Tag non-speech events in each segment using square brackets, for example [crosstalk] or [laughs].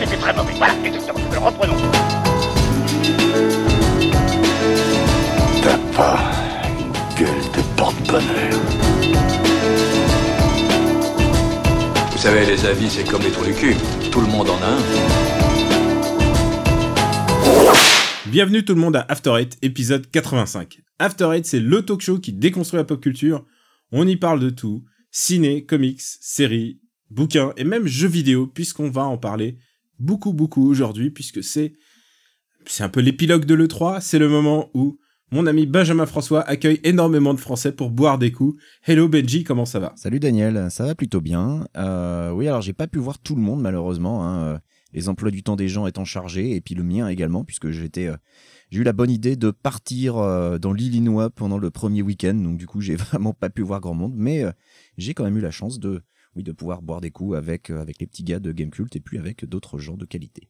c'était très mauvais. Voilà, exactement. Alors reprenons. T'as pas une gueule de porte-bonheur. Vous savez, les avis, c'est comme les trous du cul. Tout le monde en a un. Bienvenue tout le monde à After Eight, épisode 85. After Eight, c'est le talk show qui déconstruit la pop culture. On y parle de tout. Ciné, comics, séries, bouquins et même jeux vidéo, puisqu'on va en parler beaucoup, beaucoup aujourd'hui, puisque c'est, c'est un peu l'épilogue de l'E3. C'est le moment où mon ami Benjamin François accueille énormément de Français pour boire des coups. Hello Benji, comment ça va? Salut Daniel, ça va plutôt bien. Euh, oui, alors j'ai pas pu voir tout le monde malheureusement. Hein. Les emplois du temps des gens étant chargés et puis le mien également, puisque j'étais, euh, j'ai eu la bonne idée de partir euh, dans l'Illinois pendant le premier week-end. Donc du coup, j'ai [laughs] vraiment pas pu voir grand monde, mais euh, j'ai quand même eu la chance de, oui, de pouvoir boire des coups avec avec les petits gars de Gamecult et puis avec d'autres gens de qualité.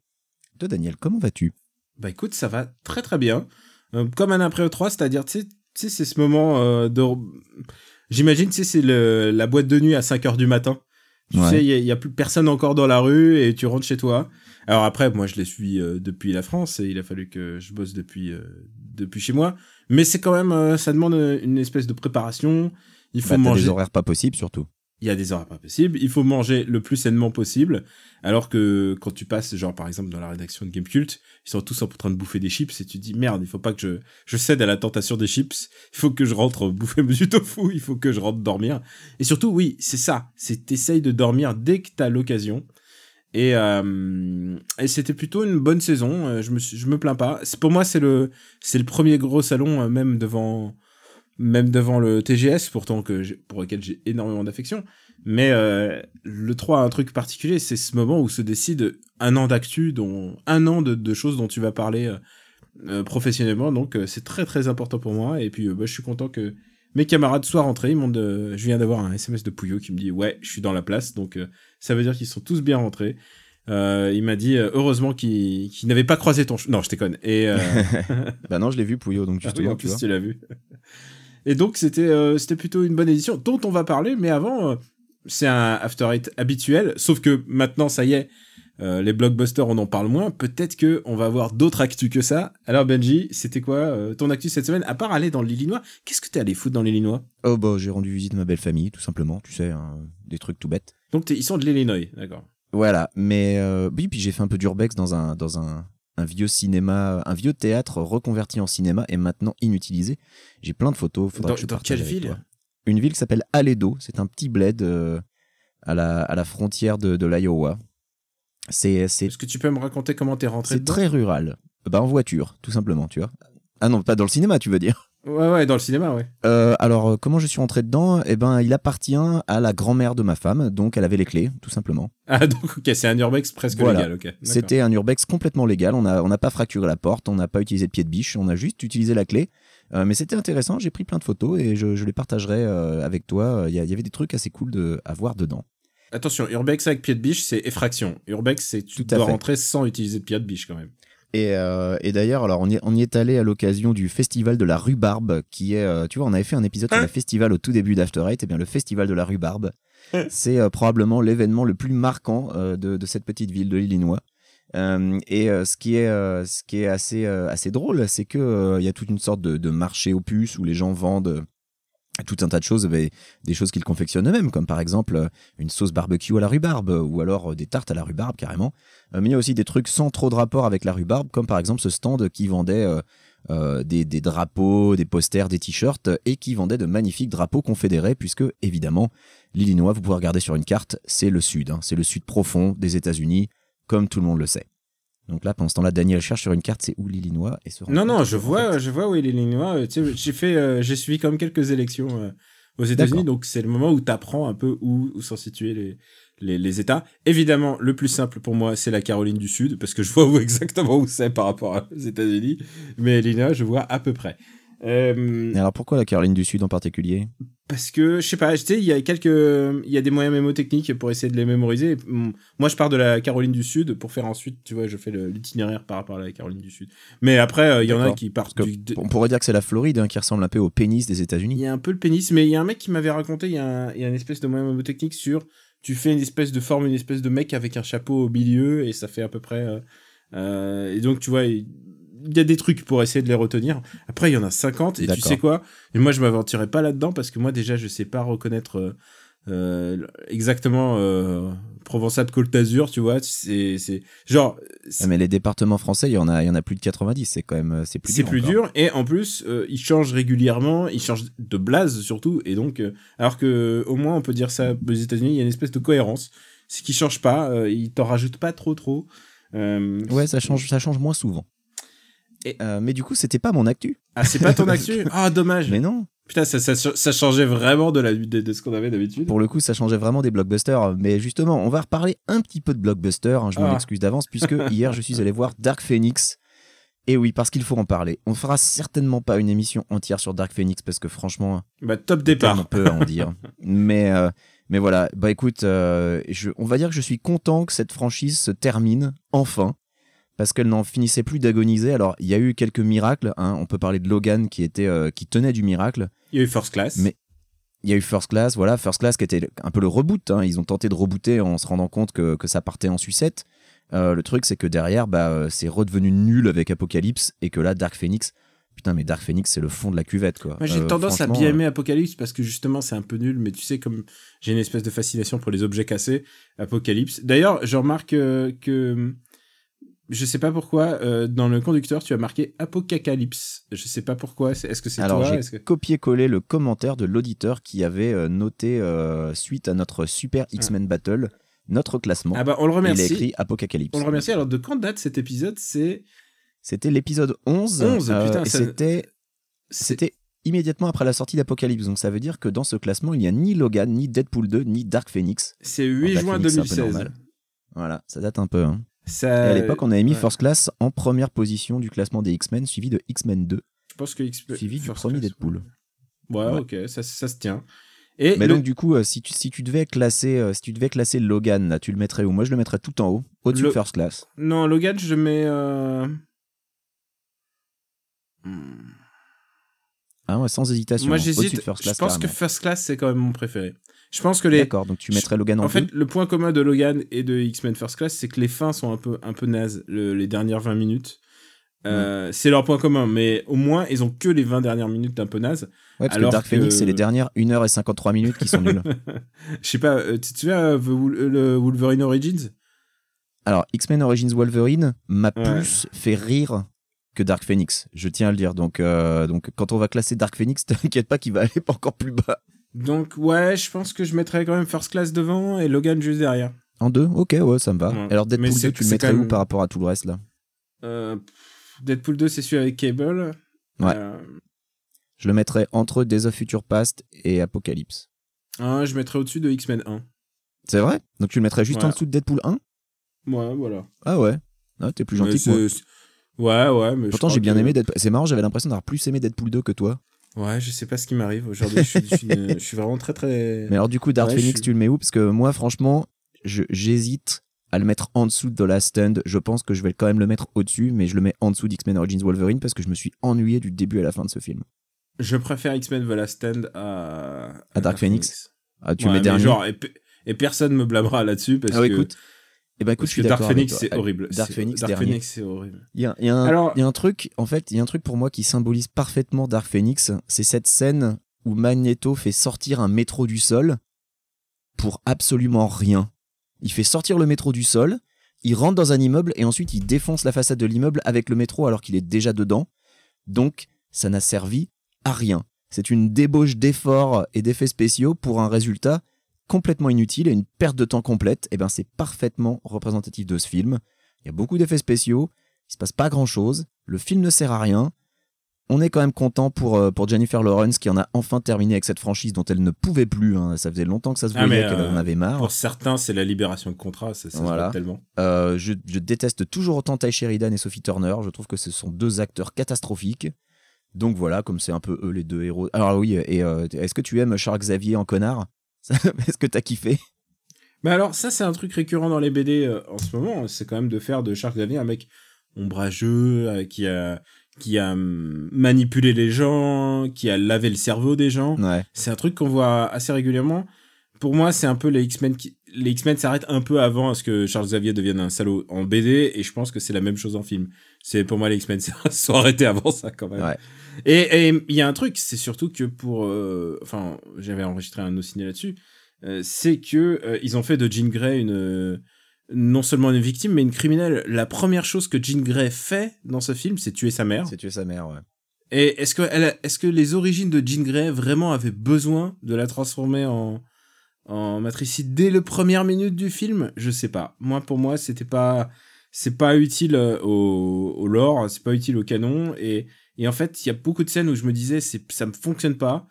Toi Daniel, comment vas-tu? Bah écoute, ça va très très bien. Euh, comme un après 3 c'est-à-dire, tu sais, c'est ce moment euh, de... J'imagine, tu sais, c'est la boîte de nuit à 5 heures du matin. Tu Ouais. sais, il y, a- plus personne encore dans la rue et tu rentres chez toi. Alors après, moi, je les suis euh, depuis la France et il a fallu que je bosse depuis euh, depuis chez moi. Mais c'est quand même, euh, ça demande euh, une espèce de préparation. Il faut Bah, t'as manger. des horaires pas possibles surtout. Il y a des horaires pas possibles. Il faut manger le plus sainement possible. Alors que quand tu passes, genre par exemple dans la rédaction de Gamecult, ils sont tous en train de bouffer des chips et tu te dis merde, il faut pas que je, je cède à la tentation des chips. Il faut que je rentre [laughs] bouffer du tofu. Il faut que je rentre dormir. Et surtout, oui, c'est ça. C'est t'essayes de dormir dès que t'as l'occasion. Et, euh, et c'était plutôt une bonne saison. Euh, Je me je me plains pas. Pour moi, c'est le, c'est le premier gros salon, euh, même devant, même devant le TGS, pourtant que pour lequel j'ai énormément d'affection. Mais euh, le 3 a un truc particulier, c'est ce moment où se décide un an d'actu, dont un an de, de choses dont tu vas parler euh, euh, professionnellement. Donc euh, c'est très très important pour moi. Et puis euh, bah, je suis content que mes camarades soient rentrés. Ils m'ont de... Je viens d'avoir un SMS de Pouillot qui me dit ouais, je suis dans la place. Donc euh, ça veut dire qu'ils sont tous bien rentrés. Euh, il m'a dit euh, heureusement qu'il qu'il n'avait pas croisé ton... Non, je déconne. Et euh, [laughs] [laughs] bah non, je l'ai vu Pouillot, donc ah oui, justement, en plus, tu l'as vu. Et donc, c'était euh, c'était plutôt une bonne édition dont on va parler, mais avant, euh, c'est un After Eight habituel, sauf que maintenant, ça y est, euh, les blockbusters, on en parle moins. Peut-être que on va avoir d'autres actus que ça. Alors, Benji, c'était quoi ton actu cette semaine À part aller dans l'Illinois, qu'est-ce que t'es allé foutre dans l'Illinois? Oh bah j'ai rendu visite à ma belle famille, tout simplement, tu sais, hein, des trucs tout bêtes. Donc, ils sont de l'Illinois, d'accord. Voilà, mais oui, puis j'ai fait un peu d'urbex dans un dans un, un vieux cinéma, un vieux théâtre reconverti en cinéma et maintenant inutilisé. J'ai plein de photos. faudra Dans, que je dans quelle ville toi. Une ville qui s'appelle Aledo. C'est un petit bled euh, à la à la frontière de, de l'Iowa. C'est Est-ce que tu peux me raconter comment t'es rentré c'est très rural. Bah en voiture, tout simplement, tu vois. Ah non, pas dans le cinéma, tu veux dire. Ouais, ouais, dans le cinéma, ouais. Euh, alors, euh, comment je suis rentré dedans? Eh ben, il appartient à la grand-mère de ma femme, donc elle avait les clés, tout simplement. Ah, [laughs] donc, ok, c'est un urbex presque Voilà. légal, ok. C'était un urbex complètement légal. On n'a on pas fracturé la porte, on n'a pas utilisé de pied de biche, on a juste utilisé la clé. Euh, mais c'était intéressant. J'ai pris plein de photos et je, je les partagerai euh, avec toi. Il y, avait des trucs assez cool de, à voir dedans. Attention, Urbex avec pied de biche, c'est effraction. Urbex, c'est tu Tout à dois fait. rentrer sans utiliser de pied de biche quand même. Et, euh, et d'ailleurs, alors on y, on y est allé à l'occasion du festival de la rhubarbe, qui est, euh, tu vois, on avait fait un épisode sur le festival au tout début d'After Eight. Et bien, le festival de la rhubarbe, c'est euh, probablement l'événement le plus marquant euh, de, de cette petite ville de l'Illinois. Euh, et euh, ce qui est, euh, ce qui est assez, euh, assez drôle, c'est que euh, il y a toute une sorte de, de marché aux puces où les gens vendent euh, tout un tas de choses, des choses qu'ils confectionnent eux-mêmes, comme par exemple euh, une sauce barbecue à la rhubarbe, ou alors euh, des tartes à la rhubarbe carrément. Euh, mais il y a aussi des trucs sans trop de rapport avec la rhubarbe, comme par exemple ce stand qui vendait des, des drapeaux, des posters, des t-shirts, et qui vendait de magnifiques drapeaux confédérés, puisque évidemment, l'Illinois, vous pouvez regarder sur une carte, c'est le sud, hein, c'est le sud profond des États-Unis, comme tout le monde le sait. Donc là, pendant ce temps-là, Daniel cherche sur une carte, c'est où l'Illinois et se Non, non, je vois, je vois où est l'Illinois. Tu sais, J'ai fait, euh, j'ai suivi quand même quelques élections euh, aux États-Unis, donc c'est le moment où tu apprends un peu où, où sont situés les, les, les États. Évidemment, le plus simple pour moi, c'est la Caroline du Sud, parce que je vois où [laughs] exactement où c'est par rapport aux États-Unis. Mais l'Illinois, je vois à peu près. Euh, Et alors pourquoi la Caroline du Sud en particulier? Parce que je sais pas, tu sais, il y a quelques, il y a des moyens mémotechniques pour essayer de les mémoriser. Moi, je pars de la Caroline du Sud pour faire ensuite, tu vois, je fais l'itinéraire par rapport à la Caroline du Sud. Mais après, euh, il y en a qui partent du, de- On pourrait dire que c'est la Floride hein, qui ressemble un peu au pénis des Il États-Unis. y a un peu le pénis, mais il y a un mec qui m'avait raconté, il y, a un, il y a une espèce de moyen mémotechnique sur tu fais une espèce de forme, une espèce de mec avec un chapeau au milieu et ça fait à peu près. euh, euh, et donc tu vois, il il y a des trucs pour essayer de les retenir. Après, il y en a 50 et tu sais quoi? Et moi, je m'aventirais pas là-dedans parce que moi déjà, je sais pas reconnaître euh, euh, exactement euh, Provençal Côte d'Azur, tu vois. C'est c'est genre Ah, mais les départements français, il y en a, il y en a plus de 90. C'est quand même, c'est plus c'est dur. plus encore. dur et en plus ils changent régulièrement ils changent de blase surtout et donc alors que au moins on peut dire ça aux États-Unis il y a une espèce de cohérence c'est qu'ils changent pas ils t'en rajoutent pas trop trop Ouais, ça change, ça change moins souvent. Et- Euh, mais du coup, c'était pas mon actu. ah c'est pas ton [laughs] actu? Ah dommage Mais non. putain ça, ça, ça changeait vraiment de la de, de ce qu'on avait d'habitude Pour le coup, ça changeait vraiment des blockbusters. Mais justement, on va reparler un petit peu de blockbusters. hein, je m'en Ah. excuse d'avance, puisque [laughs] hier, je suis allé voir Dark Phoenix. Et oui, parce qu'il faut en parler. On fera certainement pas une émission entière sur Dark Phoenix, parce que franchement, bah top on départ peut en dire. [laughs] mais, euh, mais voilà, bah écoute, euh, je, on va dire que je suis content que cette franchise se termine, enfin, parce qu'elle n'en finissait plus d'agoniser. Alors, il y a eu quelques miracles. hein. On peut parler de Logan qui, était, euh, qui tenait du miracle. il y a eu First Class Mais- Il y a eu First Class, voilà, First Class qui était un peu le reboot. hein. Ils ont tenté de rebooter en se rendant compte que, que ça partait en sucette. Euh, le truc, c'est que derrière, bah, euh, c'est redevenu nul avec Apocalypse et que là, Dark Phoenix, putain, mais Dark Phoenix, c'est le fond de la cuvette, quoi. Moi, j'ai Euh, tendance à bien aimer Apocalypse parce que justement, c'est un peu nul, mais tu sais, comme j'ai une espèce de fascination pour les objets cassés, Apocalypse. D'ailleurs, je remarque que je sais pas pourquoi, euh, dans le conducteur, tu as marqué Apocalypse. Je sais pas pourquoi. Est-ce que c'est Alors toi j'ai Est-ce que... copié-collé le commentaire de l'auditeur qui avait euh, noté euh, suite à notre super X-Men Battle notre classement. Ah bah, on le Il a remercie. écrit Apocalypse. On le remercie. Alors, de quand date cet épisode? C'est. C'était l'épisode 11. 11, euh, putain, et ça- c'était c'était immédiatement après la sortie d'Apocalypse. Donc ça veut dire que dans ce classement, il n'y a ni Logan, ni Deadpool 2, ni Dark Phoenix. C'est 8 Dark juin Phoenix, c'est un peu 2016. normal. Voilà, ça date un peu. hein. Ça... Et à l'époque, on avait mis ouais. First Class en première position du classement des X-Men, suivi de X-Men 2, Je pense que X- suivi du First premier Class, Deadpool. Ouais, Ouais. ok, ça, ça se tient. Et Mais le- donc du coup, euh, si tu, si tu devais classer, euh, si tu devais classer Logan, là, tu le mettrais où? Moi, je le mettrais tout en haut, au-dessus Le- de First Class. Non, Logan, je mets. euh, hmm. Ah ouais, sans hésitation. Moi, j'hésite. Je pense que. First Class, c'est quand même mon préféré. Je pense que les. D'accord, donc tu mettrais Logan en, En fait, le point commun de Logan et de X-Men First Class, c'est que les fins sont un peu, un peu nazes, le- les dernières 20 minutes. Euh, C'est leur point commun, mais au moins, ils ont que les 20 dernières minutes un peu nazes. Ouais, parce alors que Dark que- Phoenix, c'est les dernières 1h53 minutes qui sont nulles. [laughs] Je sais pas, euh, tu te souviens euh, le Wolverine Origins? Alors, X-Men Origins Wolverine m'a Ouais. plus fait rire que Dark Phoenix, je tiens à le dire. Donc, euh, donc quand on va classer Dark Phoenix, [laughs] t'inquiète pas qu'il va aller encore plus bas. Donc, ouais, je pense que je mettrais quand même First Class devant et Logan juste derrière. En deux Ok, ouais, ça me va. Ouais. Alors, Deadpool c'est- 2, tu le mettrais où par rapport à tout le reste là Euh, Deadpool 2, c'est celui avec Cable. Ouais. Euh, Je le mettrais entre Days of Future Past et Apocalypse. un, je mettrais au-dessus de X-Men 1. C'est vrai? Donc, tu le mettrais juste en dessous de Deadpool 1 Ouais, voilà. Ah ouais ah, T'es plus gentil que moi. Ouais, ouais, mais Pourtant, j'ai bien que- aimé Deadpool. C'est marrant, j'avais l'impression d'avoir plus aimé Deadpool 2 que toi. Ouais, je sais pas ce qui m'arrive aujourd'hui. Je, suis- je suis, [laughs] je suis vraiment très très. Mais alors, du coup, Dark Ouais, Phoenix, tu le mets où? Parce que moi, franchement, je- j'hésite à le mettre en dessous de The Last Stand. Je pense que je vais quand même le mettre au-dessus, mais je le mets en dessous d'X-Men Origins Wolverine parce que je me suis ennuyé du début à la fin de ce film. Je préfère X-Men The Last Stand à. À Dark Phoenix. Ah, tu Ouais, mets dernier. genre, et, et personne me blâmera là-dessus parce ah que. écoute. Eh ben, écoute, parce je que Dark Phoenix, c'est horrible. Dark Phoenix, Dark dernier. Phoenix, c'est horrible. Il y a, il y a un, Alors- il y a un truc, en fait, il y a un truc pour moi qui symbolise parfaitement Dark Phoenix. C'est cette scène où Magneto fait sortir un métro du sol pour absolument rien. Il fait sortir le métro du sol, il rentre dans un immeuble et ensuite il défonce la façade de l'immeuble avec le métro alors qu'il est déjà dedans. Donc, ça n'a servi à rien. C'est une débauche d'efforts et d'effets spéciaux pour un résultat complètement inutile et une perte de temps complète. Et ben, c'est parfaitement représentatif de ce film. Il y a beaucoup d'effets spéciaux, il se passe pas grand chose, le film ne sert à rien. On est quand même content pour, euh, pour Jennifer Lawrence qui en a enfin terminé avec cette franchise dont elle ne pouvait plus. hein. Ça faisait longtemps que ça se Ah, voyait qu'elle euh, en avait marre. Pour certains, c'est la libération de contrat. Ça, ça Voilà. tellement. Euh, je, je déteste toujours autant Ty Sheridan et Sophie Turner. Je trouve que ce sont deux acteurs catastrophiques. Donc voilà, comme c'est un peu eux les deux héros. Alors oui, et euh, est-ce que tu aimes Charles Xavier en connard? [laughs] Est-ce que t'as kiffé? Mais alors, ça, c'est un truc récurrent dans les BD euh, en ce moment. C'est quand même de faire de Shark Xavier un mec ombrageux, euh, qui a, qui a hum, manipulé les gens, qui a lavé le cerveau des gens. Ouais. C'est un truc qu'on voit assez régulièrement. pour moi, c'est un peu les X-Men qui, les X-Men s'arrêtent un peu avant à ce que Charles Xavier devienne un salaud en BD, et je pense que c'est la même chose en film. C'est pour moi les X-Men se sont arrêtés avant ça quand même. Ouais. Et il y a un truc, c'est surtout que pour, euh, enfin, j'avais enregistré un ciné là-dessus, euh, c'est que euh, ils ont fait de Jean Grey une euh, non seulement une victime mais une criminelle. La première chose que Jean Grey fait dans ce film, c'est tuer sa mère. C'est tuer sa mère, ouais. Et est-ce que elle, est-ce que les origines de Jean Grey vraiment avaient besoin de la transformer en en matricide dès le première minute du film? Je sais pas. Moi, pour moi, c'était pas c'est pas utile euh, au, au lore, c'est pas utile au canon et et en fait, il y a beaucoup de scènes où je me disais ça me fonctionne pas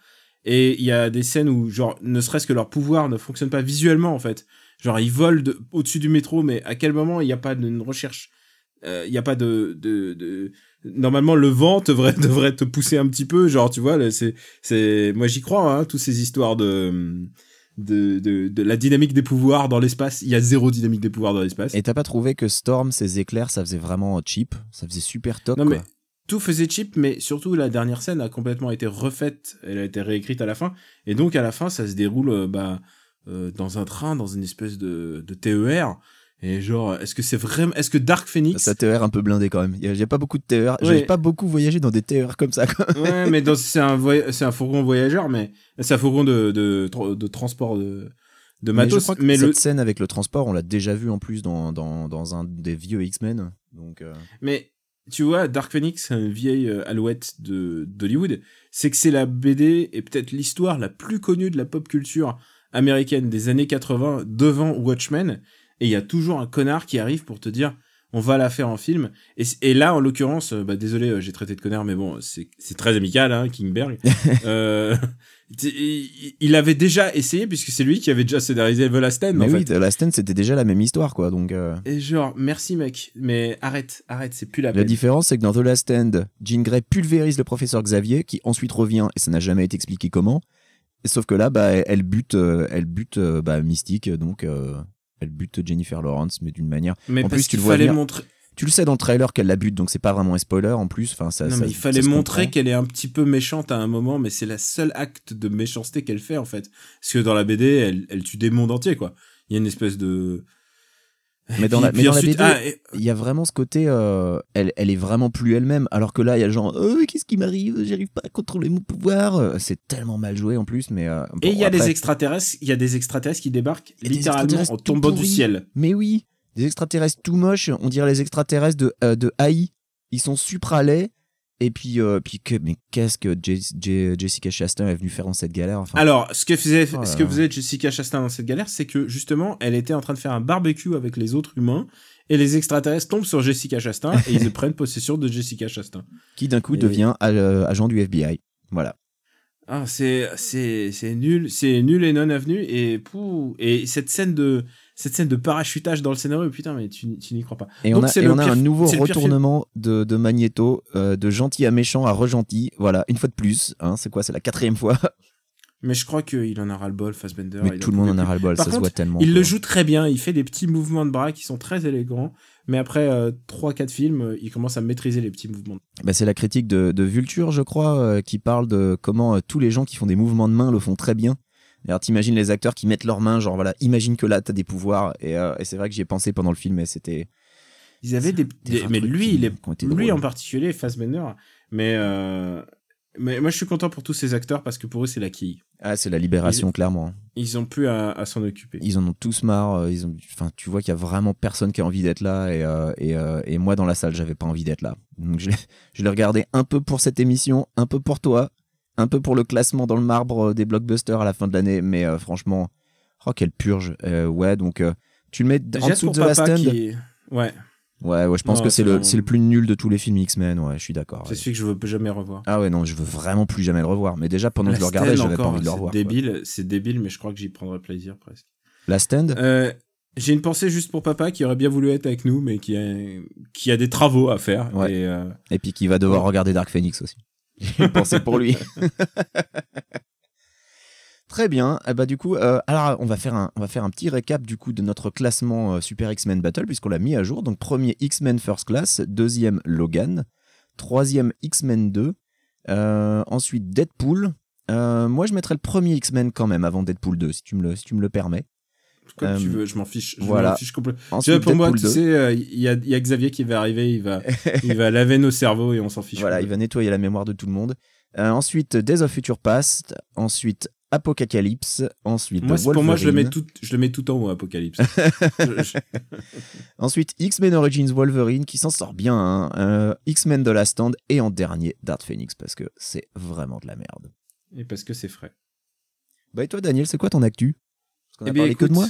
et il y a des scènes où genre ne serait-ce que leur pouvoir ne fonctionne pas visuellement en fait. Genre ils volent de- au-dessus du métro mais à quel moment il n'y a pas d'une recherche euh, il y a pas de, de, de normalement le vent devrait [laughs] devrait te pousser un petit peu genre tu vois c'est moi j'y crois hein toutes ces histoires de de, de de la dynamique des pouvoirs dans l'espace. Il y a zéro dynamique des pouvoirs dans l'espace. Et t'as pas trouvé que Storm, ses éclairs, ça faisait vraiment cheap? Ça faisait super top, non quoi. mais tout faisait cheap mais surtout la dernière scène a complètement été refaite. Elle a été réécrite à la fin. Et donc à la fin ça se déroule euh, bah euh, dans un train dans une espèce de de TER et genre est-ce que c'est vraiment est-ce que Dark Phoenix Ça TER un peu blindé quand même. Il y a- J'ai pas beaucoup de TER. Ouais. J'ai pas beaucoup voyagé dans des TER comme ça. Quoi. ouais, mais dans- c'est un voy- un fourgon voyageur, mais c'est un fourgon de de, tra- de transport de de Mais je matos. crois que Mais, cette le scène avec le transport, on l'a déjà vu en plus dans, dans, dans un des vieux X-Men. Donc, euh, mais tu vois, Dark Phoenix, c'est une vieille euh, alouette de d'Hollywood. C'est que c'est la BD et peut-être l'histoire la plus connue de la pop culture américaine des années 80 devant Watchmen. Et il y a toujours un connard qui arrive pour te dire on va la faire en film. Et, là, en l'occurrence, euh, bah désolé, euh, j'ai traité de connard, mais bon, c'est très amical, hein, Kingberg. [laughs] euh, il avait déjà essayé puisque c'est lui qui avait déjà scénarisé The Last Stand. mais en oui, fait. The Last Stand, c'était déjà la même histoire, quoi. Donc, euh, Et genre, merci mec, mais arrête, arrête, c'est plus la la peine. différence, c'est que dans The Last Stand, Jean Grey pulvérise le professeur Xavier, qui ensuite revient, et ça n'a jamais été expliqué comment. Sauf que là, bah, elle- bute, elle bute bah, Mystique, donc elle bute Jennifer Lawrence, mais d'une manière. mais en parce plus, tu le vois fallait venir. montrer. Tu le sais dans le trailer qu'elle la bute, donc c'est pas vraiment un spoiler en plus. Enfin, ça, non, ça- mais il fallait montrer qu'elle est un petit peu méchante à un moment, mais c'est la seule acte de méchanceté qu'elle fait en fait. Parce que dans la BD, elle, elle tue des mondes entiers quoi. Il y a une espèce de. Mais dans puis- la- mais la BD, ah, et- il y a vraiment ce côté, euh, elle, elle est vraiment plus elle-même, alors que là, il y a le genre, oh, qu'est-ce qui m'arrive, j'arrive pas à contrôler mon pouvoir. C'est tellement mal joué en plus, mais. euh, Et il y a après- des extraterrestres, il y a des extraterrestres qui débarquent littéralement en tombant du ciel. Mais oui, des extraterrestres tout moches, on dirait les extraterrestres de, euh, de AI. Ils sont supra laids. Et puis, euh, puis que, mais qu'est-ce que Jes- Jes- Jessica Chastain est venue faire dans cette galère enfin, Alors, ce que faisait, Oh ce que faisait Jessica Chastain dans cette galère, c'est que justement, elle était en train de faire un barbecue avec les autres humains, et les extraterrestres tombent sur Jessica Chastain et ils [laughs] prennent possession de Jessica Chastain. Qui d'un coup Et- devient euh, agent du FBI. Voilà. Ah, c'est nul, c'est nul et non avenu et pou et cette scène de cette scène de parachutage dans le scénario, putain, mais tu, tu n'y crois pas. Et Donc, on a, et on a pire- un nouveau retournement de, de Magneto, euh, de gentil à méchant à regentil. Voilà, une fois de plus. Hein, c'est quoi C'est la quatrième fois? [laughs] Mais je crois qu'il en a ras le bol, Fassbender. Mais tout le monde en a ras le bol, ça se voit tellement. Il le joue très bien, il fait des petits mouvements de bras qui sont très élégants, mais après euh, 3-4 films, euh, il commence à maîtriser les petits mouvements. Bah, c'est la critique de, de Vulture, je crois, euh, qui parle de comment tous les gens qui font des mouvements de main le font très bien. Alors t'imagines les acteurs qui mettent leurs mains, genre voilà, imagine que là t'as des pouvoirs. Et, euh, et c'est vrai que j'y ai pensé pendant le film, et c'était. Ils avaient des, Des mais lui, il est, lui en particulier, Fassbender, mais euh, mais moi je suis content pour tous ces acteurs parce que pour eux c'est la quille. Ah, c'est la libération, clairement. Ils ont plus à, à s'en occuper. Ils en ont tous marre. euh, Ils ont, enfin, tu vois qu'il y a vraiment personne qui a envie d'être là. Et, euh, et, euh, et moi, dans la salle, j'avais pas envie d'être là. Donc, je l'ai regardé un peu pour cette émission, un peu pour toi, un peu pour le classement dans le marbre euh, des blockbusters à la fin de l'année. Mais euh, franchement, oh, quelle purge. Euh, ouais, donc euh, tu le mets en dessous de The Last Stand. qui... Ouais, Ouais, ouais, je pense Non, que c'est c'est le, vraiment- c'est le plus nul de tous les films X-Men. Ouais, je suis d'accord. c'est ouais. celui que je veux jamais revoir. Ah ouais, non, je veux vraiment plus jamais le revoir. Mais déjà, pendant que je le regardais, j'avais pas encore, envie de le c'est revoir. quoi. débile, c'est débile, mais je crois que j'y prendrai plaisir presque. La Stand j'ai une pensée juste pour papa qui aurait bien voulu être avec nous, mais qui a, qui a des travaux à faire. Ouais. Et, Et puis qui va devoir regarder Dark Phoenix aussi. [laughs] J'ai pensé pour lui. [laughs] Très bien. Eh bah, du coup, euh, alors on va faire un, on va faire un petit récap du coup de notre classement euh, Super X-Men Battle puisqu'on l'a mis à jour. Donc premier X-Men First Class, deuxième Logan, troisième X-Men 2, euh, ensuite Deadpool, moi, je mettrais le premier X-Men quand même avant Deadpool 2, si tu me le, si tu me le permets. Comme tu Euh, veux, je m'en fiche. Je voilà. m'en fiche complètement. Tu vois, pour moi, tu 2. sais, euh, il y, a, y a Xavier qui va arriver, il va, [laughs] il va laver nos cerveaux et on s'en fiche. Voilà, il va nettoyer la mémoire de tout le monde. Euh, ensuite, Days of Future Past. Ensuite, Apocalypse. Ensuite, Moi, pour moi, je le mets tout, je le mets tout en haut, Apocalypse. [laughs] Je- je- [laughs] Ensuite, X-Men Origins Wolverine qui s'en sort bien. hein. Euh, X-Men The Last Stand. Et en dernier, Dark Phoenix parce que c'est vraiment de la merde. Et parce que c'est frais. Bah et toi, Daniel, c'est quoi ton actu? Parce qu'on a Eh bien, parlé que de moi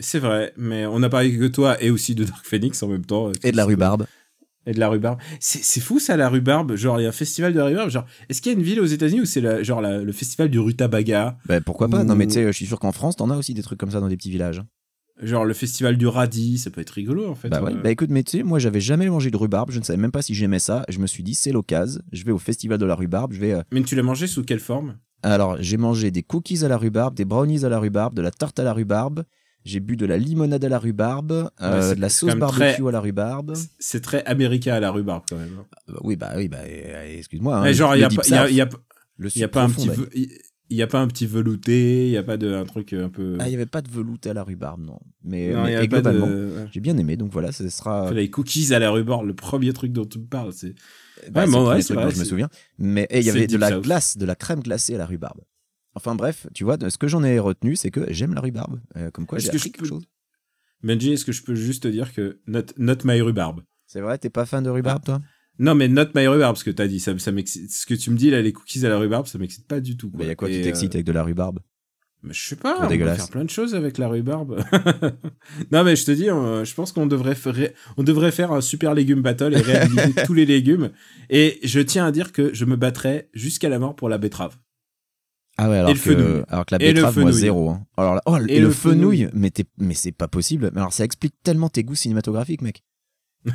C'est vrai, mais on a parlé que toi et aussi de Dark Phoenix en même temps. et de la rhubarbe. Et de la rhubarbe. C'est fou ça, la rhubarbe. Genre, il y a un festival de rhubarbe. Genre, est-ce qu'il y a une ville aux États-Unis où c'est la- genre la- le festival du rutabaga? Bah pourquoi pas? Non mais tu sais, je suis sûr qu'en France, t'en as aussi des trucs comme ça dans des petits villages. Genre le festival du radis, ça peut être rigolo en fait. Bah ouais. Euh, Bah écoute, mais tu sais, moi j'avais jamais mangé de rhubarbe, je ne savais même pas si j'aimais ça. Je me suis dit, c'est l'occasion, je vais au festival de la rhubarbe, je vais. euh, Mais tu l'as mangé sous quelle forme? Alors, j'ai mangé des cookies à la rhubarbe, des brownies à la rhubarbe, de la tarte à la rhubarbe. J'ai bu de la limonade à la rhubarbe, euh, de la sauce barbecue très- à la rhubarbe. C'est très américain à la rhubarbe quand même. Euh, oui, bah oui, bah euh, excuse-moi. hein, genre, il y a, pas- il y a- south, il y a, le il y a sud pas un petit, Daniel. ve- il il y a pas un petit velouté, il y a pas de un truc un peu. Ah, il y avait pas de velouté à la rhubarbe, non. Mais, Non, mais- et de- globalement, j'ai bien aimé, donc voilà, ce sera. Les cookies à la rhubarbe, le premier truc dont tu me parles, c'est. Bah, Ouais, bon, ouais, vrai, dont je me souviens. Mais il y avait de la South. glace, de la crème glacée à la rhubarbe. Enfin bref, tu vois, ce que j'en ai retenu, c'est que j'aime la rhubarbe. Euh, comme quoi, j'ai que appris je quelque peux- chose. Benji, est-ce que je peux juste te dire que not, not my rhubarbe? C'est vrai, t'es pas fan de rhubarbe, toi? Non, mais not my rhubarbe, ce que t'as dit, ça, ça. Ce que tu me dis là, les cookies à la rhubarbe, ça m'excite pas du tout. Bah, Quoi. y a quoi qui t'excite euh, avec de la rhubarbe? Mais Je sais pas, on peut faire plein de choses avec la rhubarbe. [laughs] non, mais je te dis, je pense qu'on devrait, faire- on devrait faire un super légume battle et réhabiliter [laughs] tous les légumes. Et je tiens à dire que je me battrai jusqu'à la mort pour la betterave. Ah ouais, alors, le fenouil. que, alors que la Et betterave, moi, zéro. hein. Alors là- oh, et, Et le, le fenouil, fenouil. mais, c'est pas possible. Mais alors ça explique tellement tes goûts cinématographiques, mec. [laughs]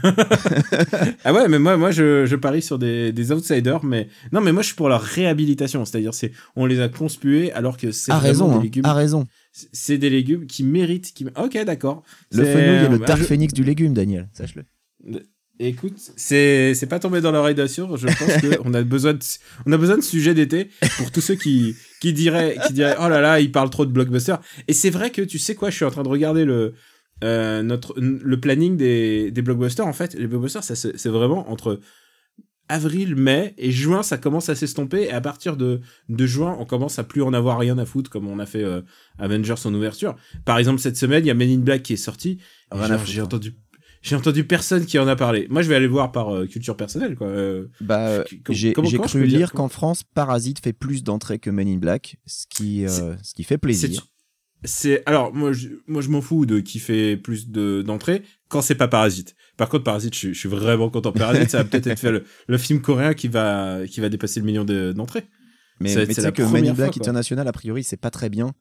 Ah ouais, mais moi, moi je, je parie sur des, des outsiders, mais non, mais moi je suis pour leur réhabilitation, c'est-à-dire c'est on les a conspués alors que c'est A vraiment raison, des hein, légumes, a raison. c'est des légumes qui méritent, qui, ok d'accord. Le fenouil est le Dark je- Phoenix du légume, Daniel, sache-le. Écoute, c'est pas tombé dans l'oreille d'Assure. Je pense que [laughs] on a besoin de on a besoin de sujets d'été pour tous ceux qui qui diraient qui diraient oh là là il parle trop de blockbuster. Et c'est vrai que tu sais quoi, je suis en train de regarder le euh, notre le planning des des blockbusters. En fait, les blockbusters ça c'est vraiment entre avril, mai et juin, ça commence à s'estomper. Et à partir de, de juin, on commence à plus en avoir rien à foutre, comme on a fait euh, Avengers en ouverture. Par exemple, cette semaine, il y a Men in Black qui est sorti. J'ai entendu, j'ai entendu personne qui en a parlé. Moi, je vais aller le voir par euh, culture personnelle, quoi. Euh, Bah, j'ai cru lire qu'en France, Parasite fait plus d'entrées que Men in Black, ce qui, euh, ce qui fait plaisir. c'est, alors, moi, je, moi, je m'en fous de qui fait plus de, d'entrées quand c'est pas Parasite. Par contre, Parasite, je, suis- je suis vraiment content. Parasite, ça va peut-être être fait le, le film coréen qui va, qui va dépasser le million de- d'entrées. Être- mais c'est que Men in Black fois. International, a priori, c'est pas très bien.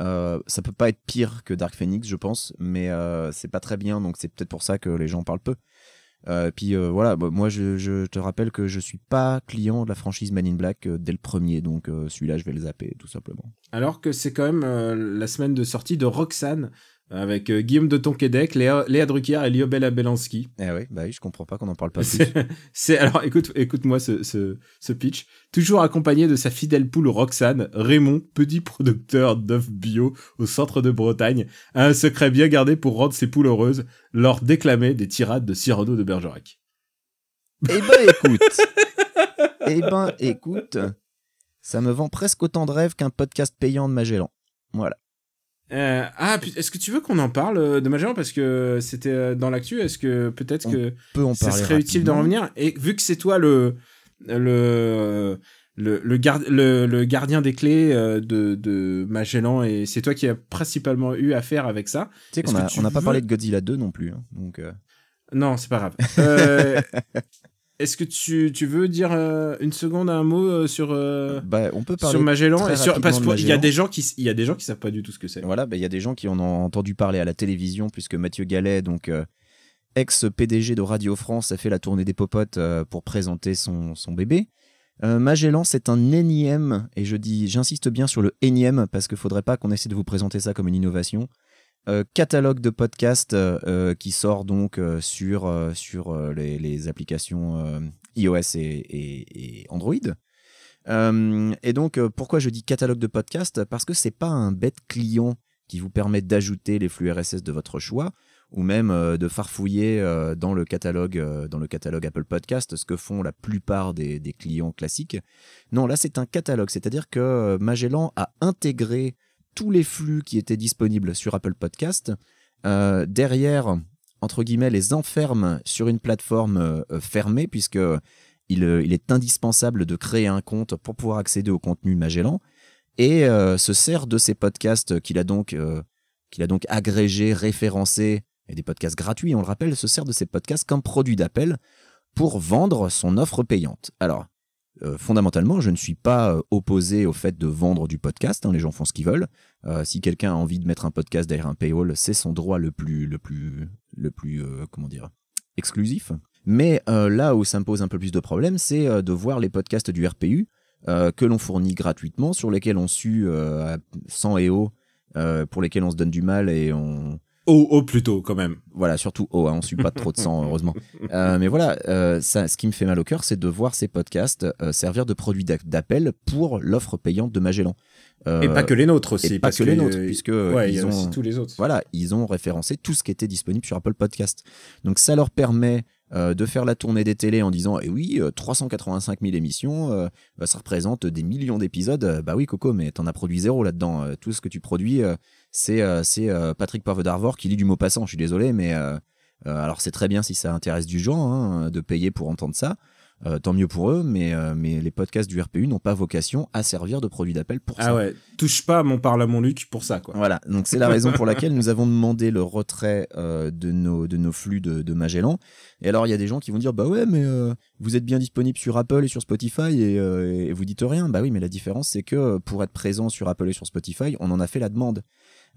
Euh, ça peut pas être pire que Dark Phoenix, je pense, mais euh, c'est pas très bien, donc c'est peut-être pour ça que les gens parlent peu. Euh, puis euh, voilà, bah, moi je, te rappelle que je suis pas client de la franchise Men in Black dès le premier, donc celui-là je vais le zapper tout simplement. Alors que c'est quand même la semaine de sortie de Roxane avec euh, Guillaume de Tonquédec, Léa, Léa Drucker et Liobel Belansky. Eh oui, bah oui, je comprends pas qu'on en parle pas plus. [laughs] C'est, alors écoute, écoute-moi ce, ce, ce pitch. Toujours accompagné de sa fidèle poule Roxane, Raymond, petit producteur d'œufs bio au centre de Bretagne, a un secret bien gardé pour rendre ses poules heureuses, leur déclamer des tirades de Cyrano de Bergerac. Eh ben écoute, [laughs] eh ben écoute, ça me vend presque autant de rêves qu'un podcast payant de Magellan. Voilà. Euh, ah, est-ce que tu veux qu'on en parle euh, de Magellan parce que c'était euh, dans l'actu Est-ce que peut-être que Peut en ça serait utile d'en revenir? Et vu que c'est toi le le le, le, gar- le, le gardien des clés de, de Magellan et c'est toi qui as principalement eu affaire avec ça. Tu sais qu'on n'a pas veux- parlé de Godzilla 2 non plus, hein, donc. euh, Non, c'est pas grave. Euh, [laughs] Est-ce que tu, tu veux dire euh, une seconde un mot euh, sur euh, bah, on peut parler. sur Magellan et sur parce qu'il y a des gens qui il y a des gens qui savent pas du tout ce que c'est. Voilà, bah, il y a des gens qui en ont entendu parler à la télévision, puisque Mathieu Gallet, donc euh, ex-PDG de Radio France, a fait la tournée des popotes pour présenter son, son bébé. Magellan, c'est un énième, et je dis, j'insiste bien sur le énième, parce qu'il faudrait pas qu'on essaie de vous présenter ça comme une innovation. Euh, catalogue de podcasts euh, euh, qui sort donc sur, sur les, applications iOS et, Android. Et donc, pourquoi je dis catalogue de podcast Parce que c'est pas un bête client qui vous permet d'ajouter les flux RSS de votre choix ou même de farfouiller dans le catalogue dans le catalogue Apple Podcast, ce que font la plupart des, clients classiques. Non, là c'est un catalogue, c'est-à-dire que Magellan a intégré tous les flux qui étaient disponibles sur Apple Podcast. Euh, derrière, entre guillemets, les enferme sur une plateforme euh, fermée, puisque il, euh, il est indispensable de créer un compte pour pouvoir accéder au contenu Magellan, et se sert de ces podcasts qu'il a donc qu'il a donc agrégés, référencés, et des podcasts gratuits, on le rappelle, se sert de ces podcasts comme produit d'appel pour vendre son offre payante. Alors, euh, fondamentalement, je ne suis pas euh, opposé au fait de vendre du podcast. hein, les gens font ce qu'ils veulent. Euh, si quelqu'un a envie de mettre un podcast derrière un paywall, c'est son droit le plus, le plus, le plus, comment dire, exclusif. Mais là où ça me pose un peu plus de problème, c'est de voir les podcasts du RPU que l'on fournit gratuitement, sur lesquels on sue 100 et haut, pour lesquels on se donne du mal et on, Oh, oh, plutôt, quand même. voilà, surtout oh, hein, on suit pas trop de sang, heureusement. Euh, mais voilà, euh, ça, ce qui me fait mal au cœur, c'est de voir ces podcasts euh, servir de produit d'appel pour l'offre payante de Magellan. Euh, et pas que les nôtres aussi. et pas parce que les nôtres, euh, puisque ouais, y ils a ont, aussi tous les autres. voilà, ils ont référencé tout ce qui était disponible sur Apple Podcast. Donc ça leur permet euh, de faire la tournée des télés en disant, eh oui, euh, 385 000 émissions, euh, bah, ça représente des millions d'épisodes. Euh, Bah oui, Coco, mais t'en as produit zéro là-dedans. Euh, tout ce que tu produis, euh, c'est euh, c'est euh, Patrick Poivre d'Arvor qui lit du mot passant. Je suis désolé, mais euh, euh, alors c'est très bien si ça intéresse du gens hein, de payer pour entendre ça. Euh, tant mieux pour eux, mais, euh, mais les podcasts du RPU n'ont pas vocation à servir de produit d'appel pour ça. Ah ouais, touche pas à mon parle à mon Luc pour ça, quoi. Voilà, donc c'est la raison pour laquelle nous avons demandé le retrait euh, de, nos, de nos flux de, de Magellan. Et alors il y a des gens qui vont dire bah ouais mais vous êtes bien disponible sur Apple et sur Spotify et, et vous dites rien. Bah oui mais la différence c'est que pour être présent sur Apple et sur Spotify on en a fait la demande.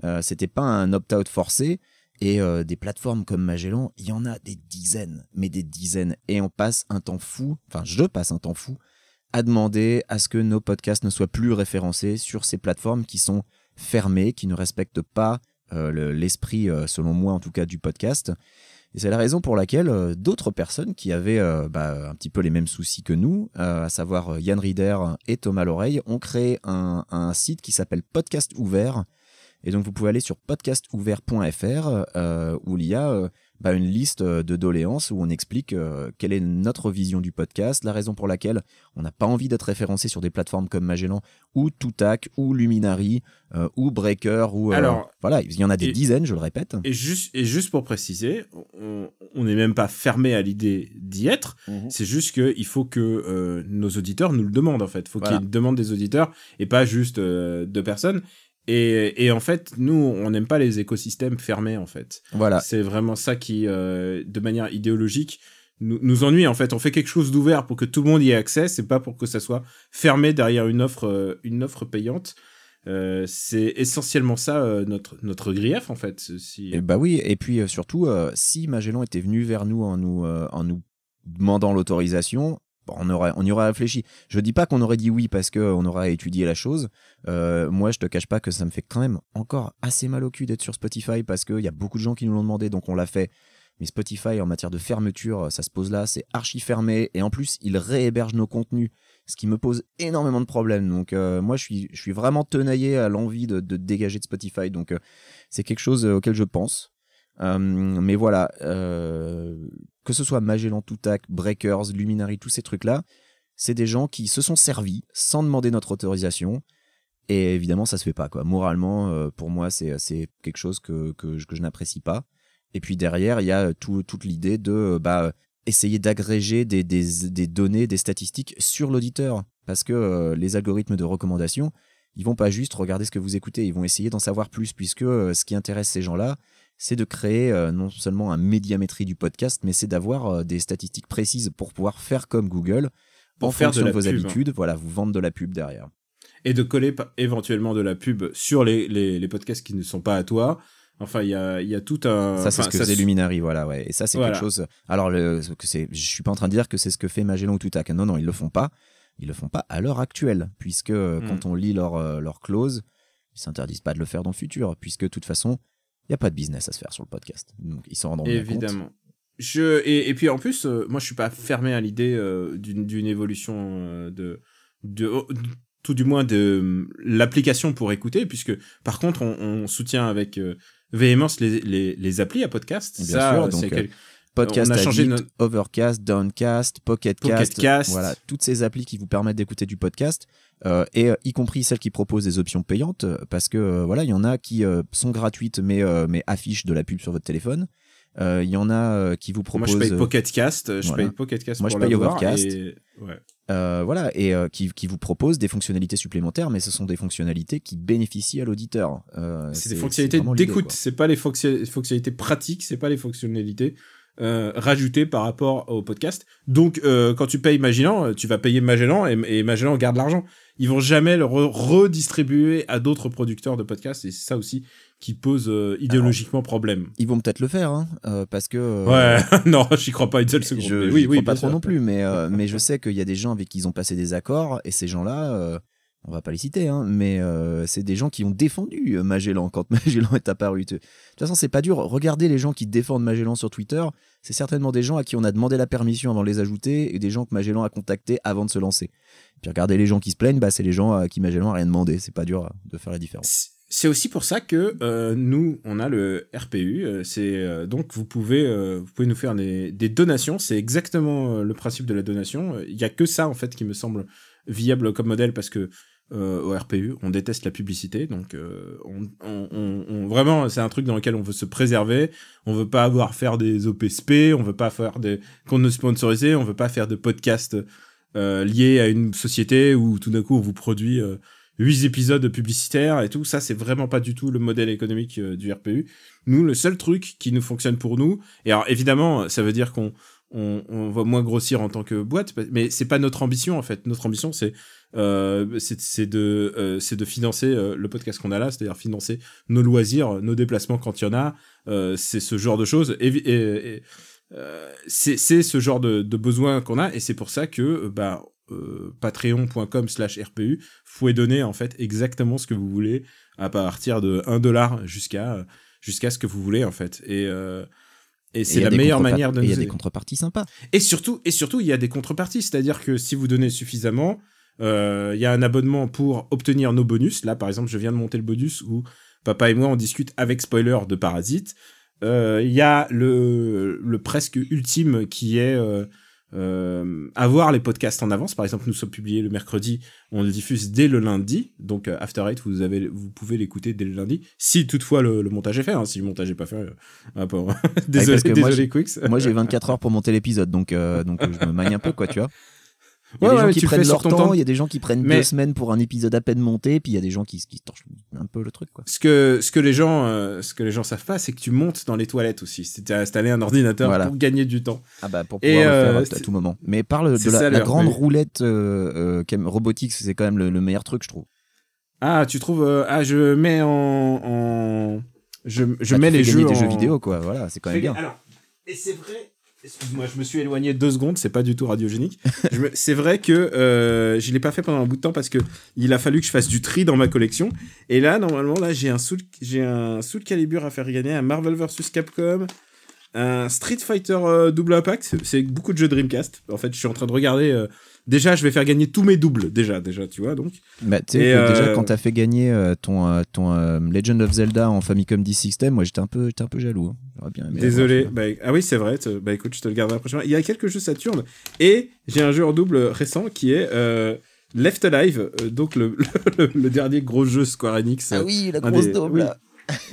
Euh, C'était pas un opt-out forcé. Et euh, des plateformes comme Magellan, il y en a des dizaines, mais des dizaines. Et on passe un temps fou, enfin je passe un temps fou, à demander à ce que nos podcasts ne soient plus référencés sur ces plateformes qui sont fermées, qui ne respectent pas euh, le- l'esprit, euh, selon moi en tout cas, du podcast. Et c'est la raison pour laquelle d'autres personnes qui avaient bah, un petit peu les mêmes soucis que nous, à savoir Yann Rieder et Thomas Loreille, ont créé un site qui s'appelle Podcast Ouvert. Et donc vous pouvez aller sur podcastouvert.fr euh, où il y a euh, bah, une liste euh, de doléances où on explique euh, quelle est notre vision du podcast, la raison pour laquelle on n'a pas envie d'être référencé sur des plateformes comme Magellan ou Toutac ou Luminary ou Breaker ou Alors, voilà il y en a des et- dizaines je le répète. Et juste, et juste pour préciser, on n'est même pas fermé à l'idée d'y être. C'est juste que il faut que nos auditeurs nous le demandent en fait. Il faut Voilà. qu'il y ait une demande des auditeurs et pas juste deux personnes. Et, et en fait, nous, on n'aime pas les écosystèmes fermés en fait. Voilà, C'est vraiment ça qui, euh, de manière idéologique, nous, nous ennuie en fait. On fait quelque chose d'ouvert pour que tout le monde y ait accès. C'est pas pour que ça soit fermé derrière une offre, euh, une offre payante. Euh, c'est essentiellement ça euh, notre notre grief en fait. Si... Et bah oui, et puis euh, surtout, si Magellan était venu vers nous en nous, en nous demandant l'autorisation, on, aurait, on y aurait réfléchi. Je dis pas qu'on aurait dit oui parce qu'on aurait étudié la chose. Euh, moi, je te cache pas que ça me fait quand même encore assez mal au cul d'être sur Spotify parce qu'il y a beaucoup de gens qui nous l'ont demandé, donc on l'a fait. Mais Spotify, en matière de fermeture, ça se pose là, c'est archi fermé, et en plus, il réhéberge nos contenus, ce qui me pose énormément de problèmes. Donc, euh, moi, je suis, vraiment tenaillé à l'envie de, dégager de Spotify, donc euh, c'est quelque chose euh, auquel je pense. Euh, mais voilà, euh, que ce soit Magellan, Toutac, Breakers, Luminary, tous ces trucs-là, c'est des gens qui se sont servis sans demander notre autorisation. Et évidemment, ça se fait pas. Quoi. Moralement, euh, pour moi, c'est quelque chose que, que, je- je n'apprécie pas. Et puis derrière, il y a tout, toute l'idée de bah, essayer d'agréger des, des, des données, des statistiques sur l'auditeur. Parce que les algorithmes de recommandation, ils vont pas juste regarder ce que vous écoutez, ils vont essayer d'en savoir plus, puisque ce qui intéresse ces gens-là, c'est de créer euh, non seulement un médiamétrie du podcast, mais c'est d'avoir euh, des statistiques précises pour pouvoir faire comme Google, Pour en faire fonction de, vos pub. habitudes, voilà, vous vendre de la pub derrière. et de coller éventuellement de la pub sur les, les, les podcasts qui ne sont pas à toi. Enfin, il y a, y a tout un. ça, c'est enfin, ce que faisait Luminary, voilà, ouais. Et ça, c'est Voilà. quelque chose. Alors, le, c'est, je suis pas en train de dire que c'est ce que fait Magellan ou Toutac. Non, non, ils le font pas. Ils le font pas à l'heure actuelle, puisque euh, Mm. quand on lit leur, leur clause, ils s'interdisent pas de le faire dans le futur, puisque de toute façon, il y a pas de business à se faire sur le podcast. Donc, ils s'en rendront compte. Évidemment. Je, et, et puis en plus, euh, moi je suis pas fermé à l'idée euh, d'une d'une évolution euh, de, de, tout du moins de l'application pour écouter, puisque par contre, on, on soutient avec euh, véhémence les, les, les applis à podcast. Bien Ça, sûr, donc, c'est quel- Podcast on a changé Addict, notre- Overcast, Downcast, Pocket Pocket Cast, Cast. voilà, toutes ces applis qui vous permettent d'écouter du podcast, euh, et euh, y compris celles qui proposent des options payantes, euh, parce que voilà, il y en a qui sont gratuites mais mais affichent de la pub sur votre téléphone. Il y en a qui vous Moi, proposent, je paye Pocket Cast, je voilà. paye Pocket Cast Moi, je paye Overcast. et- ouais. euh, voilà, et euh, qui, qui vous proposent des fonctionnalités supplémentaires, mais ce sont des fonctionnalités qui bénéficient à l'auditeur. Euh, C'est des fonctionnalités d'écoute, c'est pas les fonction- fonctionnalités pratiques, c'est pas les fonctionnalités euh, rajoutées par rapport au podcast. Donc, euh, quand tu payes Magellan, euh, tu vas payer Magellan et, et Magellan garde l'argent. Ils vont jamais le re- redistribuer à d'autres producteurs de podcasts et c'est ça aussi qui pose euh, idéologiquement problème. Ils vont peut-être le faire, hein, euh, parce que euh, Ouais, [laughs] non, j'y crois pas une seule seconde. Je, mais j'y oui, crois oui, pas trop sûr. non plus, mais, [laughs] mais je sais qu'il y a des gens avec qui ils ont passé des accords, et ces gens-là, on va pas les citer, hein, mais euh, c'est des gens qui ont défendu euh, Magellan quand [laughs] Magellan est apparu. De toute façon, c'est pas dur. Regardez les gens qui défendent Magellan sur Twitter, c'est certainement des gens à qui on a demandé la permission avant de les ajouter, et des gens que Magellan a contactés avant de se lancer. Puis regardez les gens qui se plaignent, bah, c'est les gens à qui Magellan a rien demandé. C'est pas dur euh, de faire la différence. C'est- aussi pour ça que nous, on a le RPU. c'est donc vous pouvez, vous pouvez nous faire des, des donations. C'est exactement le principe de la donation. Il y a que ça en fait qui me semble viable comme modèle parce que euh, au RPU, on déteste la publicité. Donc euh, on, on- on- vraiment, c'est un truc dans lequel on veut se préserver. On veut pas avoir faire des OPSP. On veut pas faire des contenus sponsorisés. On veut pas faire de podcasts euh, liés à une société où tout d'un coup on vous produit euh, huit épisodes publicitaires et tout. Ça, c'est vraiment pas du tout le modèle économique euh, du RPU. Nous, le seul truc qui nous fonctionne pour nous, et alors évidemment, ça veut dire qu'on on, on va moins grossir en tant que boîte, mais c'est pas notre ambition en fait. Notre ambition, c'est euh, c'est de euh, c'est de financer euh, le podcast qu'on a là, c'est-à-dire financer nos loisirs, nos déplacements quand il y en a. Euh, c'est ce genre de choses. Et, et- euh, c'est ce genre de, de besoin qu'on a, et c'est pour ça que bah euh, patreon.com slash rpu vous pouvez donner en fait exactement ce que vous voulez à partir de 1 dollar jusqu'à jusqu'à ce que vous voulez en fait et et c'est la meilleure manière de et Il y a des contreparties sympas. Et surtout, et surtout, il y a des contreparties. C'est-à-dire que si vous donnez suffisamment, euh, il y a un abonnement pour obtenir nos bonus. Là, par exemple, je viens de monter le bonus où papa et moi, on discute avec spoiler de Parasite. Euh, Il y a le, le presque ultime qui est euh, euh, avoir les podcasts en avance. Par exemple, nous sommes publiés le mercredi, on le diffuse dès le lundi. Donc, euh, After Eight, vous, avez, vous pouvez l'écouter dès le lundi. Si toutefois le, le montage est fait. hein. Si le montage n'est pas fait, euh, ah, [laughs] désolé, parce que moi, désolé, Quicks. Moi, j'ai [laughs] 24 heures pour monter l'épisode, donc, euh, donc euh, je me magne un peu, quoi, tu vois. Il y a Ouais, des ouais, gens qui prennent leur temps, il y a des gens qui prennent Mais- deux semaines pour un épisode à peine monté, puis il y a des gens qui, qui se torchent un peu le truc, quoi. ce que ce que les gens euh, ce que les gens savent pas c'est que tu montes dans les toilettes aussi c'est installer un ordinateur Voilà. pour gagner du temps Ah bah pour Et, pouvoir le euh, faire à- à, tout moment. Mais parle de la, ça, la le grande roulette euh, euh, Robotics, c'est quand même le, le meilleur truc, je trouve. ah tu trouves euh, ah je mets en, en je, je Bah, mets les jeux des jeux en- vidéo, quoi. Voilà, c'est quand même bien. alors et c'est vrai excuse-moi je me suis éloigné deux secondes c'est pas du tout radiogénique. Me- c'est vrai que euh, je l'ai pas fait pendant un bout de temps parce que il a fallu que je fasse du tri dans ma collection. Et là normalement là j'ai un Soul j'ai un Calibur à faire gagner un Marvel vs Capcom un Street Fighter euh, Double Impact. C'est beaucoup de jeux Dreamcast. En fait je suis en train de regarder euh, déjà je vais faire gagner tous mes doubles déjà déjà tu vois donc Bah, tu sais que euh, déjà, quand t'as fait gagner euh, ton, euh, ton euh, Legend of Zelda en Famicom D System, moi j'étais un peu, j'étais un peu jaloux. hein. Bien aimé Désolé. Bah, ah oui, c'est vrai. Bah écoute, je te le garderai prochainement. Il y a quelques jeux Saturn et j'ai un jeu en double récent qui est euh, Left Alive, euh, donc le, [laughs] le, le dernier gros jeu Square Enix. Ah oui, la grosse des- double. oui.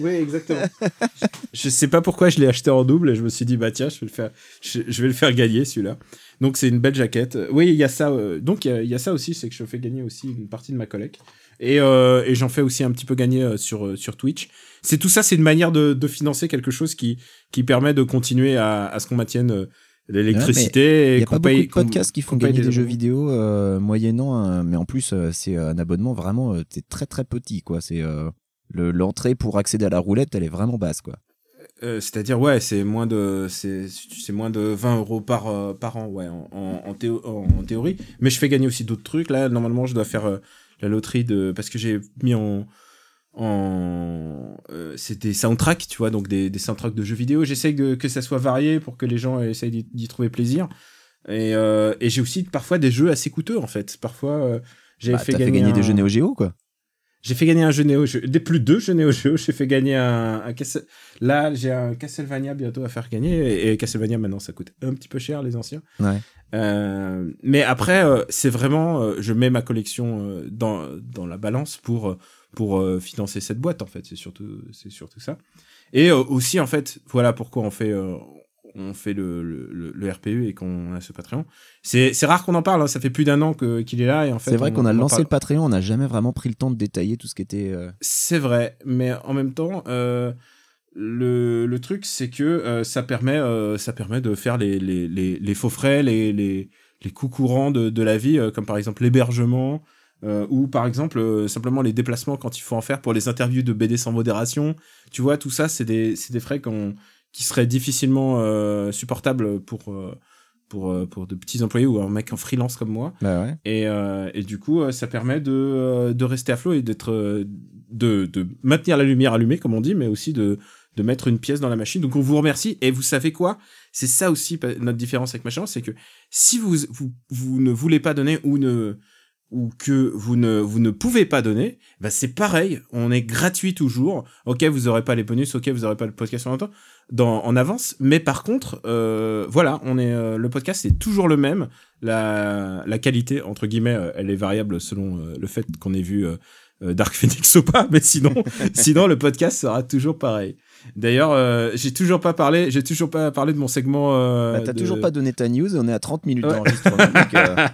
Oui, exactement. je, je sais pas pourquoi je l'ai acheté en double et je me suis dit bah tiens, je vais le faire, je, je vais le faire gagner celui-là. Donc c'est une belle jaquette. Oui, il y a ça. euh, donc il y a- il y, a ça aussi, c'est que je fais gagner aussi une partie de ma collecte et, euh, et j'en fais aussi un petit peu gagner euh, sur euh, sur Twitch. C'est tout ça, c'est une manière de, de financer quelque chose qui qui permet de continuer à, à ce qu'on maintienne euh, l'électricité Il et n'y a qu'on pas beaucoup paye de podcasts qui font qu'on paye gagner des jeux vidéo euh, moyennant, un- mais en plus euh, c'est un abonnement vraiment euh, c'est très très petit quoi. C'est le- l'entrée pour accéder à la roulette, elle est vraiment basse quoi. Euh, C'est-à-dire, ouais, c'est moins de, c'est, moins de 20 euros par, euh, par an, ouais, en, en, en théo- en théorie. Mais je fais gagner aussi d'autres trucs. Là, normalement, je dois faire euh, la loterie de, parce que j'ai mis en, en, c'est des soundtracks, tu vois, donc des, des soundtracks de jeux vidéo. J'essaye de, que ça soit varié pour que les gens essayent d'y, trouver plaisir. Et, et j'ai aussi parfois des jeux assez coûteux en fait. Parfois, j'ai Bah, fait, fait gagner des jeux Neo Geo, quoi. J'ai fait gagner un jeu Neo Geo, des plus de deux jeux Neo Geo. J'ai fait gagner un, un Castle- là j'ai un Castlevania bientôt à faire gagner et, Castlevania maintenant ça coûte un petit peu cher les anciens. Ouais. Euh, mais après euh, c'est vraiment euh, je mets ma collection euh, dans dans la balance pour pour financer cette boîte en fait. C'est surtout c'est surtout ça. Et aussi en fait voilà pourquoi on fait euh, on fait le, le, RPU et qu'on a ce Patreon. C'est rare qu'on en parle. hein. Ça fait plus d'un an qu'il est là et en fait C'est vrai on- qu'on a lancé parle- le Patreon, on n'a jamais vraiment pris le temps de détailler tout ce qui était. euh, C'est vrai, mais en même temps, euh, le, le truc, c'est que euh, ça, permet, ça permet de faire les, les, les, les faux frais, les, les, les coûts courants de, de la vie, comme par exemple l'hébergement, euh, ou par exemple euh, simplement les déplacements quand il faut en faire pour les interviews de BD sans modération. Tu vois, tout ça, c'est des, c'est des frais qu'on, qui seraient difficilement euh, supportables pour, euh, pour, euh, pour de petits employés ou un mec en freelance comme moi. Bah ouais. Et, et du coup, ça permet de, de rester à flot et d'être, de, de maintenir la lumière allumée, comme on dit, mais aussi de, de mettre une pièce dans la machine. Donc, on vous remercie. Et vous savez quoi? C'est ça aussi notre différence avec Machin, c'est que si vous, vous, vous ne voulez pas donner ou ne ou que vous ne vous ne pouvez pas donner, bah c'est pareil, on est gratuit toujours. OK, vous aurez pas les bonus, OK, vous aurez pas le podcast en temps dans en avance, mais par contre euh, voilà, on est euh, le podcast c'est toujours le même, la la qualité entre guillemets, euh, elle est variable selon euh, le fait qu'on ait vu euh, Dark [laughs] Phoenix ou pas, mais sinon [laughs] sinon le podcast sera toujours pareil. D'ailleurs, euh, j'ai toujours pas parlé, j'ai toujours pas parlé de mon segment euh, Bah, t'as de- toujours pas donné ta news, on est à 30 minutes Ouais. d'enregistrement. euh,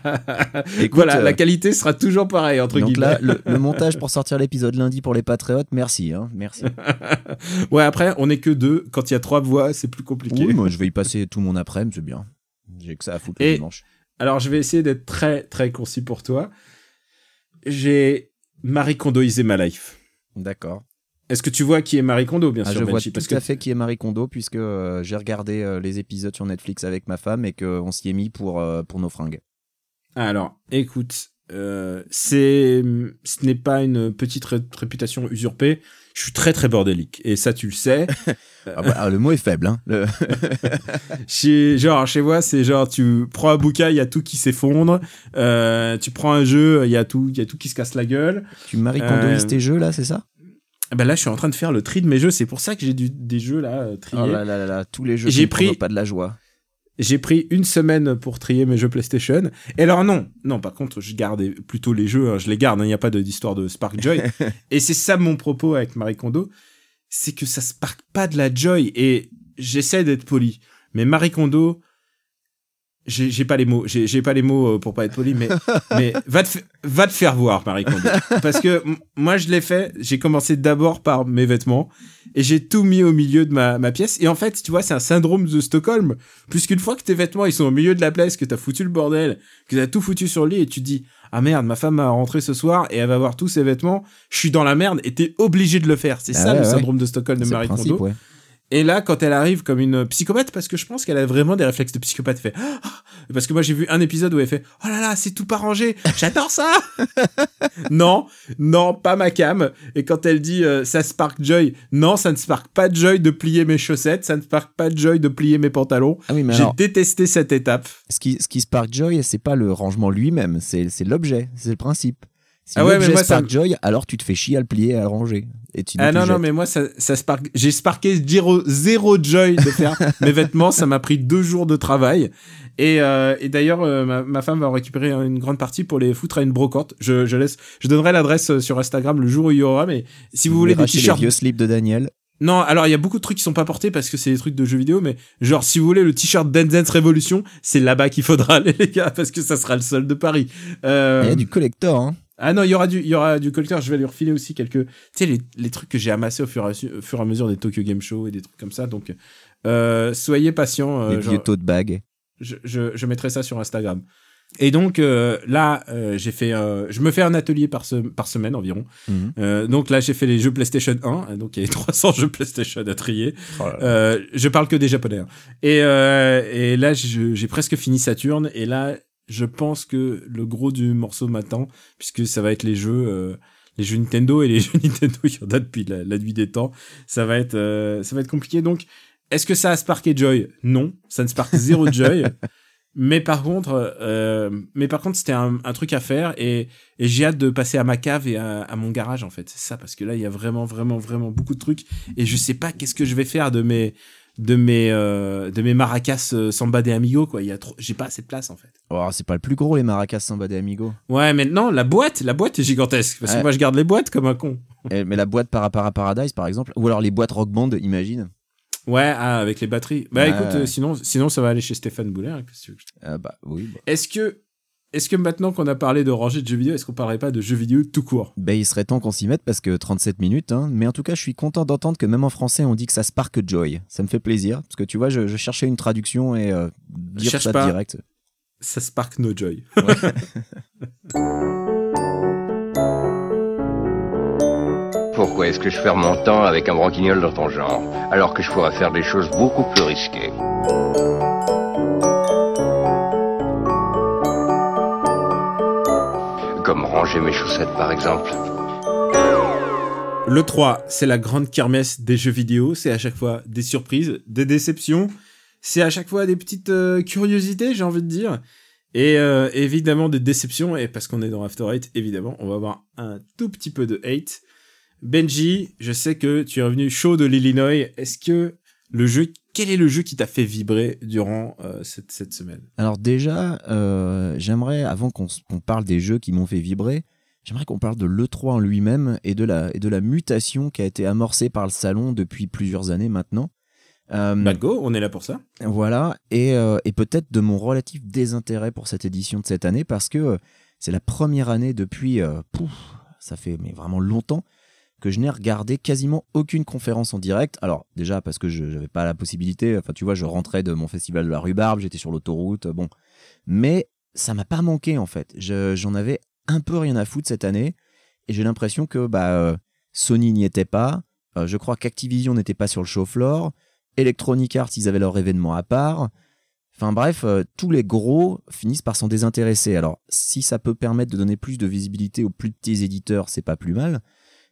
[laughs] voilà, la qualité sera toujours pareille entre donc guillemets. là, le, le montage pour sortir l'épisode lundi pour les Patriotes, merci. Hein, merci. [laughs] Ouais, après, on est que deux. Quand il y a trois voix, c'est plus compliqué. Oui, moi je vais y passer tout mon après-midi, c'est bien. J'ai que ça à foutre le Et- dimanche. Alors, je vais essayer d'être très, très concis pour toi. J'ai Marie Kondoisé ma life. D'accord. Est-ce que tu vois qui est Marie Kondo, bien Ah, sûr, je vois tout que à fait qui est Marie Kondo puisque euh, j'ai regardé euh, les épisodes sur Netflix avec ma femme et qu'on s'y est mis pour, euh, pour nos fringues. Alors, écoute, c'est, ce n'est pas une petite ré- réputation usurpée. Je suis très, très bordélique. Et ça, tu le sais. [laughs] Ah bah, ah, le mot est faible. Hein. Le- [laughs] Chez, genre, chez moi, c'est genre, tu prends un bouquin, il y a tout qui s'effondre. Tu prends un jeu, il y a tout, il y a tout qui se casse la gueule. tu Marie Kondoises Euh, tes jeux là, c'est ça? Ah Ben là, je suis en train de faire le tri de mes jeux. C'est pour ça que j'ai des jeux là euh, triés. Oh là là là là, tous les jeux J'ai pris- pas de la joie. J'ai pris une semaine pour trier mes jeux PlayStation. Et alors non, non, par contre, je garde plutôt les jeux, hein, je les garde, hein, il n'y a pas d'histoire de Spark Joy. [laughs] et c'est ça mon propos avec Marie Kondo, c'est que ça spark pas de la joy. Et j'essaie d'être poli. Mais Marie Kondo, j'ai pas les mots, j'ai pas les mots euh, pour pas être poli, mais, [laughs] mais va, te, va te faire voir, Marie Kondo. Parce que moi, je l'ai fait, j'ai commencé d'abord par mes vêtements et j'ai tout mis au milieu de ma, ma pièce. Et en fait, tu vois, c'est un syndrome de Stockholm. Puisqu'une fois que tes vêtements, ils sont au milieu de la place, que t'as foutu le bordel, que t'as tout foutu sur le lit et tu te dis, ah merde, ma femme va rentrer ce soir et elle va voir tous ses vêtements, je suis dans la merde et t'es obligé de le faire. C'est Ah ça ouais, le ouais. syndrome de Stockholm de Marie Kondo. ouais. Et là, quand elle arrive comme une psychopathe, parce que je pense qu'elle a vraiment des réflexes de psychopathe, fait Ah parce que moi j'ai vu un épisode où elle fait oh là là c'est tout pas rangé, j'adore ça. [laughs] non, non, pas ma cam. Et quand elle dit euh, ça spark joy, non, ça ne spark pas de joy de plier mes chaussettes, ça ne spark pas de joy de plier mes pantalons. Ah oui, J'ai alors, détesté cette étape. ce qui, ce qui spark joy, c'est pas le rangement lui-même, c'est c'est l'objet, c'est le principe. Si Ah ouais, mais moi, ça spark me- joy, alors tu te fais chier à le plier et à le ranger. Et tu Ah non, non, mais moi, ça, ça spark... j'ai sparké zéro, zéro joy de faire [laughs] mes vêtements. Ça m'a pris deux jours de travail. Et, euh, et d'ailleurs, euh, ma, ma femme va en récupérer une grande partie pour les foutre à une brocante. Je, je laisse, je donnerai l'adresse euh, sur Instagram le jour où il y aura. Mais si vous voulez des t-shirts, vieux slips de Daniel, non, alors il y a beaucoup de trucs qui sont pas portés parce que c'est des trucs de jeux vidéo. Mais genre, si vous voulez le t-shirt Dance Dance Revolution, c'est là-bas qu'il faudra [laughs] aller, les gars, parce que ça sera le sol de Paris. Euh, il y a du collector. Hein. Ah non, il y aura du, il y aura du collecteur. Je vais lui refiler aussi quelques, tu sais, les, les trucs que j'ai amassés au fur, et à, su- au fur et à mesure des Tokyo Game Show et des trucs comme ça. Donc, euh, soyez patients. euh, les vieux tote bag. je, je, je mettrai ça sur Instagram. Et donc euh, là, euh, j'ai fait, je me fais un atelier par, se- par semaine environ. Mhm. Donc là, j'ai fait les jeux PlayStation 1. Donc il y a 300 [laughs] jeux PlayStation à trier. Oh je parle que des japonais. hein. Et, et là, j'ai presque fini Saturne. Et là, je pense que le gros du morceau m'attend, puisque ça va être les jeux, euh, les jeux Nintendo et les [laughs] jeux Nintendo, il y en a depuis la, la nuit des temps. Ça va être, euh, ça va être compliqué. Donc, est-ce que ça a sparké Joy? Non, ça ne spark zéro [laughs] Joy. Mais par contre, euh, mais par contre, c'était un, un truc à faire et, et j'ai hâte de passer à ma cave et à, à mon garage en fait. C'est ça parce que là, il y a vraiment, vraiment, vraiment beaucoup de trucs et je sais pas qu'est-ce que je vais faire de mes de mes euh, de mes maracas euh, samba de amigo quoi. Il y a trop, j'ai pas assez de place en fait. Oh, c'est pas le plus gros les maracas samba des amigos. Ouais, mais non, la boîte, la boîte est gigantesque parce que moi je garde les boîtes comme un con. Eh, mais la boîte Parapara Paradise par exemple, ou alors les boîtes Rock Band, imagine. Ouais, ah, avec les batteries. Bah écoute, euh, sinon, sinon ça va aller chez Stéphane Boulet. hein, que Ah bah oui. bah. Est-ce que, est-ce que maintenant qu'on a parlé de rangée de jeux vidéo, est-ce qu'on parlerait pas de jeux vidéo tout court? Ben, il serait temps qu'on s'y mette parce que 37 minutes, hein. mais en tout cas, je suis content d'entendre que même en français, on dit que ça spark joy. Ça me fait plaisir parce que tu vois, je, je cherchais une traduction et euh, dire Cherche ça pas. direct. Ça spark no joy. [laughs] Pourquoi est-ce que je perds mon temps avec un branquignol dans ton genre, alors que je pourrais faire des choses beaucoup plus risquées? Ranger mes chaussettes par exemple. Le 3, c'est la grande kermesse des jeux vidéo. C'est à chaque fois des surprises, des déceptions. C'est à chaque fois des petites euh, curiosités, j'ai envie de dire. Et euh, évidemment des déceptions. Et parce qu'on est dans After Eight, évidemment, on va avoir un tout petit peu de hate. Benji, je sais que tu es revenu chaud de l'Illinois. Est-ce que le jeu, quel est le jeu qui t'a fait vibrer durant euh, cette, cette semaine? Alors déjà, euh, j'aimerais, avant qu'on parle des jeux qui m'ont fait vibrer, j'aimerais qu'on parle de l'E3 en lui-même et, de la- et de la mutation qui a été amorcée par le salon depuis plusieurs années maintenant. Euh, Bah go, on est là pour ça. Voilà, et, euh, et peut-être de mon relatif désintérêt pour cette édition de cette année, parce que c'est la première année depuis, pouf, ça fait mais vraiment longtemps, que je n'ai regardé quasiment aucune conférence en direct. Alors déjà parce que je n'avais pas la possibilité, enfin tu vois, je rentrais de mon festival de la rhubarbe, j'étais sur l'autoroute, bon. Mais ça m'a pas manqué en fait, Je- j'en avais un peu rien à foutre cette année, et j'ai l'impression que bah, euh, Sony n'y était pas, euh, je crois qu'Activision n'était pas sur le show floor, Electronic Arts, ils avaient leur événement à part. Enfin bref, euh, tous les gros finissent par s'en désintéresser. Alors, si ça peut permettre de donner plus de visibilité aux plus petits éditeurs, c'est pas plus mal.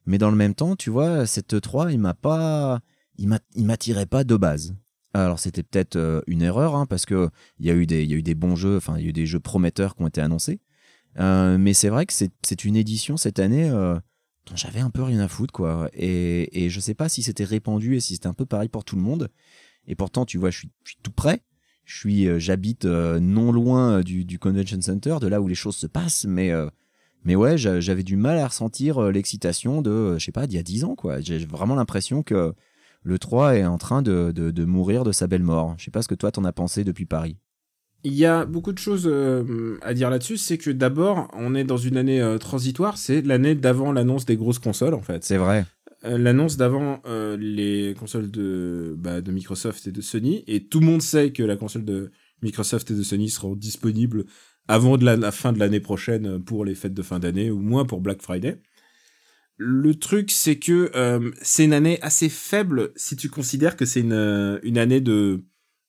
Mais dans le même temps, tu vois, cette E3, il m'a pas, il m'a- il m'attirait pas de base. Alors c'était peut-être euh, une erreur, hein, parce que il y a eu des, y a eu des bons jeux, enfin il y a eu des jeux prometteurs qui ont été annoncés. Euh, mais c'est vrai que c'est une édition cette année euh, dont j'avais un peu rien à foutre, quoi. Et, et je sais pas si c'était répandu et si c'était un peu pareil pour tout le monde. Et pourtant, tu vois, je suis, je suis tout près. J'habite non loin du, du convention center, de là où les choses se passent, mais mais ouais, j'a- j'avais du mal à ressentir euh, l'excitation de, euh, je sais pas, d'il y a 10 ans, quoi. J'ai vraiment l'impression que le 3 est en train de, de, de mourir de sa belle mort. Je sais pas ce que toi t'en as pensé depuis Paris. Il y a beaucoup de choses euh, à dire là-dessus. C'est que d'abord, on est dans une année euh, transitoire. C'est l'année d'avant l'annonce des grosses consoles, en fait. C'est vrai. Euh, l'annonce d'avant les consoles de, bah, de Microsoft et de Sony. Et tout le monde sait que la console de Microsoft et de Sony seront disponibles avant de la, la fin de l'année prochaine pour les fêtes de fin d'année, ou moins pour Black Friday. Le truc, c'est que euh, c'est une année assez faible si tu considères que c'est une, euh, une année de...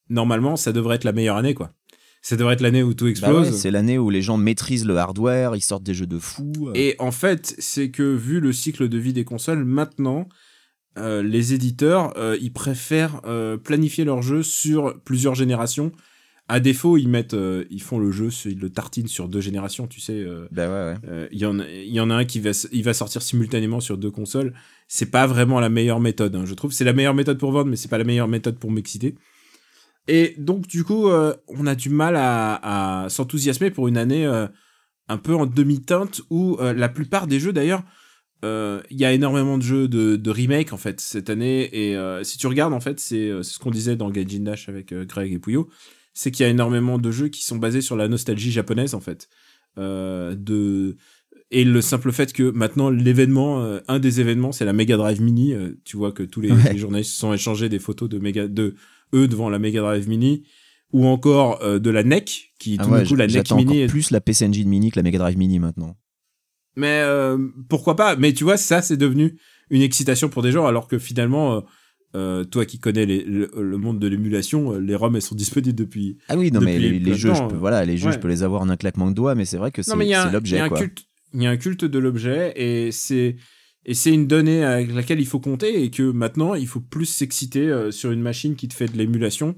Normalement, ça devrait être la meilleure année, quoi. Ça devrait être l'année où tout Bah explose. ouais, c'est l'année où les gens maîtrisent le hardware, ils sortent des jeux de fous. euh. Et en fait, c'est que vu le cycle de vie des consoles, maintenant, euh, les éditeurs, euh, ils préfèrent euh, planifier leur jeu sur plusieurs générations. À défaut, ils mettent, euh, ils font le jeu, ils le tartinent sur deux générations, tu sais. euh, Bah ouais, ouais. euh, Il y en il y en a un qui va, il va sortir simultanément sur deux consoles. C'est pas vraiment la meilleure méthode, hein, je trouve. C'est la meilleure méthode pour vendre, mais c'est pas la meilleure méthode pour m'exciter. Et donc, du coup, on a du mal à, à s'enthousiasmer pour une année un peu en demi-teinte où la plupart des jeux, d'ailleurs, il y a énormément de jeux de, de remake en fait cette année. Et si tu regardes, en fait, c'est ce qu'on disait dans Gaijin Dash avec Greg et Puyo, c'est qu'il y a énormément de jeux qui sont basés sur la nostalgie japonaise en fait. Euh, de et le simple fait que maintenant l'événement, euh, un des événements, c'est la Mega Drive Mini. euh, tu vois que tous les, Ouais. les journalistes se sont échangés des photos de Mega de eux devant la Mega Drive Mini ou encore euh, de la NEC qui Ah tout ouais, d'un coup la NEC Mini. est- plus la PC Engine Mini que la Mega Drive Mini maintenant. Mais pourquoi pas? Mais tu vois, ça c'est devenu une excitation pour des gens alors que finalement. Euh, toi qui connais les- le, le monde de l'émulation, euh, les ROM elles sont disponibles depuis. Ah oui, non mais les, jeux, je peux, euh, voilà, les jeux, ouais. je peux les avoir en un claquement de doigts, mais c'est vrai que c'est l'objet il y a un culte de l'objet et c'est et c'est une donnée avec laquelle il faut compter et que maintenant il faut plus s'exciter euh, sur une machine qui te fait de l'émulation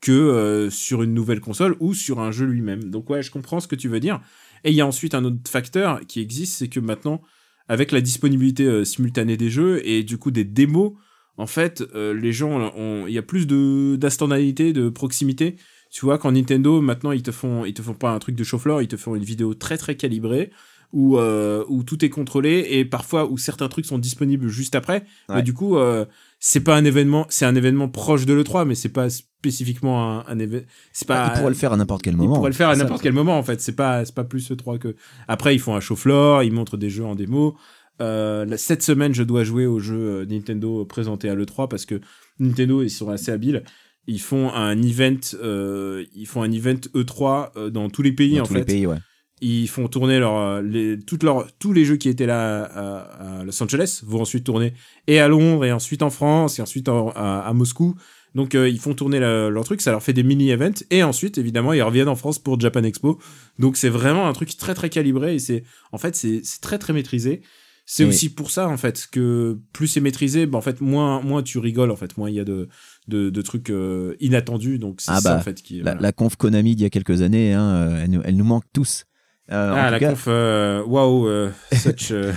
que euh, sur une nouvelle console ou sur un jeu lui-même. Donc ouais, je comprends ce que tu veux dire. Et il y a ensuite un autre facteur qui existe, c'est que maintenant, avec la disponibilité euh, simultanée des jeux et du coup des démos, en fait, euh, les gens, il y a plus de d'instantanéité, de proximité. Tu vois, quand Nintendo, maintenant, ils te font, ils te font pas un truc de chauffe-fleur, ils te font une vidéo très très calibrée où, euh, où tout est contrôlé et parfois où certains trucs sont disponibles juste après. Ouais. Mais du coup, euh, c'est pas un événement, c'est un événement proche de l'E3, mais c'est pas spécifiquement un, un événement. C'est pas. le faire à n'importe quel moment. pourrait le faire à n'importe quel moment en fait. C'est pas c'est pas plus E3 que. Après ils font un show floor, ils montrent des jeux en démo. Euh, cette semaine je dois jouer au jeu euh, Nintendo présenté à l'E3 parce que Nintendo ils sont assez habiles. Ils font un event, euh, ils font un event E3 euh, dans tous les pays Dans en tous fait. les pays, ouais. Ils font tourner leur, euh, les, toutes leurs, tous les jeux qui étaient là à, à Los Angeles vont ensuite tourner et à Londres et ensuite en France et ensuite en- à, à Moscou. Donc euh, ils font tourner la- leur truc, ça leur fait des mini-events et ensuite évidemment ils reviennent en France pour Japan Expo. Donc c'est vraiment un truc très très calibré et c'est en fait c'est très très maîtrisé. C'est aussi pour ça en fait que plus c'est maîtrisé, bah, en fait moins moins tu rigoles en fait, moins il y a de de, de trucs euh, inattendus. Donc c'est Ah ça bah, en fait qui La, voilà. la conf Konami d'il y a quelques années, hein, euh, elle, nous, elle nous manque tous. Euh, ah la cas, conf euh, wow euh, [laughs] such euh,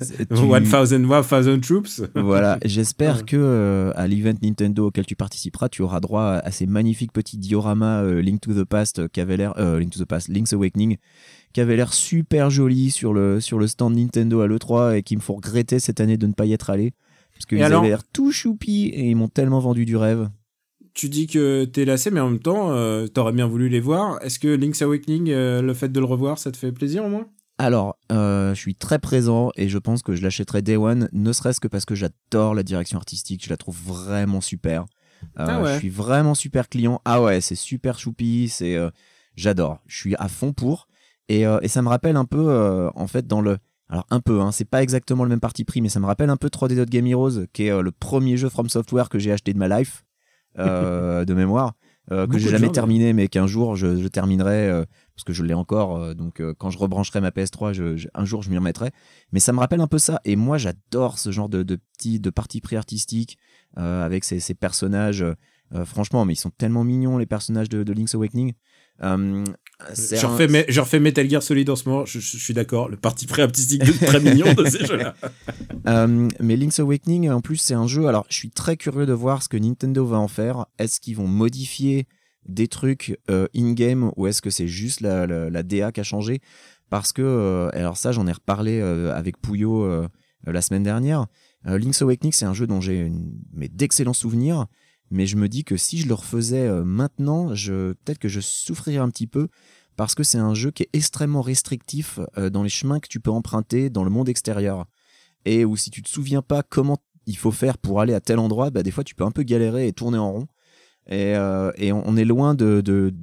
c'est- tu- [laughs] 1000 1000 troops. Voilà, [laughs] j'espère que euh, à l'event Nintendo auquel tu participeras, tu auras droit à ces magnifiques petits dioramas Link to the Past qui avait l'air Link to the Past, Link's Awakening qui avait l'air super joli sur le sur le stand Nintendo à l'E3 et qui me font regretter cette année de ne pas y être allé parce qu'ils avaient l'air tout choupi et ils m'ont tellement vendu du rêve. tu dis que t'es lassé, mais en même temps, euh, t'aurais bien voulu les voir. Est-ce que Link's Awakening, euh, le fait de le revoir, ça te fait plaisir au moins? Alors, euh, je suis très présent et je pense que je l'achèterai Day One, ne serait-ce que parce que j'adore la direction artistique, je la trouve vraiment super. Euh, Ah ouais. Je suis vraiment super client. Ah ouais, c'est super choupi, c'est, euh, j'adore. Je suis à fond pour. Et, euh, et ça me rappelle un peu, euh, en fait, dans le, alors un peu, hein, c'est pas exactement le même parti pris, mais ça me rappelle un peu 3D Dot Game Heroes, qui est euh, le premier jeu From Software que j'ai acheté de ma life, [laughs] de mémoire, que j'ai jamais gens, terminé, mais qu'un jour je, je terminerai. parce que je l'ai encore, donc quand je rebrancherai ma PS3, je- je- un jour je m'y remettrai. Mais ça me rappelle un peu ça, et moi j'adore ce genre de, de petits, de parties pris artistiques euh, avec ces, ces personnages. franchement, mais ils sont tellement mignons les personnages de, de Link's Awakening. Euh, je refais, me- je refais Metal Gear Solid en ce moment, je, je- je suis d'accord, le parti pré-artistique est très mignon de ces [laughs] jeux-là. Euh, mais Link's Awakening, en plus, c'est un jeu. Alors, je suis très curieux de voir ce que Nintendo va en faire. Est-ce qu'ils vont modifier des trucs euh, in-game ou est-ce que c'est juste la, la, la DA qui a changé? Parce que, euh, alors ça, j'en ai reparlé avec Pouillot la semaine dernière. Link's Awakening, c'est un jeu dont j'ai d'excellents souvenirs. Mais je me dis que si je le refaisais euh, maintenant, peut-être que je souffrirais un petit peu parce que c'est un jeu qui est extrêmement restrictif euh, dans les chemins que tu peux emprunter dans le monde extérieur et où si tu te souviens pas comment il faut faire pour aller à tel endroit, bah, des fois tu peux un peu galérer et tourner en rond. Et, euh, on, est loin de, de,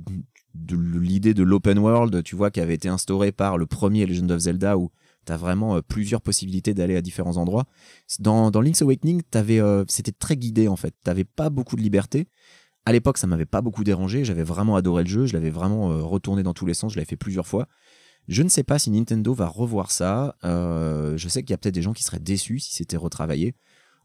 de l'idée de l'open world, tu vois, qui avait été instaurée par le premier Legend of Zelda où tu as vraiment euh, plusieurs possibilités d'aller à différents endroits. Dans, Link's Awakening, euh, c'était très guidé en fait. T'avais pas beaucoup de liberté. À l'époque, ça m'avait pas beaucoup dérangé. J'avais vraiment adoré le jeu. Je l'avais vraiment euh, retourné dans tous les sens. Je l'avais fait plusieurs fois. Je ne sais pas si Nintendo va revoir ça. Je sais qu'il y a peut-être des gens qui seraient déçus si c'était retravaillé.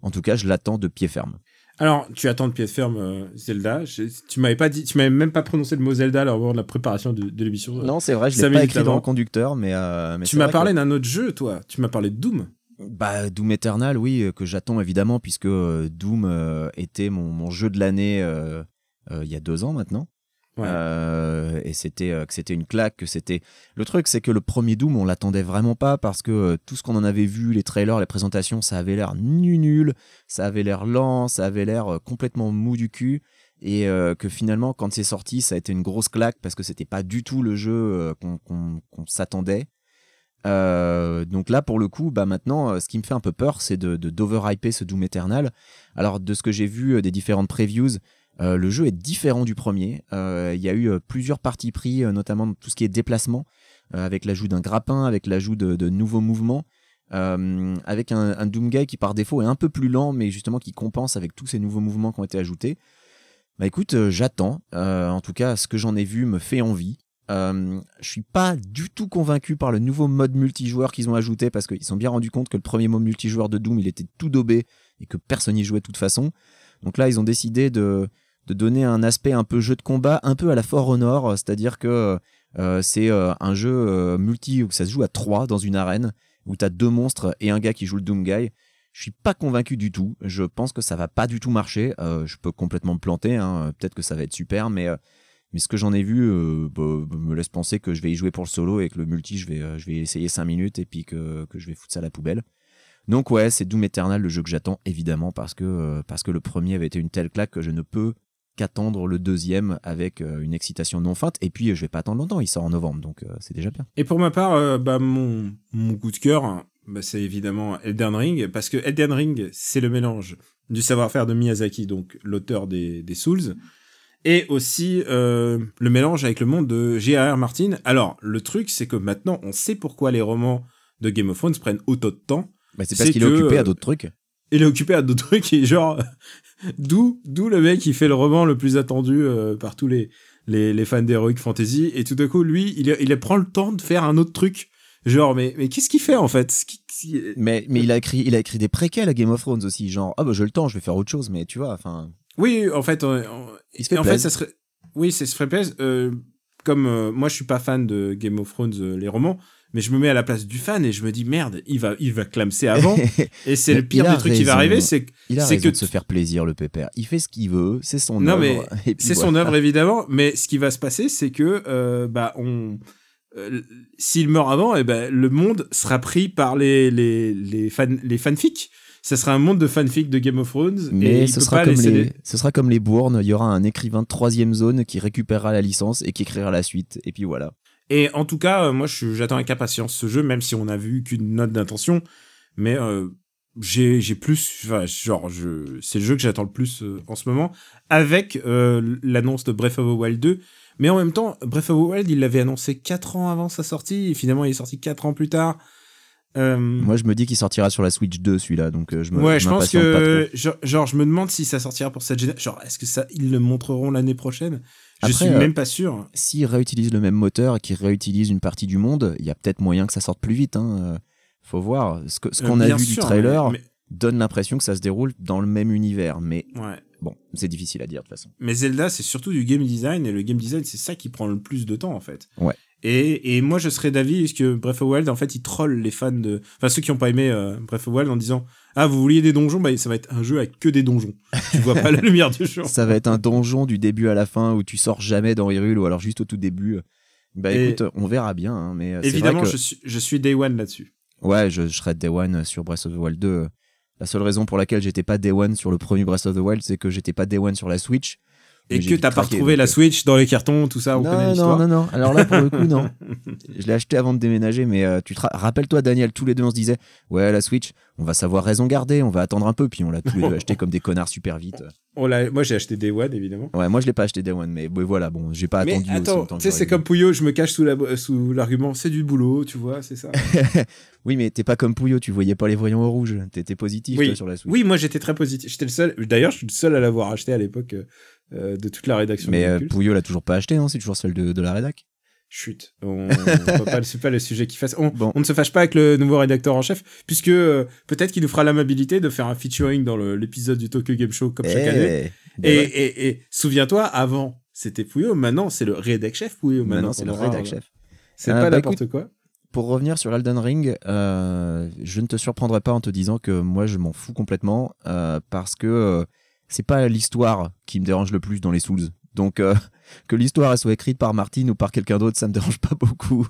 En tout cas, je l'attends de pied ferme. Alors, tu attends de pied ferme euh, Zelda. Je- tu m'avais pas dit, tu m'avais même pas prononcé le mot Zelda lors de la préparation de, de l'émission. Non, c'est vrai, je l'ai pas écrit dans le conducteur, mais, euh, mais tu m'as parlé que- d'un autre jeu, toi. Tu m'as parlé de Doom. Bah, Doom Eternal, oui, euh, que j'attends évidemment, puisque Doom était mon, mon jeu de l'année il y a deux ans maintenant. Euh, et c'était euh, que c'était une claque, que c'était. Le truc, c'est que le premier Doom, on l'attendait vraiment pas parce que euh, tout ce qu'on en avait vu, les trailers, les présentations, ça avait l'air nul, nul, ça avait l'air lent, ça avait l'air complètement mou du cul. Et que finalement, quand c'est sorti, ça a été une grosse claque parce que c'était pas du tout le jeu qu'on s'attendait. Donc là, pour le coup, bah maintenant, ce qui me fait un peu peur, c'est de d'overhyper ce Doom Eternal. Alors, de ce que j'ai vu des différentes previews, euh, le jeu est différent du premier. Euh, Il y a eu euh, plusieurs parties pris, notamment tout ce qui est déplacement, avec l'ajout d'un grappin, avec l'ajout de, nouveaux mouvements, avec un, un Doomguy qui par défaut est un peu plus lent, mais justement qui compense avec tous ces nouveaux mouvements qui ont été ajoutés. Bah écoute, j'attends. En tout cas, ce que j'en ai vu me fait envie. Euh, je suis pas du tout convaincu par le nouveau mode multijoueur qu'ils ont ajouté parce qu'ils se sont bien rendus compte que le premier mode multijoueur de Doom il était tout daubé et que personne n'y jouait de toute façon. Donc là, ils ont décidé de, de donner un aspect un peu jeu de combat, un peu à la For Honor, c'est-à-dire que euh, c'est euh, un jeu euh, multi où ça se joue à trois dans une arène, où tu as deux monstres et un gars qui joue le Doom Guy. Je suis pas convaincu du tout. Je pense que ça va pas du tout marcher. Euh, je peux complètement me planter. hein. Peut-être que ça va être super, mais euh, mais ce que j'en ai vu euh, bah, me laisse penser que je vais y jouer pour le solo et que le multi, je vais euh, je vais essayer 5 minutes et puis que, que je vais foutre ça à la poubelle. Donc ouais, c'est Doom Eternal le jeu que j'attends évidemment parce que euh, parce que le premier avait été une telle claque que je ne peux qu'attendre le deuxième avec euh, une excitation non feinte. Et puis je vais pas attendre longtemps. Il sort en novembre, donc euh, c'est déjà bien. Et pour ma part, euh, bah, mon, mon coup de cœur, bah, c'est évidemment Elden Ring, parce que Elden Ring, c'est le mélange du savoir-faire de Miyazaki, donc l'auteur des, des Souls, et aussi euh, le mélange avec le monde de J.R.R. Martin. Alors, le truc, c'est que maintenant, on sait pourquoi les romans de Game of Thrones prennent autant de temps. Bah, c'est parce qu'il est occupé à d'autres trucs. Il est occupé à d'autres [laughs] trucs, et genre, d'où, d'où le mec qui fait le roman le plus attendu euh, par tous les, les, les fans d'Heroic Fantasy, et tout d'un coup, lui, il, il prend le temps de faire un autre truc. Genre, mais, mais qu'est-ce qu'il fait en fait? Mais, mais il a écrit il a écrit des préquels à Game of Thrones aussi, genre ah bah j'ai le temps, je vais faire autre chose, mais tu vois, enfin Oui, en fait, on- on- il se fait en fait, ça serait, oui, ça se ferait plaisir. Euh, comme euh, moi, je suis pas fan de Game of Thrones, les romans, mais je me mets à la place du fan et je me dis merde, il va, il va clamser avant. [laughs] et c'est le pire a des trucs qui va raison. arriver, c'est que il a raison que de se faire plaisir le pépère. Il fait ce qu'il veut, c'est son Non, œuvre. mais [laughs] c'est son œuvre évidemment, mais ce qui va se passer, c'est que euh, bah on euh, s'il meurt avant, et ben le monde sera pris par les les les les fanfics. Ça sera un monde de fanfics de Game of Thrones Mais ce sera, comme les- ce sera comme les bournes, il y aura un écrivain de troisième zone qui récupérera la licence et qui écrira la suite. Et puis voilà. Et en tout cas, euh, moi, j'attends avec impatience ce jeu, même si on a vu qu'une note d'intention. Mais euh, j'ai plus, enfin, genre, c'est le jeu que j'attends le plus euh, en ce moment, avec euh, l'annonce de Breath of the Wild 2. Mais en même temps, Breath of the Wild, il l'avait annoncé 4 ans avant sa sortie, et finalement, il est sorti 4 ans plus tard. Moi, je me dis qu'il sortira sur la Switch 2 celui-là, donc je me ouais, je pense que, genre, je me demande si ça sortira pour cette génération. Genre, est-ce que ça, ils le montreront l'année prochaine? Je Après, suis euh, même pas sûr. S'ils réutilisent le même moteur et qu'ils réutilisent une partie du monde, il y a peut-être moyen que ça sorte plus vite. Hein. euh, Faut voir. Ce Euh, qu'on a vu du trailer mais- donne l'impression que ça se déroule dans le même univers, mais mais- ouais. bon, c'est difficile à dire de toute façon. Mais Zelda, c'est surtout du game design, et le game design, c'est ça qui prend le plus de temps, en fait. Ouais. Et, et moi, je serais d'avis que Breath of the Wild, en fait, il troll les fans de... Enfin, ceux qui n'ont pas aimé euh, Breath of the Wild en disant « Ah, vous vouliez des donjons? Bah, ça va être un jeu avec que des donjons. tu vois pas la lumière du jour. Ça va être un donjon du début à la fin où tu sors jamais dans Hyrule ou alors juste au tout début. Bah Et- écoute, on verra bien. hein, mais c'est Évidemment, vrai que- je, suis, je suis Day One là-dessus. Ouais, je, je serais Day One sur Breath of the Wild 2. La seule raison pour laquelle j'étais pas Day One sur le premier Breath of the Wild, c'est que j'étais pas Day One sur la Switch. Et que t'as pas retrouvé la euh, Switch dans les cartons, tout ça, on connaît Non, non, l'histoire. non, non. Alors là, pour le coup, non. [laughs] Je l'ai acheté avant de déménager, mais euh, tu te ra- rappelle-toi, Daniel, tous les deux, on se disait, ouais, la Switch, on va savoir raison garder, on va attendre un peu, puis on l'a tous les deux acheté comme des connards super vite. On l'a- Moi, j'ai acheté Day One, évidemment. Ouais, moi je l'ai pas acheté Day One, mais mais voilà, bon, j'ai pas Mais attendu. aussi attends, longtemps tu sais, c'est comme Pouillot, je me cache sous la- sous l'argument, c'est du boulot, tu vois, c'est ça. [laughs] Oui, mais t'es pas comme Pouillot, tu voyais pas les voyants au rouge, t'étais positif Oui. toi, sur la Switch. Oui, moi j'étais très positif. J'étais le seul. D'ailleurs, je suis le seul à l'avoir acheté à l'époque euh, euh, de toute la rédaction. Mais euh. Pouillot l'a toujours pas acheté, non C'est toujours celle de, de la rédac. Chut, on, on va pas, c'est pas le sujet qui fasse. On, [laughs] Bon. on ne se fâche pas avec le nouveau rédacteur en chef, puisque euh, peut-être qu'il nous fera l'amabilité de faire un featuring dans l'épisode du Tokyo Game Show comme chaque année. Eh, Et, ouais. et, et souviens-toi, avant c'était Pouillot, maintenant c'est le rédac chef Pouillot. maintenant c'est le rédac euh, chef. C'est Ah, pas bah, n'importe quoi. Pour revenir sur Elden Ring, euh, je ne te surprendrai pas en te disant que moi je m'en fous complètement euh, parce que euh, c'est pas l'histoire qui me dérange le plus dans les Souls. Donc euh, [laughs] que l'histoire soit écrite par Martin ou par quelqu'un d'autre, ça me dérange pas beaucoup.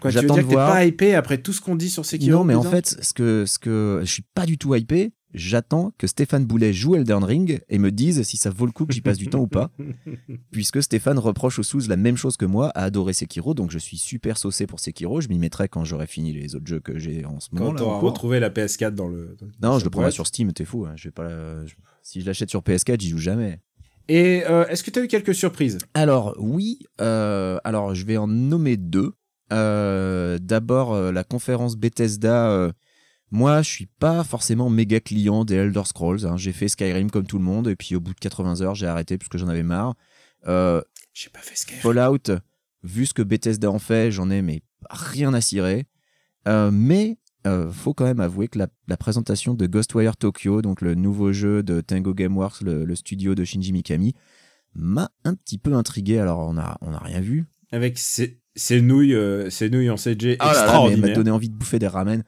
Quoi, tu veux j'attends dire de que t'es pas hypé après tout ce qu'on dit sur Sekiro non, mais en fait, ce que ce que je suis pas du tout hypé. J'attends que Stéphane Boulet joue Elden Ring et me dise si ça vaut le coup que j'y passe du temps ou pas. [laughs] Puisque Stéphane reproche aux Souls la même chose que moi, à adorer Sekiro, donc je suis super saucé pour Sekiro. Je m'y mettrai quand j'aurai fini les autres jeux que j'ai en ce moment. Quand t'auras retrouvé la PS4 dans le. dans Non, je le prendrai boîte. sur Steam, t'es fou. hein, Je vais pas, la- je- Si je l'achète sur PS4, j'y joue jamais. Et euh, est-ce que t'as eu quelques surprises? Alors, oui, euh, alors je vais en nommer deux. Euh, D'abord, la conférence Bethesda. Euh, moi, je suis pas forcément méga client des Elder Scrolls. hein. J'ai fait Skyrim comme tout le monde, et puis au bout de 80 heures, j'ai arrêté parce que j'en avais marre. Euh, J'ai pas fait Skyrim. Fallout, vu ce que Bethesda en fait, j'en ai mais rien à cirer. Euh, mais euh, faut quand même avouer que la, la présentation de Ghostwire Tokyo, donc le nouveau jeu de Tango Gameworks, le, le studio de Shinji Mikami, m'a un petit peu intrigué. Alors, on a, on a rien vu. Avec ces, ces nouilles, euh, ces nouilles en CG Ah là là, mais elle extraordinaires. m'a donné envie de bouffer des ramen.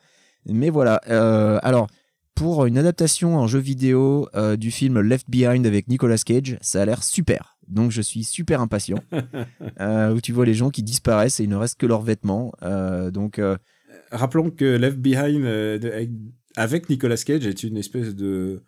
Mais voilà. euh, alors, pour une adaptation en jeu vidéo euh, du film Left Behind avec Nicolas Cage, ça a l'air super. Donc, je suis super impatient. [laughs] Euh, où tu vois les gens qui disparaissent et il ne reste que leurs vêtements. Donc, Rappelons que Left Behind avec Nicolas Cage est une espèce de,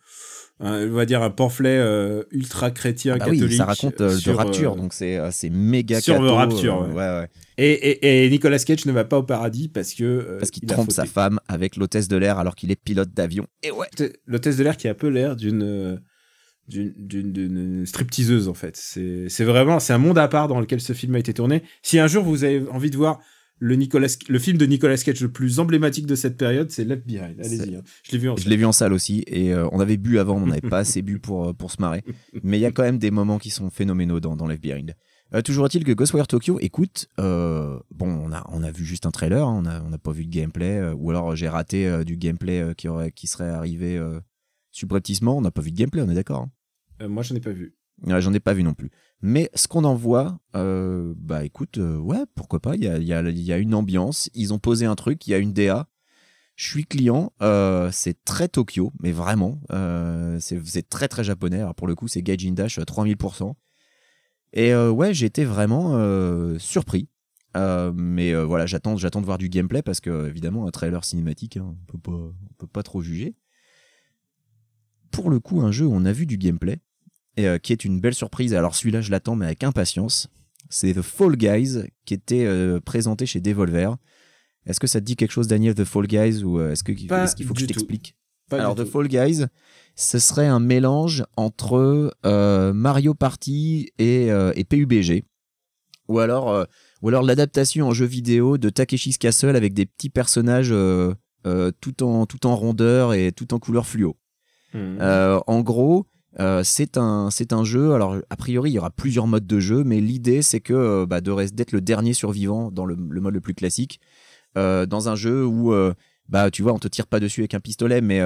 un- on va dire un pamphlet euh, ultra chrétien ah bah oui, catholique. ça raconte euh, de sur, rapture. euh, donc, c'est c'est c'est méga sur catho, Rapture, euh, ouais. ouais, ouais. et, et, et Nicolas Cage ne va pas au paradis parce que euh, Parce qu'il trompe sa femme avec l'hôtesse de l'air alors qu'il est pilote d'avion. Et ouais. L'hôtesse de l'air qui a un peu l'air d'une euh, d'une stripteaseuse en fait. C'est c'est vraiment c'est un monde à part dans lequel ce film a été tourné. Si un jour vous avez envie de voir le Nicolas le film de Nicolas Cage le plus emblématique de cette période, c'est Left Behind. Allez-y, hein. je l'ai vu en Je l'ai vu en salle aussi et euh, on avait bu avant, on n'avait pas assez bu pour, euh, pour se marrer. [laughs] Mais il y a quand même des moments qui sont phénoménaux dans, dans Left Behind. Euh, toujours est-il que Ghostwire Tokyo, écoute, euh, bon, on a, on a vu juste un trailer, hein, on n'a on pas vu de gameplay, euh, ou alors j'ai raté du gameplay qui, aurait, qui serait arrivé subrepticement, on n'a pas vu de gameplay, on est d'accord. hein. Moi, je n'ai pas vu. Ouais, J'en ai pas vu non plus. Mais ce qu'on en voit, euh, bah écoute, euh, ouais, pourquoi pas, il y a, une ambiance, ils ont posé un truc, il y a une DA. Je suis client, euh, c'est très Tokyo, mais vraiment, c'est très très japonais. Alors pour le coup, c'est Gaijin Dash à 3000%. Et ouais, été vraiment surpris. Mais voilà, j'attends, de voir du gameplay parce que évidemment un trailer cinématique, hein, on on peut pas trop juger. Pour le coup, un jeu où on a vu du gameplay, et euh, qui est une belle surprise. Alors celui-là, je l'attends, mais avec impatience. C'est The Fall Guys, qui était euh, présenté chez Devolver. Est-ce que ça te dit quelque chose, Daniel, The Fall Guys, ou euh, est-ce qu'il faut que je t'explique? Alors, The tout. Fall Guys, ce serait un mélange entre euh, Mario Party et, et PUBG. Ou alors, ou alors l'adaptation en jeu vidéo de Takeshi's Castle avec des petits personnages tout, en, tout en rondeur et tout en couleur fluo. Euh, en gros, euh, c'est un, un jeu. Alors, a priori, il y aura plusieurs modes de jeu, mais l'idée, c'est que euh, bah, d'être le dernier survivant dans le, mode le plus classique, euh, dans un jeu où, bah, tu vois, on te tire pas dessus avec un pistolet, mais,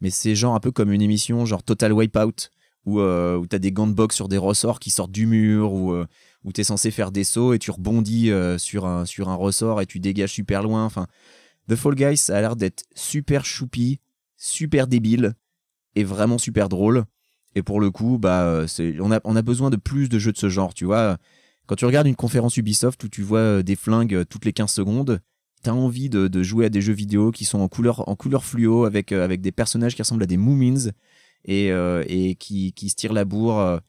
mais c'est genre un peu comme une émission, genre Total Wipeout, où, où tu as des gants de boxe sur des ressorts qui sortent du mur, où, euh, où tu es censé faire des sauts et tu rebondis sur, un, sur un ressort et tu dégages super loin. Enfin, The Fall Guys, a l'air d'être super choupi, super débile et vraiment super drôle. Et pour le coup, bah, euh, on, a, besoin de plus de jeux de ce genre, tu vois. Quand tu regardes une conférence Ubisoft où tu vois euh, des flingues euh, toutes les 15 secondes, t'as envie de, jouer à des jeux vidéo qui sont en couleur, en couleur fluo avec, des personnages qui ressemblent à des Moomins et, qui, se tirent la bourre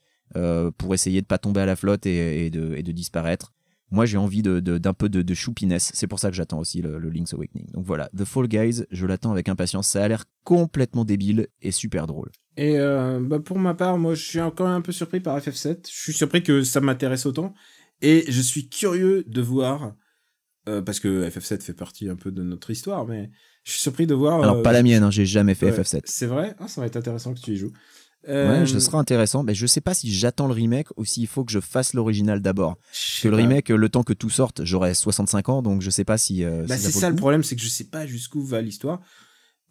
pour essayer de pas tomber à la flotte et, de, disparaître. Moi, j'ai envie d'un peu de, de choupiness. C'est pour ça que j'attends aussi le, le Link's Awakening. Donc voilà, The Fall Guys, je l'attends avec impatience. Ça a l'air complètement débile et super drôle. Et euh, bah pour ma part, moi, je suis encore un peu surpris par FF7. Je suis surpris que ça m'intéresse autant. Et je suis curieux de voir, euh, parce que FF7 fait partie un peu de notre histoire, mais je suis surpris de voir... Alors, euh, pas la mienne, hein, j'ai jamais fait ouais, FF7. C'est vrai? Ah, ça va être intéressant que tu y joues. Ouais, ce sera intéressant. Mais je sais pas si j'attends le remake ou s'il faut que je fasse l'original d'abord. Parce que le remake, le temps que tout sorte, j'aurai 65 ans, donc je sais pas si. Bah, si c'est ça le coup. problème, c'est que je sais pas jusqu'où va l'histoire.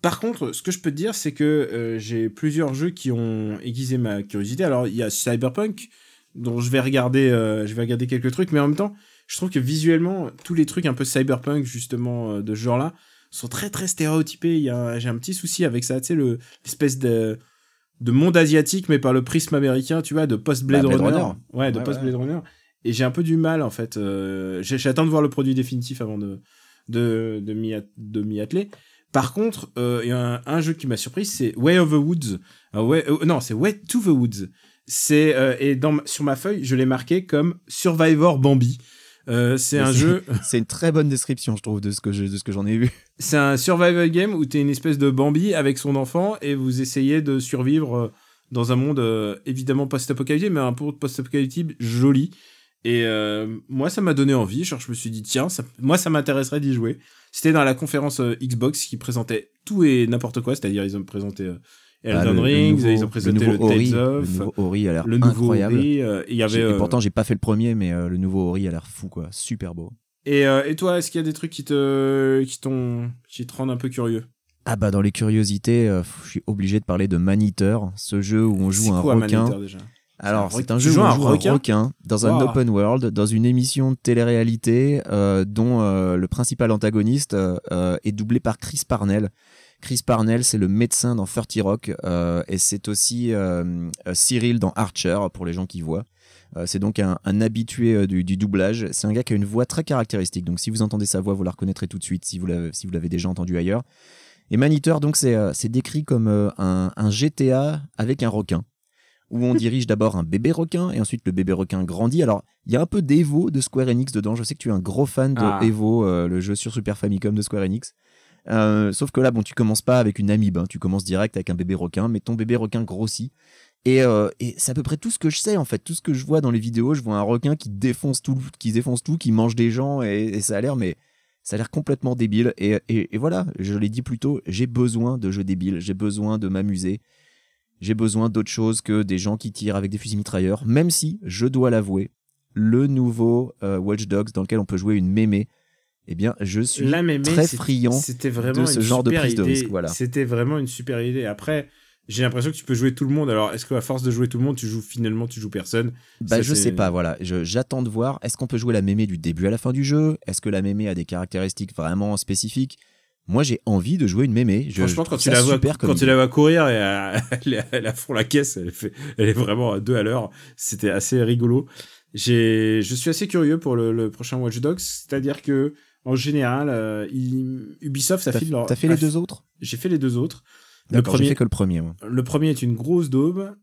Par contre, ce que je peux te dire, c'est que euh, j'ai plusieurs jeux qui ont aiguisé ma curiosité. Alors, il y a Cyberpunk, dont je vais regarder, euh, je vais regarder quelques trucs, mais en même temps, je trouve que visuellement, tous les trucs un peu Cyberpunk, justement, euh, de ce genre-là, sont très très stéréotypés. J'ai un petit souci avec ça, tu sais, le, l'espèce de, de monde asiatique, mais par le prisme américain, tu vois, de post-Blade Bah, Runner. Runner. Ouais, de Ouais, post-Blade Runner. Et j'ai un peu du mal, en fait. j'attends de voir le produit définitif avant de, de, de m'y atteler. Par contre, euh, il y a un, un jeu qui m'a surpris, c'est Way of the Woods. Ouais, euh, non, c'est Way to the Woods. C'est euh, et dans sur ma feuille, je l'ai marqué comme Survivor Bambi. Euh, c'est un jeu, [laughs] C'est une très bonne description, je trouve, de ce que je- de ce que j'en ai vu. c'est un survival game où t'es une espèce de Bambi avec son enfant et vous essayez de survivre euh, dans un monde euh, évidemment post-apocalyptique, mais un peu post-apocalyptique joli. Et euh, moi, ça m'a donné envie. Genre, je me suis dit, tiens, ça, moi, ça m'intéresserait d'y jouer. C'était dans la conférence euh, Xbox qui présentait tout et n'importe quoi. C'est-à-dire, ils ont présenté euh, Ah, Elden le- le Ring, nouveau- ils ont présenté le, nouveau Ori, Tales Le of, nouveau Ori a l'air le incroyable. Ori. euh, et il y avait. J'ai- et euh, pourtant, j'ai pas fait le premier, mais euh, le nouveau Ori a l'air fou, quoi. Super beau. et, et toi, est-ce qu'il y a des trucs qui te, qui t'ont, qui te rendent un peu curieux? Ah bah dans les curiosités, je suis obligé de parler de Maniteur, ce jeu où on joue un quoi, requin. Déjà? Alors, c'est un jeu où on joue un requin dans un open world, dans une émission de télé-réalité euh, dont euh, le principal antagoniste euh, est doublé par Chris Parnell. Chris Parnell, c'est le médecin dans 30 Rock et c'est aussi Cyril dans Archer pour les gens qui voient. C'est donc un, un habitué du, du doublage. C'est un gars qui a une voix très caractéristique. Donc si vous entendez sa voix, vous la reconnaîtrez tout de suite si vous l'avez si vous l'avez déjà entendu ailleurs. Et Maniteur, donc c'est c'est décrit comme un, un GTA avec un requin où on dirige d'abord un bébé requin et ensuite le bébé requin grandit. Alors, il y a un peu d'Evo de Square Enix dedans. Je sais que tu es un gros fan de Ah. Evo, euh, le jeu sur Super Famicom de Square Enix. Euh, sauf que là, bon, tu commences pas avec une amibe, hein. tu commences direct avec un bébé requin, mais ton bébé requin grossit. Et, euh, et c'est à peu près tout ce que je sais en fait, tout ce que je vois dans les vidéos. Je vois un requin qui défonce tout, qui défonce tout, qui mange des gens et, et ça a l'air, mais ça a l'air complètement débile. Et, et- et voilà, je l'ai dit plus tôt, j'ai besoin de jeux débiles, j'ai besoin de m'amuser. J'ai besoin d'autre chose que des gens qui tirent avec des fusils mitrailleurs, même si, je dois l'avouer, le nouveau euh, Watch Dogs dans lequel on peut jouer une mémé, eh bien, je suis La très friand C'était vraiment de ce genre de prise de risque, voilà. C'était vraiment une super idée. Après, j'ai l'impression que tu peux jouer tout le monde. Alors, est-ce qu'à force de jouer tout le monde, tu joues finalement, tu joues personne? Bah, Ça, je sais pas, voilà. J'attends de voir. Est-ce qu'on peut jouer la mémé du début à la fin du jeu? Est-ce que la mémé a des caractéristiques vraiment spécifiques? Moi, j'ai envie de jouer une mémé. Je, Franchement, je quand tu la vois, super comme quand tu idée. la vois courir et euh, [laughs] elle, a fond la caisse, elle, fait, elle est vraiment à deux à l'heure. C'était assez rigolo. J'ai, je suis assez curieux pour le, le prochain Watch Dogs, c'est-à-dire que en général, euh, il- Ubisoft, ça file leur. t'as fait les a- deux autres? J'ai fait les deux autres. Le D'accord, j'ai premier, fait que le premier. moi. le premier est une grosse daube.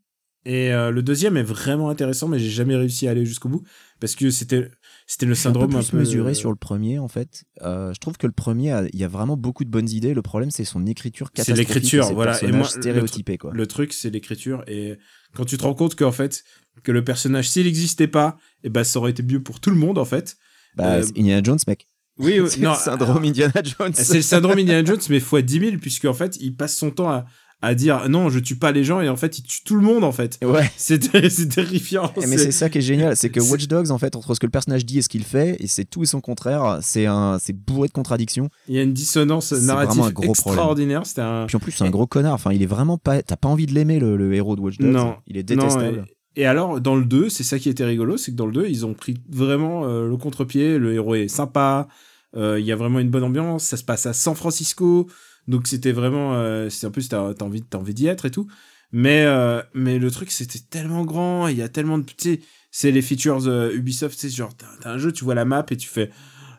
Et euh, le deuxième est vraiment intéressant, mais j'ai jamais réussi à aller jusqu'au bout parce que c'était c'était le suis un peu syndrome plus mesuré sur le premier en fait. Euh, je trouve que le premier, il y a vraiment beaucoup de bonnes idées. Le problème, c'est son écriture C'est catastrophique. l'écriture, et ses voilà. Et moi, le- stéréotypés quoi. Le truc, c'est l'écriture. Et quand tu te rends compte qu'en fait, que le personnage, s'il n'existait pas, et ben, ça aurait été mieux pour tout le monde, en fait. Bah, euh, c'est Indiana Jones, mec. Oui, oui, [laughs] C'est le syndrome Indiana Jones. C'est le syndrome Indiana Jones, mais fois 10 000, puisqu'en fait, il passe son temps à, à dire non, je tue pas les gens, et en fait, il tue tout le monde, en fait. Ouais. C'est ter- [laughs] c'est terrifiant. Mais c'est- c'est ça qui est génial, c'est que [laughs] c'est- Watch Dogs, en fait, entre ce que le personnage dit et ce qu'il fait, et c'est tout et son contraire, c'est un, c'est bourré de contradictions. Il y a une dissonance C'est narrative vraiment un gros problème. extraordinaire. C'était un. Puis en plus, c'est un gros connard. Enfin, il est vraiment pas. T'as pas envie de l'aimer, le, le héros de Watch Dogs. Non. Il est Non, détestable. et, et alors, dans le 2, c'est ça qui était rigolo, c'est que dans le 2, ils ont pris vraiment euh, le contre-pied. Le héros est sympa. euh, Il y a vraiment une bonne ambiance. Ça se passe à San Francisco. Donc, c'était vraiment. euh, c'est en plus, t'as as envie, t'as envie d'y être et tout. Mais, euh, mais le truc, c'était tellement grand. Il y a tellement de. Sais, c'est les features euh, Ubisoft. C'est genre, t'as un jeu, tu vois la map et tu fais.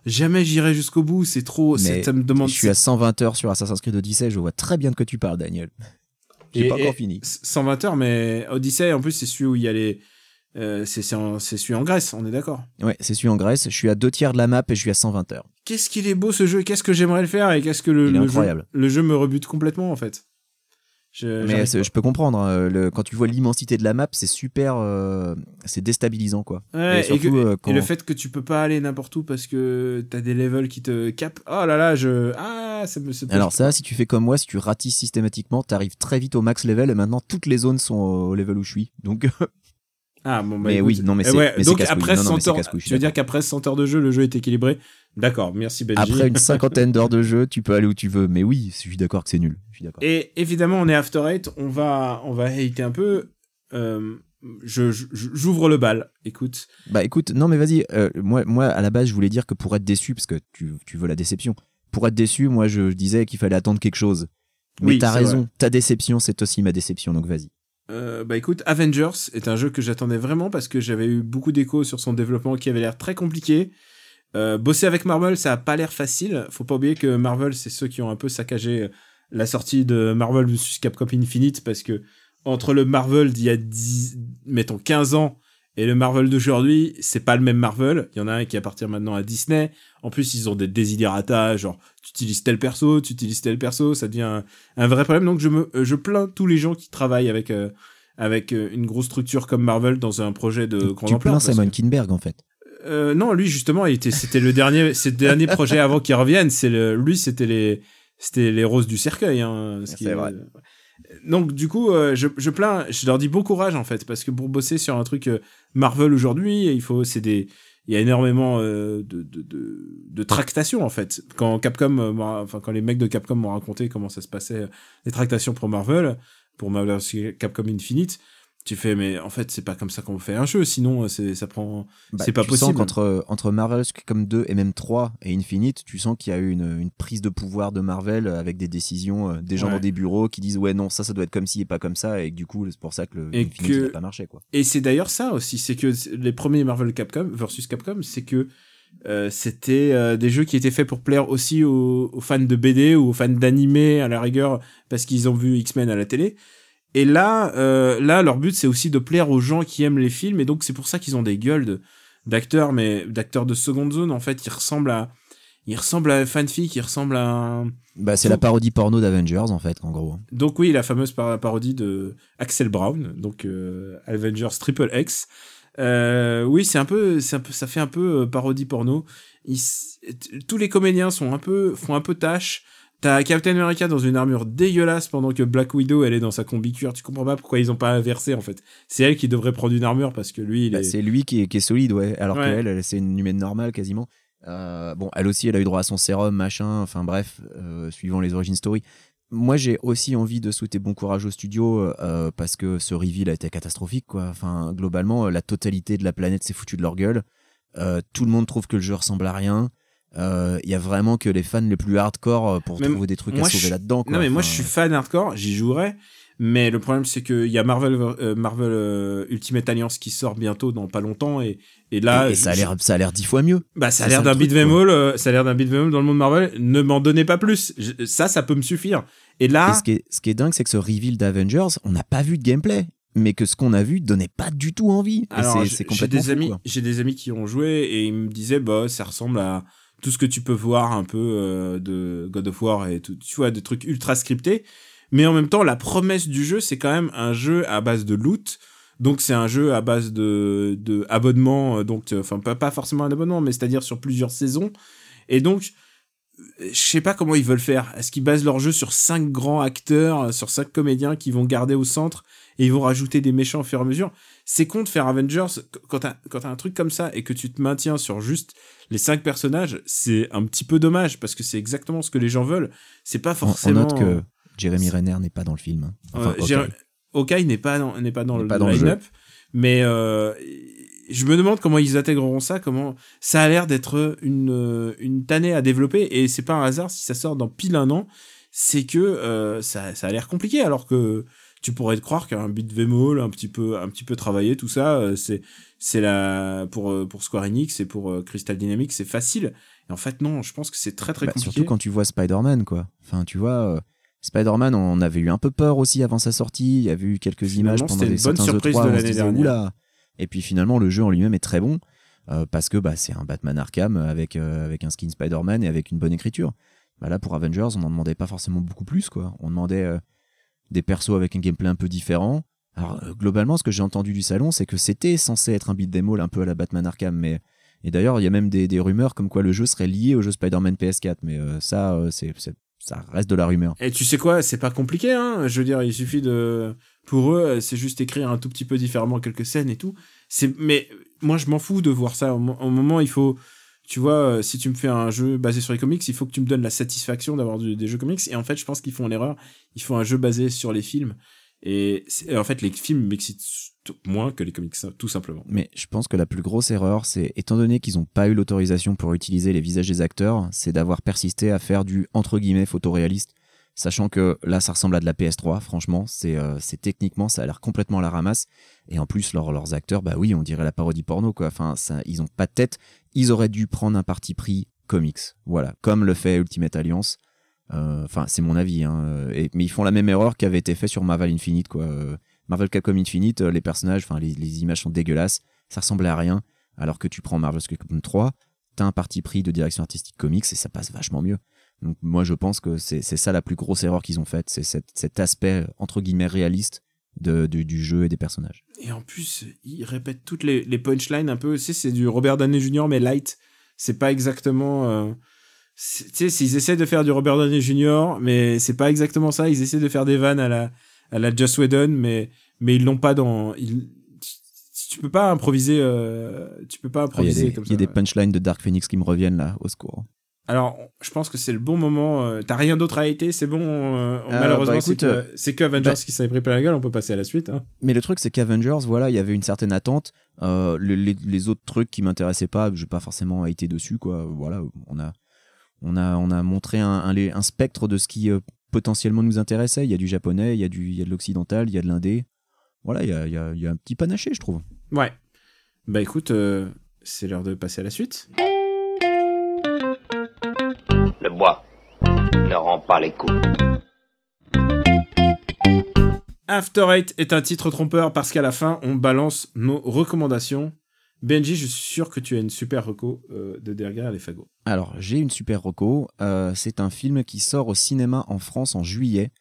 Jamais j'irai jusqu'au bout. C'est trop. Mais Ça me demande. Je suis à 120 heures sur Assassin's Creed Odyssey, je vois très bien de quoi tu parles, Daniel. [laughs] J'ai pas encore fini. 120 heures, mais Odyssey, en plus, c'est celui où il y a les. euh, c'est celui en Grèce, on est d'accord? Ouais, c'est celui en Grèce. Je suis à deux tiers de la map et je suis à 120 heures. Qu'est-ce qu'il est beau ce jeu, qu'est-ce que j'aimerais le faire et qu'est-ce que le, le incroyable. jeu, le jeu me rebute complètement en fait. Je, Mais je peux comprendre. hein, le- quand tu vois l'immensité de la map, c'est super. euh, c'est déstabilisant, quoi. pas. Ouais, et surtout, que- euh, quand- et le fait que tu peux pas aller n'importe où parce que t'as des levels qui te capent. Oh là là, je. Ah, ça me. ça Alors ça, si tu fais comme moi, si tu ratisses systématiquement, t'arrives très vite au max level et maintenant toutes les zones sont au level où je suis. Donc [laughs] Ah, bon, bah, Mais écoute. oui, non, mais Eh c'est- ouais, donc après Non, non, mais 100 c'est heures. Tu veux dire qu'après 100 heures de jeu, le jeu est équilibré? D'accord, merci Benji. après une [laughs] cinquantaine d'heures de jeu, tu peux aller où tu veux. Mais oui, je suis d'accord que c'est nul. Je suis d'accord. Et évidemment, on est After Eight, on va, on va hater un peu. Euh, je, je- j'ouvre le bal. Écoute, Bah écoute, non mais vas-y. euh, moi, moi, à la base, je voulais dire que pour être déçu, parce que tu, tu veux la déception. Pour être déçu, moi, je disais qu'il fallait attendre quelque chose. Mais Oui, t'as raison. vrai. Ta déception, c'est aussi ma déception. Donc vas-y. Euh, bah écoute, Avengers est un jeu que j'attendais vraiment parce que j'avais eu beaucoup d'échos sur son développement qui avait l'air très compliqué. Euh, bosser avec Marvel, ça a pas l'air facile. Faut pas oublier que Marvel, c'est ceux qui ont un peu saccagé la sortie de Marvel vs Capcom Infinite parce que entre le Marvel d'il y a 10, mettons 15 ans et le Marvel d'aujourd'hui, c'est pas le même Marvel. Il y en a un qui appartient maintenant à Disney. En plus, ils ont des désidérata, genre tu utilises tel perso, tu utilises tel perso, ça devient un, un vrai problème. Donc je me, euh, je plains tous les gens qui travaillent avec euh, avec euh, une grosse structure comme Marvel dans un projet de grande tu plains Simon que- Kinberg en fait. euh, non, lui justement, c'était le dernier, [laughs] c'est le dernier projet avant qu'il revienne. C'est le, lui, c'était les, c'était les roses du cercueil. Hein, ce vrai. Donc du coup, euh, je, je plains, je leur dis bon courage en fait, parce que pour bosser sur un truc euh, Marvel aujourd'hui, il faut, c'est des, il y a énormément euh, de, de, de, de tractations en fait. Quand Capcom, euh, enfin quand les mecs de Capcom m'ont raconté comment ça se passait, euh, les tractations pour Marvel, pour Marvel Capcom Infinite, tu fais mais en fait c'est pas comme ça qu'on fait un jeu sinon c'est ça prend Bah, c'est pas tu sens possible qu'entre entre Marvel comme 2 et même 3 et Infinite, tu sens qu'il y a eu une, une prise de pouvoir de Marvel avec des décisions, euh, des gens Ouais. dans des bureaux qui disent ouais non ça ça doit être comme ci et pas comme ça et que du coup c'est pour ça que le Et Infinite que- n'a pas marché quoi. Et c'est d'ailleurs ça aussi, c'est que les premiers Marvel Capcom versus Capcom, c'est que euh, c'était euh, des jeux qui étaient faits pour plaire aussi aux, aux fans de BD ou aux fans d'animé à la rigueur parce qu'ils ont vu X-Men à la télé. Et là, euh, là, leur but c'est aussi de plaire aux gens qui aiment les films et donc c'est pour ça qu'ils ont des gueules de- d'acteurs, mais d'acteurs de seconde zone. En fait, ils ressemblent à, ils ressemblent à fanfic, ils ressemblent à un, Bah c'est la parodie porno d'Avengers en fait en gros. donc oui, la fameuse par- parodie de Axel Brown, donc euh, Avengers Triple X. Euh, oui, c'est un peu, c'est un peu, ça fait un peu parodie porno. Ils tous les comédiens sont un peu, font un peu tâche. T'as Captain America dans une armure dégueulasse pendant que Black Widow elle est dans sa combi cuir. Tu comprends pas pourquoi ils ont pas inversé en fait. C'est elle qui devrait prendre une armure parce que lui il Bah, est. c'est lui qui est, qui est solide ouais alors Ouais. qu'elle elle, c'est une humaine normale quasiment. Euh, bon elle aussi elle a eu droit à son sérum machin enfin bref euh, suivant les origin story. Moi j'ai aussi envie de souhaiter bon courage au studio euh, parce que ce reveal a été catastrophique quoi. Enfin globalement la totalité de la planète s'est foutue de leur gueule. Tout le monde trouve que le jeu ressemble à rien. Euh, Il y a vraiment que les fans les plus hardcore euh, pour Mais trouver des trucs à sauver je- là-dedans. Non mais moi je suis fan hardcore, j'y jouerai. Mais le problème c'est que il y a Marvel euh, Marvel euh, Ultimate Alliance qui sort bientôt dans pas longtemps et et là et, et ça a l'air ça a l'air dix fois mieux. Bah, ça a l'air d'un beat'em all, euh, ça a l'air d'un beat'em dans le monde Marvel. Ne m'en donnez pas plus. Je- ça, ça peut me suffire. Et Et là, ce qui est, ce qui est dingue, c'est que ce reveal d'Avengers, on n'a pas vu de gameplay. Mais que ce qu'on a vu donnait pas du tout envie. Alors, c'est- j'ai c'est j'ai complètement des fou, amis, j'ai des amis qui ont joué et ils me disaient, bah, ça ressemble à tout ce que tu peux voir un peu euh, de God of War et tout, tu vois, des trucs ultra scriptés. Mais en même temps, la promesse du jeu, c'est quand même un jeu à base de loot. Donc c'est un jeu à base de, de abonnement, euh, donc euh, enfin pas, pas forcément un abonnement, mais c'est-à-dire sur plusieurs saisons. Et donc je sais pas comment ils veulent faire. Est-ce qu'ils basent leur jeu sur cinq grands acteurs, sur cinq comédiens qui vont garder au centre et ils vont rajouter des méchants au fur et à mesure? C'est con de faire Avengers qu- quand t'as quand t'as un truc comme ça et que tu te maintiens sur juste les cinq personnages, c'est un petit peu dommage parce que c'est exactement ce que les gens veulent. C'est pas forcément. On note que Jeremy Renner n'est pas dans le film. hein. Enfin, Euh, Hawkeye n'est pas dans, n'est pas dans N'est le, pas dans le line-up, mais euh, je me demande comment ils intégreront ça, comment ça a l'air d'être une euh, une tannée à développer et c'est pas un hasard si ça sort dans pile un an, c'est que euh, ça ça a l'air compliqué alors que tu pourrais te croire qu'un beat'em all un petit peu un petit peu travaillé tout ça euh, c'est c'est la pour euh, pour Square Enix et pour euh, Crystal Dynamics c'est facile et en fait non je pense que c'est très très Bah, compliqué surtout quand tu vois Spider-Man, quoi. Enfin, tu vois, Spider-Man, on avait eu un peu peur aussi avant sa sortie. Il y avait eu quelques Finalement, images pendant des une bonne certains surprise E3, de l'année dernière. Oula. Et puis finalement, le jeu en lui-même est très bon euh, parce que bah, c'est un Batman Arkham avec, euh, avec un skin Spider-Man et avec une bonne écriture. Bah, là, pour Avengers, on n'en demandait pas forcément beaucoup plus, quoi. On demandait euh, des persos avec un gameplay un peu différent. Alors, euh, globalement, ce que j'ai entendu du salon, c'est que c'était censé être un beat'em all un peu à la Batman Arkham, mais et d'ailleurs, il y a même des, des rumeurs comme quoi le jeu serait lié au jeu Spider-Man PS4, mais euh, ça, euh, c'est, ça reste de la rumeur. Et tu sais quoi, c'est pas compliqué, hein. Je veux dire, il suffit de, pour eux, c'est juste écrire un tout petit peu différemment quelques scènes et tout. C'est, mais moi, je m'en fous de voir ça. Au moment, il faut, tu vois, euh, si tu me fais un jeu basé sur les comics, il faut que tu me donnes la satisfaction d'avoir des jeux comics. Et en fait, je pense qu'ils font l'erreur. Ils font un jeu basé sur les films. Et c'est- en fait, les films m'excitent moins que les comics, ça, tout simplement. Mais je pense que la plus grosse erreur, c'est, étant donné qu'ils n'ont pas eu l'autorisation pour utiliser les visages des acteurs, c'est d'avoir persisté à faire du entre guillemets photoréaliste. Sachant que là, ça ressemble à de la PS3, franchement, c'est, euh, c'est techniquement, ça a l'air complètement à la ramasse. Et en plus, leurs acteurs, bah oui, on dirait la parodie porno, quoi. Enfin, ça, ils ont pas de tête. Ils auraient dû prendre un parti pris comics. Voilà. Comme le fait Ultimate Alliance. Euh, Enfin, c'est mon avis, hein. Et- mais ils font la même erreur qui avait été fait sur Marvel Infinite, quoi. Euh, Marvel Capcom Infinite, les personnages, enfin, les, images sont dégueulasses. Ça ressemblait à rien. Alors que tu prends Marvel Capcom 3, t'as un parti pris de direction artistique comics et ça passe vachement mieux. Donc, moi, je pense que c'est ça la plus grosse erreur qu'ils ont faite. C'est cet, cet aspect, entre guillemets, réaliste de, du- du jeu et des personnages. Et en plus, ils répètent toutes les, les punchlines un peu. Tu sais, c'est du Robert Downey Jr. mais light. C'est pas exactement. euh, Tu sais, s'ils essaient de faire du Robert Downey Jr., mais c'est pas exactement ça. Ils essaient de faire des vannes à la, à la Joss Whedon, mais, mais ils l'ont pas dans. Ils, tu, peux pas improviser. euh, tu peux pas Ah, Il y a improviser des, comme il y a ça. des punchlines de Dark Phoenix qui me reviennent là, au secours. Alors, je pense que c'est le bon moment. euh, T'as rien d'autre à été, c'est bon. euh, bah, malheureusement, écoute, c'est que, euh, c'est que Avengers bah- qui s'est pris plein la gueule. On peut passer à la suite. Hein. Mais le truc, c'est qu'Avengers, voilà, il y avait une certaine attente. Les, les- les autres trucs qui m'intéressaient pas, j'ai pas forcément été dessus, quoi. Voilà, on a, on a, on a montré un, un, un spectre de ce qui potentiellement nous intéressait. Il y a du japonais, il y a du, il y a de l'occidental, il y a de l'indé. Voilà, il y a, y, a, y a un petit panaché, je trouve. Ouais. Bah écoute, c'est l'heure de passer à la suite. Bois ne rend pas les coups. After Eight est un titre trompeur parce qu'à la fin, on balance nos recommandations. Benji, je suis sûr que tu as une super reco euh, de Derrière les fagots. Alors, j'ai une super reco. Euh, c'est un film qui sort au cinéma en France en juillet.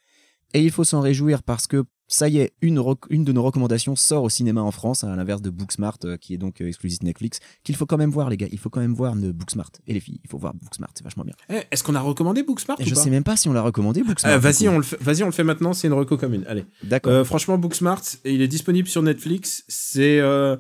Et il faut s'en réjouir parce que ça y est, une, une de nos recommandations sort au cinéma en France, à l'inverse de Booksmart, euh, qui est donc euh, exclusif Netflix, qu'il faut quand même voir, les gars. Il faut quand même voir Booksmart. Et les filles, il faut voir Booksmart, c'est vachement bien. Eh, Est-ce qu'on a recommandé Booksmart Et ou je pas sais même pas si on l'a recommandé, Booksmart. Euh, du Vas-y, on le fait, on le fait maintenant. C'est une reco commune. Allez. D'accord. Euh, franchement, Booksmart, il est disponible sur Netflix. C'est euh,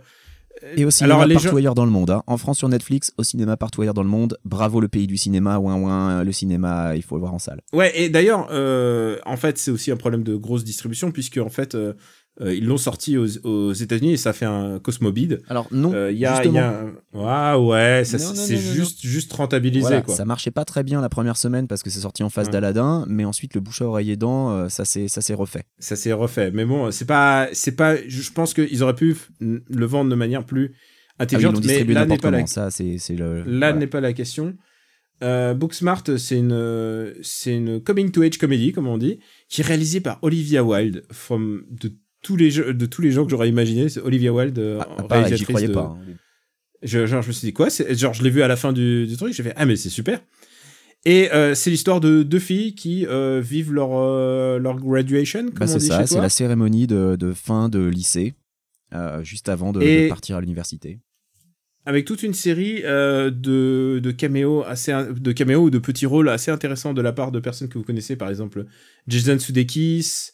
Et au cinéma alors, partout gens- ailleurs dans le monde. hein. En France sur Netflix, au cinéma partout ailleurs dans le monde. Bravo le pays du cinéma, ouin ouin, le cinéma, il faut le voir en salle. Ouais, et d'ailleurs, euh, en fait, c'est aussi un problème de grosse distribution puisque en fait, euh, euh, ils l'ont sorti aux, aux États-Unis et ça fait un Cosmobid. Alors non, Euh, Il y a, y a un- Ah ouais, c'est juste, juste rentabilisé Voilà, quoi. ça marchait pas très bien la première semaine parce que c'est sorti en face Ouais. d'Aladin, mais ensuite le bouche à oreille aidant, euh, ça s'est ça s'est refait. Ça s'est refait. Mais bon, c'est pas, c'est pas. Je pense qu'ils auraient pu le vendre de manière plus Ah oui, intelligente, mais là n'est pas la, comment. Ça c'est c'est le. là voilà. n'est pas la question. Euh, Booksmart, c'est une, c'est une coming to age comedy, comme on dit, qui est réalisée par Olivia Wilde, from, de tous les jeux, de tous les gens que j'aurais imaginé. C'est Olivia Wilde, euh, Ah, pareil, j'y croyais de- pas. hein. Je, genre, je me suis dit quoi Genre, je l'ai vu à la fin du, du truc, j'ai fait ah mais c'est super. Et euh, c'est l'histoire de deux filles qui euh, vivent leur euh, leur graduation, comme Bah, c'est ça, c'est la cérémonie de, de fin de lycée, juste avant de, partir à l'université. avec toute une série de, de caméos assez de caméos ou de petits rôles assez intéressants de la part de personnes que vous connaissez par exemple Jason Sudeikis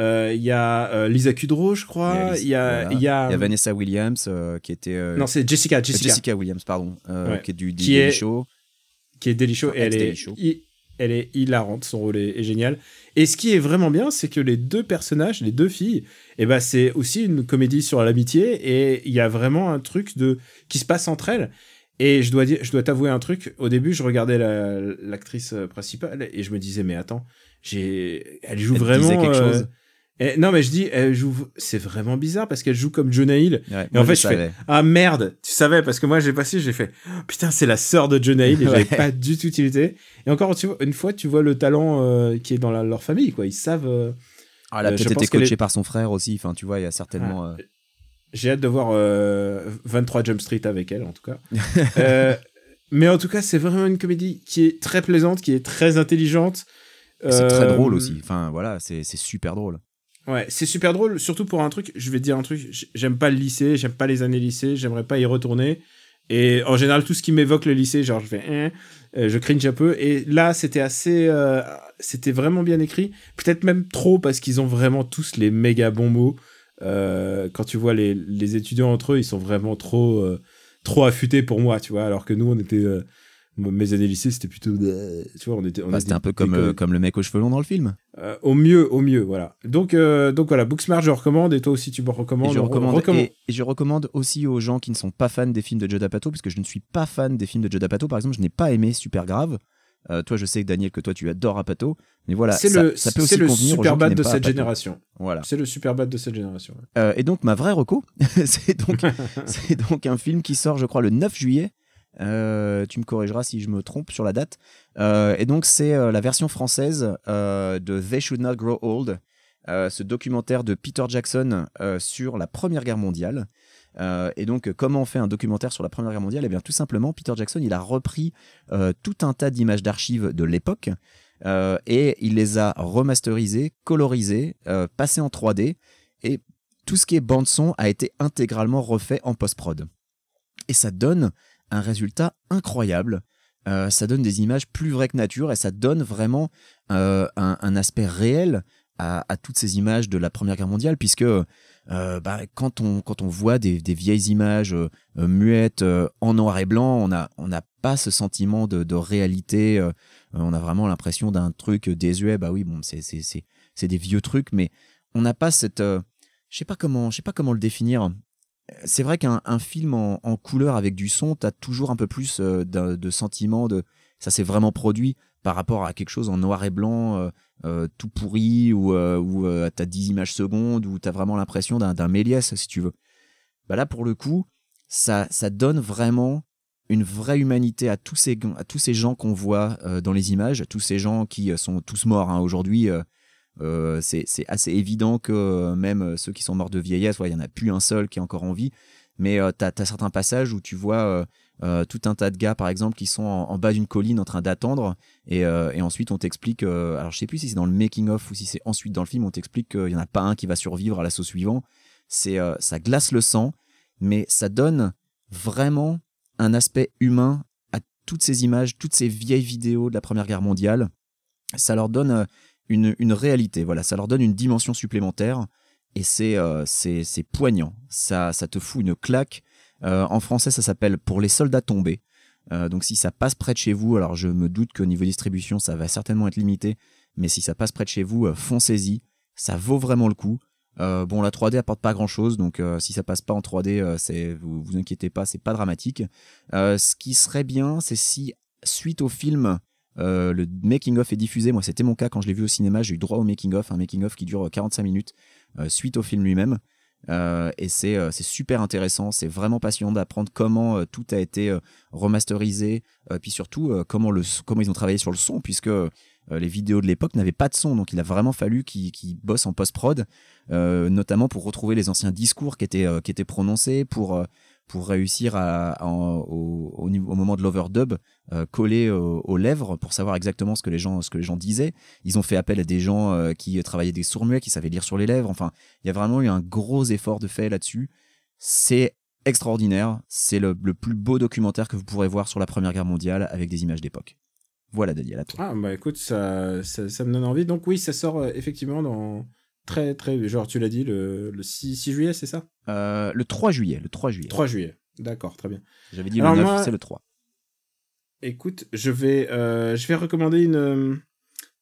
euh, il y a euh, Lisa Kudrow je crois il y a voilà. il y a, y a Vanessa Williams euh, qui était. euh, non c'est Jessica euh, Jessica, Jessica Williams, pardon, euh, Ouais. qui est du Qui Daily est- Show. qui est Daily Show Enfin, et elle est hi- elle est hilarante son rôle est, est génial et ce qui est vraiment bien c'est que les deux personnages les deux filles et ben c'est aussi une comédie sur l'amitié et il y a vraiment un truc de qui se passe entre elles et je dois dire je dois t'avouer un truc au début je regardais la- l'actrice euh, principale et je me disais mais attends j'ai elle joue Elle vraiment quelque euh, chose. Et- non mais je dis elle joue c'est vraiment bizarre parce qu'elle joue comme Jonah Hill Ouais, et en fait, je je fais ah merde, tu savais parce que moi j'ai passé, j'ai fait Oh, putain c'est la sœur de Jonah Hill et j'avais pas du tout tilté. Et encore tu vois, une fois tu vois le talent euh, qui est dans la- leur famille quoi, ils savent. euh, Ah, elle a Euh, peut-être été coachée par son frère aussi. Enfin, tu vois, il y a certainement. euh, J'ai hâte de voir euh, 23 Jump Street avec elle en tout cas. [laughs] Mais en tout cas c'est vraiment une comédie qui est très plaisante, qui est très intelligente. C'est très drôle aussi. Enfin, voilà, c'est super drôle. Ouais, c'est super drôle, surtout pour un truc, je vais dire un truc, j'aime pas le lycée, j'aime pas les années lycée, j'aimerais pas y retourner. Et en général, tout ce qui m'évoque le lycée, genre je fais, hein, euh, je cringe un peu. Et là, c'était assez, euh, c'était vraiment bien écrit. Peut-être même trop parce qu'ils ont vraiment tous les méga bons mots. Euh, quand tu vois les, les étudiants entre eux, ils sont vraiment trop, trop affûtés pour moi, tu vois. Alors que nous, on était, mes années lycée, c'était plutôt, tu vois, on était, on Bah, était C'était un peu comme, euh, comme le mec aux cheveux longs dans le film. euh, au mieux, au mieux, voilà. Donc, euh, donc voilà, Booksmart, je recommande, et toi aussi, tu me recommandes. Et je, recommande, recommande- et, et je recommande aussi aux gens qui ne sont pas fans des films de Judd Apatow, parce que je ne suis pas fan des films de Judd Apatow. Par exemple, je n'ai pas aimé Super Grave. Euh, toi, je sais, Daniel, que toi, tu adores Apatow. Mais voilà, c'est le, ça peut aussi le super bad de cette génération. Voilà. C'est le super bad de cette génération. et donc, ma vraie reco, [laughs] c'est donc, [laughs] c'est donc un film qui sort, je crois, le 9 juillet. Euh, tu me corrigeras si je me trompe sur la date. Euh, et donc, c'est euh, la version française de They Should Not Grow Old, ce documentaire de Peter Jackson sur la Première Guerre mondiale. Et donc, comment on fait un documentaire sur la Première Guerre mondiale? Eh bien, tout simplement, Peter Jackson, il a repris tout un tas d'images d'archives de l'époque et il les a remasterisées, colorisées, passées en 3D et tout ce qui est bande-son a été intégralement refait en post-prod. Et ça donne un résultat incroyable. Euh, ça donne des images plus vraies que nature et ça donne vraiment euh, un, aspect réel à, toutes ces images de la Première Guerre mondiale, puisque euh, bah, quand, on, quand on voit des, vieilles images muettes en noir et blanc, on n'a on a pas ce sentiment de, de réalité. on a vraiment l'impression d'un truc désuet. Bah oui, bon, c'est des vieux trucs, mais on n'a pas cette. je sais pas comment, je sais pas comment le définir. C'est vrai qu'un un film en, couleur avec du son, tu as toujours un peu plus de, de sentiment de ça s'est vraiment produit par rapport à quelque chose en noir et blanc, euh, euh, tout pourri, ou euh, où, tu as 10 images secondes, où tu as vraiment l'impression d'un Méliès, si tu veux. Bah là, pour le coup, ça, ça donne vraiment une vraie humanité à tous ces, à tous ces gens qu'on voit dans les images, tous ces gens qui sont tous morts hein. aujourd'hui. C'est assez évident que même ceux qui sont morts de vieillesse, il n'y en a plus un seul qui est encore en vie. Mais tu as, certains passages où tu vois euh, tout un tas de gars, par exemple, qui sont en, bas d'une colline en train d'attendre. Et, euh, ensuite, on t'explique. Euh, alors, je sais plus si c'est dans le making-of ou si c'est ensuite dans le film, on t'explique qu'il n'y en a pas un qui va survivre à l'assaut suivant. C'est, ça glace le sang, mais ça donne vraiment un aspect humain à toutes ces images, toutes ces vieilles vidéos de la Première Guerre mondiale. Ça leur donne une, réalité, voilà, ça leur donne une dimension supplémentaire. Et c'est, c'est poignant. Ça, ça te fout une claque euh, en français, ça s'appelle Pour les soldats tombés. Euh, donc si ça passe près de chez vous, alors je me doute qu'au niveau distribution, ça va certainement être limité, mais si ça passe près de chez vous, euh, foncez-y. Ça vaut vraiment le coup. bon, la 3D apporte pas grand chose, donc si ça passe pas en 3D, c'est vous inquiétez pas, c'est pas dramatique. ce qui serait bien, c'est si suite au film, le making of est diffusé. Moi, c'était mon cas. Quand je l'ai vu au cinéma, j'ai eu droit au making of, un making of qui dure 45 minutes suite au film lui-même. Euh, et euh, c'est super intéressant, c'est vraiment passionnant d'apprendre comment euh, tout a été remasterisé, puis surtout comment, le, comment ils ont travaillé sur le son, puisque les vidéos de l'époque n'avaient pas de son, donc il a vraiment fallu qu'ils bossent en post-prod, notamment pour retrouver les anciens discours qui étaient, qui étaient prononcés, pour pour réussir au, moment de l'overdub euh, coller aux, lèvres pour savoir exactement ce que les gens disaient. Ils ont fait appel à des gens euh, qui travaillaient des sourds muets, qui savaient lire sur les lèvres. Enfin, il y a vraiment eu un gros effort de fait là-dessus. C'est extraordinaire. C'est le, plus beau documentaire que vous pourrez voir sur la Première Guerre mondiale avec des images d'époque. Voilà, Daniel, à toi. Ah, bah écoute, ça, ça, me donne envie. Donc, oui, ça sort euh, effectivement dans, très, très. Genre, tu l'as dit, le, le 6, juillet, c'est ça? Euh, Le 3 juillet. Le 3 juillet. 3 juillet. D'accord, très bien. J'avais dit le 9, c'est le 3. Écoute, je vais, euh, je vais recommander une, euh,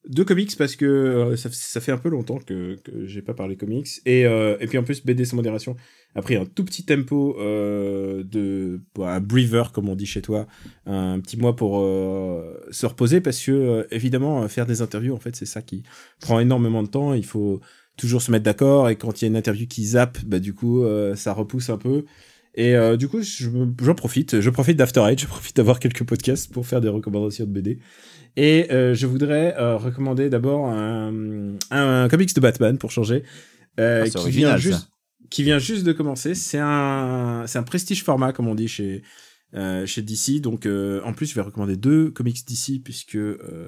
deux comics parce que ça, ça, fait un peu longtemps que, que j'ai pas parlé comics. Et, et puis en plus, BD sans modération a pris un tout petit tempo de. un breather, comme on dit chez toi, un petit mois pour se reposer parce que, évidemment, faire des interviews, en fait, c'est ça qui prend énormément de temps. Il faut toujours se mettre d'accord et quand il y a une interview qui zappe, bah du coup euh, ça repousse un peu. Et euh, du coup, j'en profite, je profite d'After Eight, je profite d'avoir quelques podcasts pour faire des recommandations de BD. Et euh, je voudrais recommander d'abord un, un, comics de Batman pour changer, ah, qui, vient juste, qui vient juste de commencer. C'est un, c'est un prestige format, comme on dit chez, chez DC. Donc, en plus, je vais recommander deux comics DC, puisque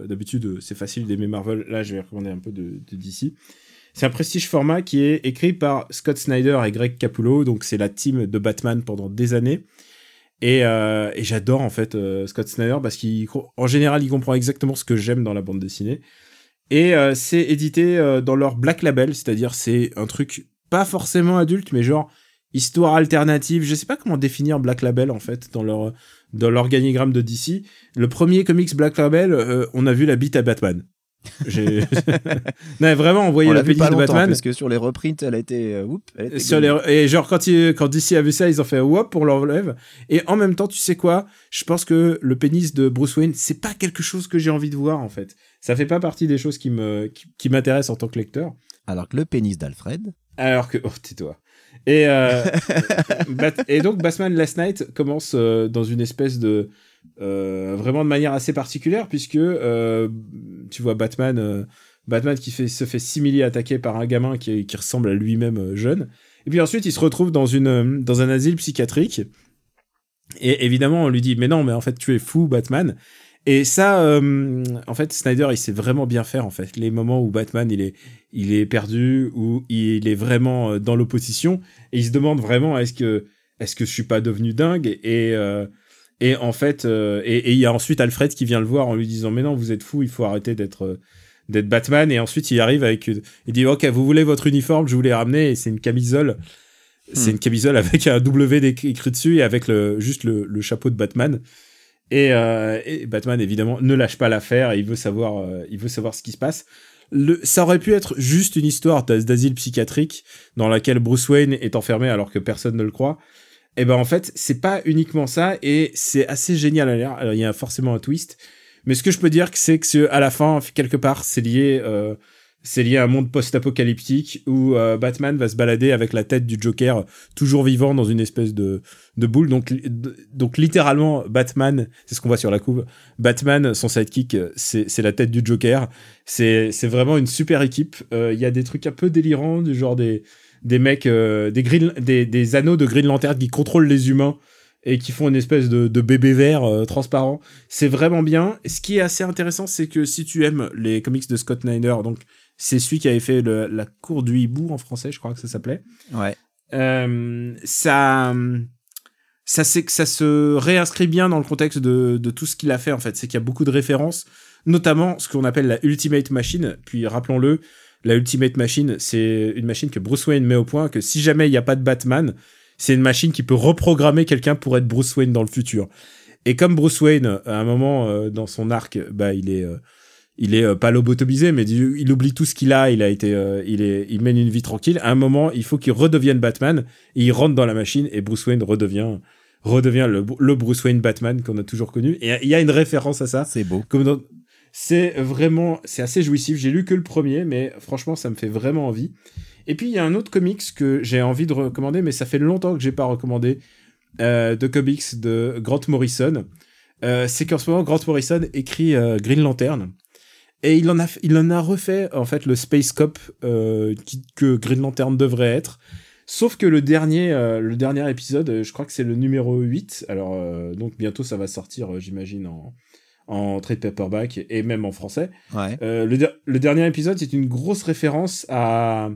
d'habitude, c'est facile d'aimer Marvel. Là, je vais recommander un peu de, de DC. C'est un prestige format qui est écrit par Scott Snyder et Greg Capullo, donc c'est la team de Batman pendant des années. Et, euh, j'adore en fait euh, Scott Snyder parce qu'en général il comprend exactement ce que j'aime dans la bande dessinée. Et euh, c'est édité dans leur Black Label, c'est-à-dire c'est un truc pas forcément adulte, mais genre histoire alternative. Je sais pas comment définir Black Label en fait dans leur dans l'organigramme de DC. Le premier comics Black Label, on a vu la bite à Batman. [laughs] Non, vraiment envoyé la pédille de Batman. parce que sur les reprints elle a été, euh, elle sur les... et genre quand il... quand DC a vu ça ils ont fait whoop pour l'enlève. Et en même temps tu sais quoi? Je pense que le pénis de Bruce Wayne c'est pas quelque chose que j'ai envie de voir en fait. Ça fait pas partie des choses qui me qui, m'intéressent en tant que lecteur. Alors que le pénis d'Alfred. Alors que oh tais-toi. Et euh, [laughs] et donc Batman Last Night commence euh, dans une espèce de euh, vraiment de manière assez particulière puisque euh, tu vois Batman euh, Batman qui se fait simili attaquer par un gamin qui, qui ressemble à lui-même jeune. Et puis ensuite il se retrouve dans une dans un asile psychiatrique. Et évidemment on lui dit mais non mais en fait tu es fou Batman. Et ça en fait Snyder il sait vraiment bien faire en fait. Les moments où Batman il est il est perdu où il est vraiment dans l'opposition. Et il se demande vraiment est-ce que est-ce que je suis pas devenu dingue? Et et en fait, euh, et il y a ensuite Alfred qui vient le voir en lui disant mais non, vous êtes fou, il faut arrêter d'être d'être Batman. Et ensuite il arrive avec une, il dit ok vous voulez votre uniforme je vous l'ai ramené. Et c'est une camisole. C'est Hmm. une camisole avec un W écrit dessus et avec le juste le, le chapeau de Batman. Et, euh, et Batman évidemment ne lâche pas l'affaire il veut savoir euh, il veut savoir ce qui se passe. Le, ça aurait pu être juste une histoire d'as- d'asile psychiatrique dans laquelle Bruce Wayne est enfermé alors que personne ne le croit et ben en fait c'est pas uniquement ça et c'est assez génial à l'air alors il y a forcément un twist mais ce que je peux dire, c'est que à la fin, quelque part, c'est lié, euh, c'est lié à un monde post-apocalyptique où euh, Batman va se balader avec la tête du Joker toujours vivant dans une espèce de, de boule. Donc, donc littéralement, Batman, c'est ce qu'on voit sur la couve. Batman, son sidekick, c'est la tête du Joker. C'est c'est vraiment une super équipe. Euh, Il y a des trucs un peu délirants, du genre des des mecs, euh, des, Green- des des anneaux de Green Lantern qui contrôlent les humains et qui font une espèce de, de bébé vert euh, transparent. C'est vraiment bien. Ce qui est assez intéressant, c'est que si tu aimes les comics de Scott Snyder, donc c'est celui qui avait fait le- la cour du hibou en français, je crois que ça s'appelait. Ouais. Euh, ça, ça, ça se réinscrit bien dans le contexte de, de tout ce qu'il a fait en fait. C'est qu'il y a beaucoup de références, notamment ce qu'on appelle la Ultimate Machine. Puis rappelons-le, la Ultimate Machine, c'est une machine que Bruce Wayne met au point que si jamais il n'y a pas de Batman, c'est une machine qui peut reprogrammer quelqu'un pour être Bruce Wayne dans le futur. Et comme Bruce Wayne, à un moment euh, dans son arc, bah il est, euh, il est euh, pas lobotomisé, mais du- il oublie tout ce qu'il a. Il a été, il est, il mène une vie tranquille. À un moment, il faut qu'il redevienne Batman. Et il rentre dans la machine et Bruce Wayne redevient, redevient le, le Bruce Wayne Batman qu'on a toujours connu. Et il y a une référence à ça. C'est beau. Comme dans- c'est vraiment, c'est assez jouissif. J'ai lu que le premier, mais franchement, ça me fait vraiment envie. Et puis il y a un autre comics que j'ai envie de recommander, mais ça fait longtemps que j'ai pas recommandé euh, de comics de Grant Morrison. Euh, c'est qu'en ce moment, Grant Morrison écrit euh, Green Lantern. Et il en a, il en a refait en fait le Space Cop qui- que Green Lantern devrait être. Sauf que le dernier, le dernier épisode, je crois que c'est le numéro 8. Alors, donc bientôt ça va sortir, j'imagine, en, en trade paperback et même en français. Ouais. Euh, le, der- le dernier épisode, c'est une grosse référence à,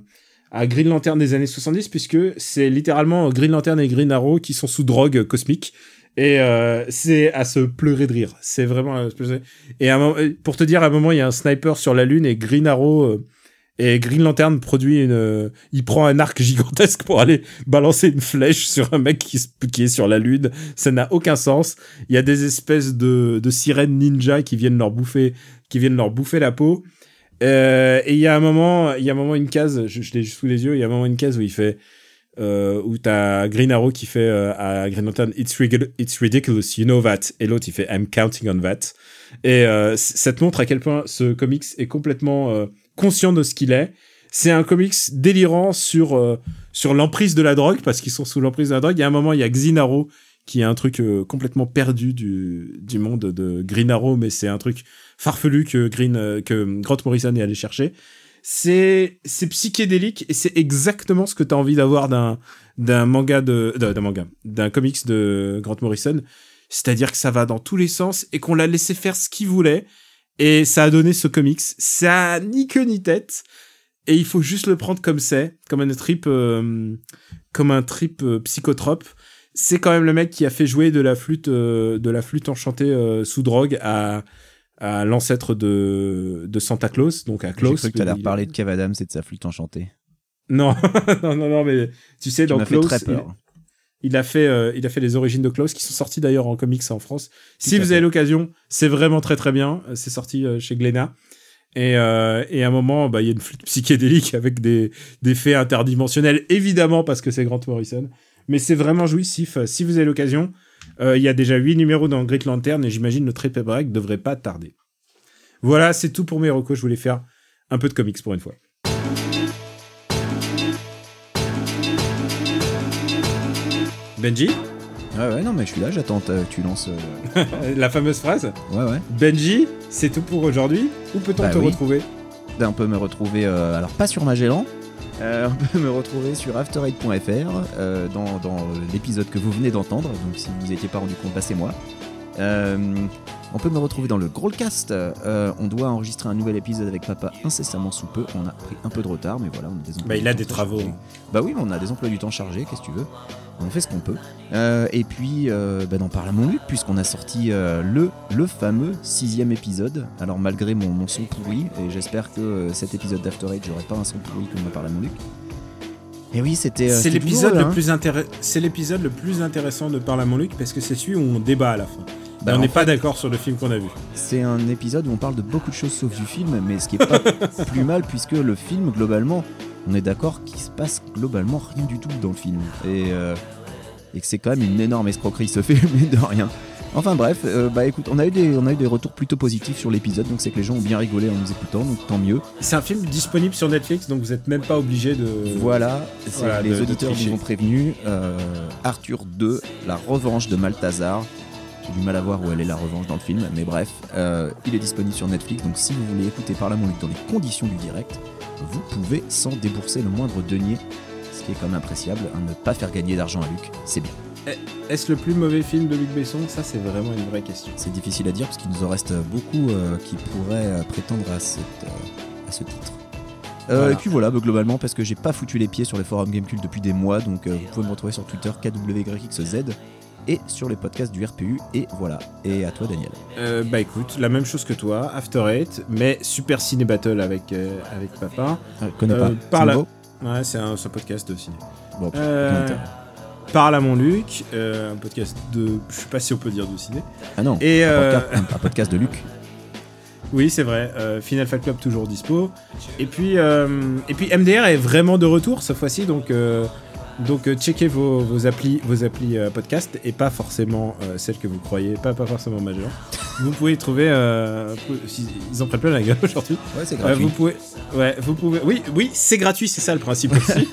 à Green Lantern des années 70, puisque c'est littéralement Green Lantern et Green Arrow qui sont sous drogue cosmique. Et euh, c'est à se pleurer de rire. C'est vraiment... Et à un moment- pour te dire, à un moment, il y a un sniper sur la Lune et Green Arrow... euh, et Green Lantern produit une, euh, il prend un arc gigantesque pour aller balancer une flèche sur un mec qui, est sur la lune. Ça n'a aucun sens. Il y a des espèces de, sirènes ninja qui viennent leur bouffer, qui viennent leur bouffer la peau. Euh, et il y a un moment, il y a un moment une case, je, je l'ai sous les yeux, il y a un moment une case où il fait, euh, où t'as Green Arrow qui fait euh, à Green Lantern, it's, ridic- it's ridiculous, you know that. Et l'autre il fait, I'm counting on that. Et euh, ça te montre à quel point ce comics est complètement conscient de ce qu'il est. C'est un comics délirant sur euh, sur l'emprise de la drogue parce qu'ils sont sous l'emprise de la drogue. Il y a un moment, il y a Xinaro qui est un truc euh, complètement perdu du du monde de Green Arrow, mais c'est un truc farfelu que Green euh, que Grant Morrison est allé chercher. C'est c'est psychédélique et c'est exactement ce que tu as envie d'avoir d'un d'un manga de d'un manga, d'un comics de Grant Morrison, c'est-à-dire que ça va dans tous les sens et qu'on l'a laissé faire ce qu'il voulait et ça a donné ce comics. Ça a ni queue ni tête et il faut juste le prendre comme c'est, comme un trip euh, comme un trip euh, psychotrope. C'est quand même le mec qui a fait jouer de la flûte euh, de la flûte enchantée sous drogue à à l'ancêtre de, de Santa Claus, donc à J'ai Claus. cru que t'allais reparler de Kev Adams et de sa flûte enchantée. Non, [laughs] non, non, non, mais tu sais, Tu dans très il. Il a fait, euh, il a fait les origines de Klaus qui sont sorties d'ailleurs en comics en France. si vous fait. avez l'occasion, c'est vraiment très très bien. Euh, C'est sorti euh, chez Glénat. Et, euh, et à un moment, bah, il y a une flûte [laughs] psychédélique avec des, des faits interdimensionnels, évidemment parce que c'est Grant Morrison. Mais c'est vraiment jouissif. Si vous avez l'occasion, il y a déjà 8 numéros dans Great Lantern et j'imagine le trade paperback devrait pas tarder. Voilà, c'est tout pour mes recos. Je voulais faire un peu de comics pour une fois. Benji, Ouais, ouais, non, mais je suis là, j'attends que tu lances. euh, [laughs] la fameuse phrase. Ouais, ouais. Benji, c'est tout pour aujourd'hui Ou peut-on Bah te oui. retrouver? On peut me retrouver, euh, alors pas sur Magellan, euh, [laughs] on peut me retrouver sur after8.fr euh, dans, dans l'épisode que vous venez d'entendre. Donc si vous n'étiez pas rendu compte, bah, c'est moi. Euh, on peut me retrouver dans le Growlcast. Euh, on doit enregistrer un nouvel épisode avec papa incessamment sous peu. On a pris un peu de retard, mais voilà, on a des emplois Bah, il a des travaux. chargés. Bah oui, on a des emplois du temps chargés, qu'est-ce que tu veux On fait ce qu'on peut. Euh, et puis, euh, bah, d'en parler à mon Luc, puisqu'on a sorti euh, le, le fameux sixième épisode. Alors, malgré mon, mon son pourri, et j'espère que euh, cet épisode d'After Eight, j'aurai pas un son pourri comme on a parlé à mon Luc. Et oui, c'était. euh, C'est l'épisode le hein. plus intéressant. C'est l'épisode le plus intéressant de Parle à mon Luc parce que c'est celui où on débat à la fin. Bah, Et on n'est pas d'accord sur le film qu'on a vu. C'est un épisode où on parle de beaucoup de choses sauf du film, mais ce qui est pas [laughs] plus mal puisque le film, globalement, on est d'accord qu'il se passe globalement rien du tout dans le film. Et, euh, et que c'est quand même une énorme escroquerie ce [laughs] film, mais de rien. Enfin bref, euh, bah écoute, on a, eu des, on a eu des retours plutôt positifs sur l'épisode, donc c'est que les gens ont bien rigolé en nous écoutant, donc tant mieux. C'est un film disponible sur Netflix, donc vous n'êtes même pas obligé de. Voilà, c'est voilà, les de- auditeurs nous ont prévenus. euh, Arthur 2, la revanche de Malthazar. J'ai du mal à voir où elle est la revanche dans le film, mais bref, euh, il est disponible sur Netflix, donc si vous voulez écouter par la Luc dans les conditions du direct, vous pouvez sans débourser le moindre denier, ce qui est quand même appréciable, hein, ne pas faire gagner d'argent à Luc, c'est bien. Est-ce le plus mauvais film de Luc Besson? Ça, c'est vraiment une vraie question. C'est difficile à dire parce qu'il nous en reste beaucoup euh, qui pourraient euh, prétendre à, cette, euh, à ce titre. Euh, Voilà. Et puis voilà, bah, globalement, parce que j'ai pas foutu les pieds sur les forums Gamecult depuis des mois, donc euh, vous pouvez me retrouver sur Twitter KWYXZ et sur les podcasts du RPU. Et voilà. Et à toi, Daniel. Euh, bah écoute, la même chose que toi, After Eight, mais Super Ciné Battle avec, euh, avec papa. Euh, connais Euh, pas. par là- nouveau Ouais, c'est un, podcast de ciné. Bon, Euh. Parle à mon Luc, euh, un podcast de. Je sais pas si on peut dire de ciné. Ah non. Et un, euh, podcast, un podcast de Luc. [laughs] oui, c'est vrai. euh, Final Fight Club toujours dispo. Et puis, euh, et puis MDR est vraiment de retour cette fois-ci, donc. euh, donc euh, checkez vos, vos applis, vos applis euh, podcast et pas forcément euh, celles que vous croyez, pas, pas forcément majeures. vous pouvez y trouver, ils en prennent plein la gueule [laughs] aujourd'hui. Ouais, c'est gratuit. vous pouvez, ouais, vous pouvez, oui, oui, c'est gratuit, c'est ça le principe aussi.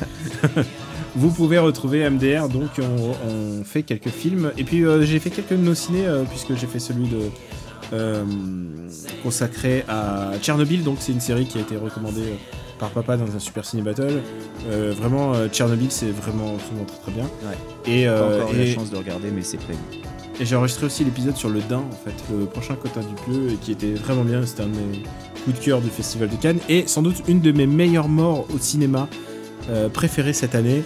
[laughs] vous pouvez retrouver MDR, donc on, on fait quelques films, et puis j'ai fait quelques de nos ciné, puisque j'ai fait celui de consacré à Tchernobyl, donc c'est une série qui a été recommandée par papa dans un Super Ciné Battle. Euh, vraiment, euh, Tchernobyl, c'est vraiment, vraiment très très bien. Ouais. Et, Pas euh, encore eu la chance de regarder, mais c'est prévu. et j'ai enregistré aussi l'épisode sur le Dain, en fait, le prochain Quentin Dupieux, et qui était vraiment bien. C'était un de mes coups de cœur du Festival de Cannes, et sans doute une de mes meilleures morts au cinéma préférées cette année,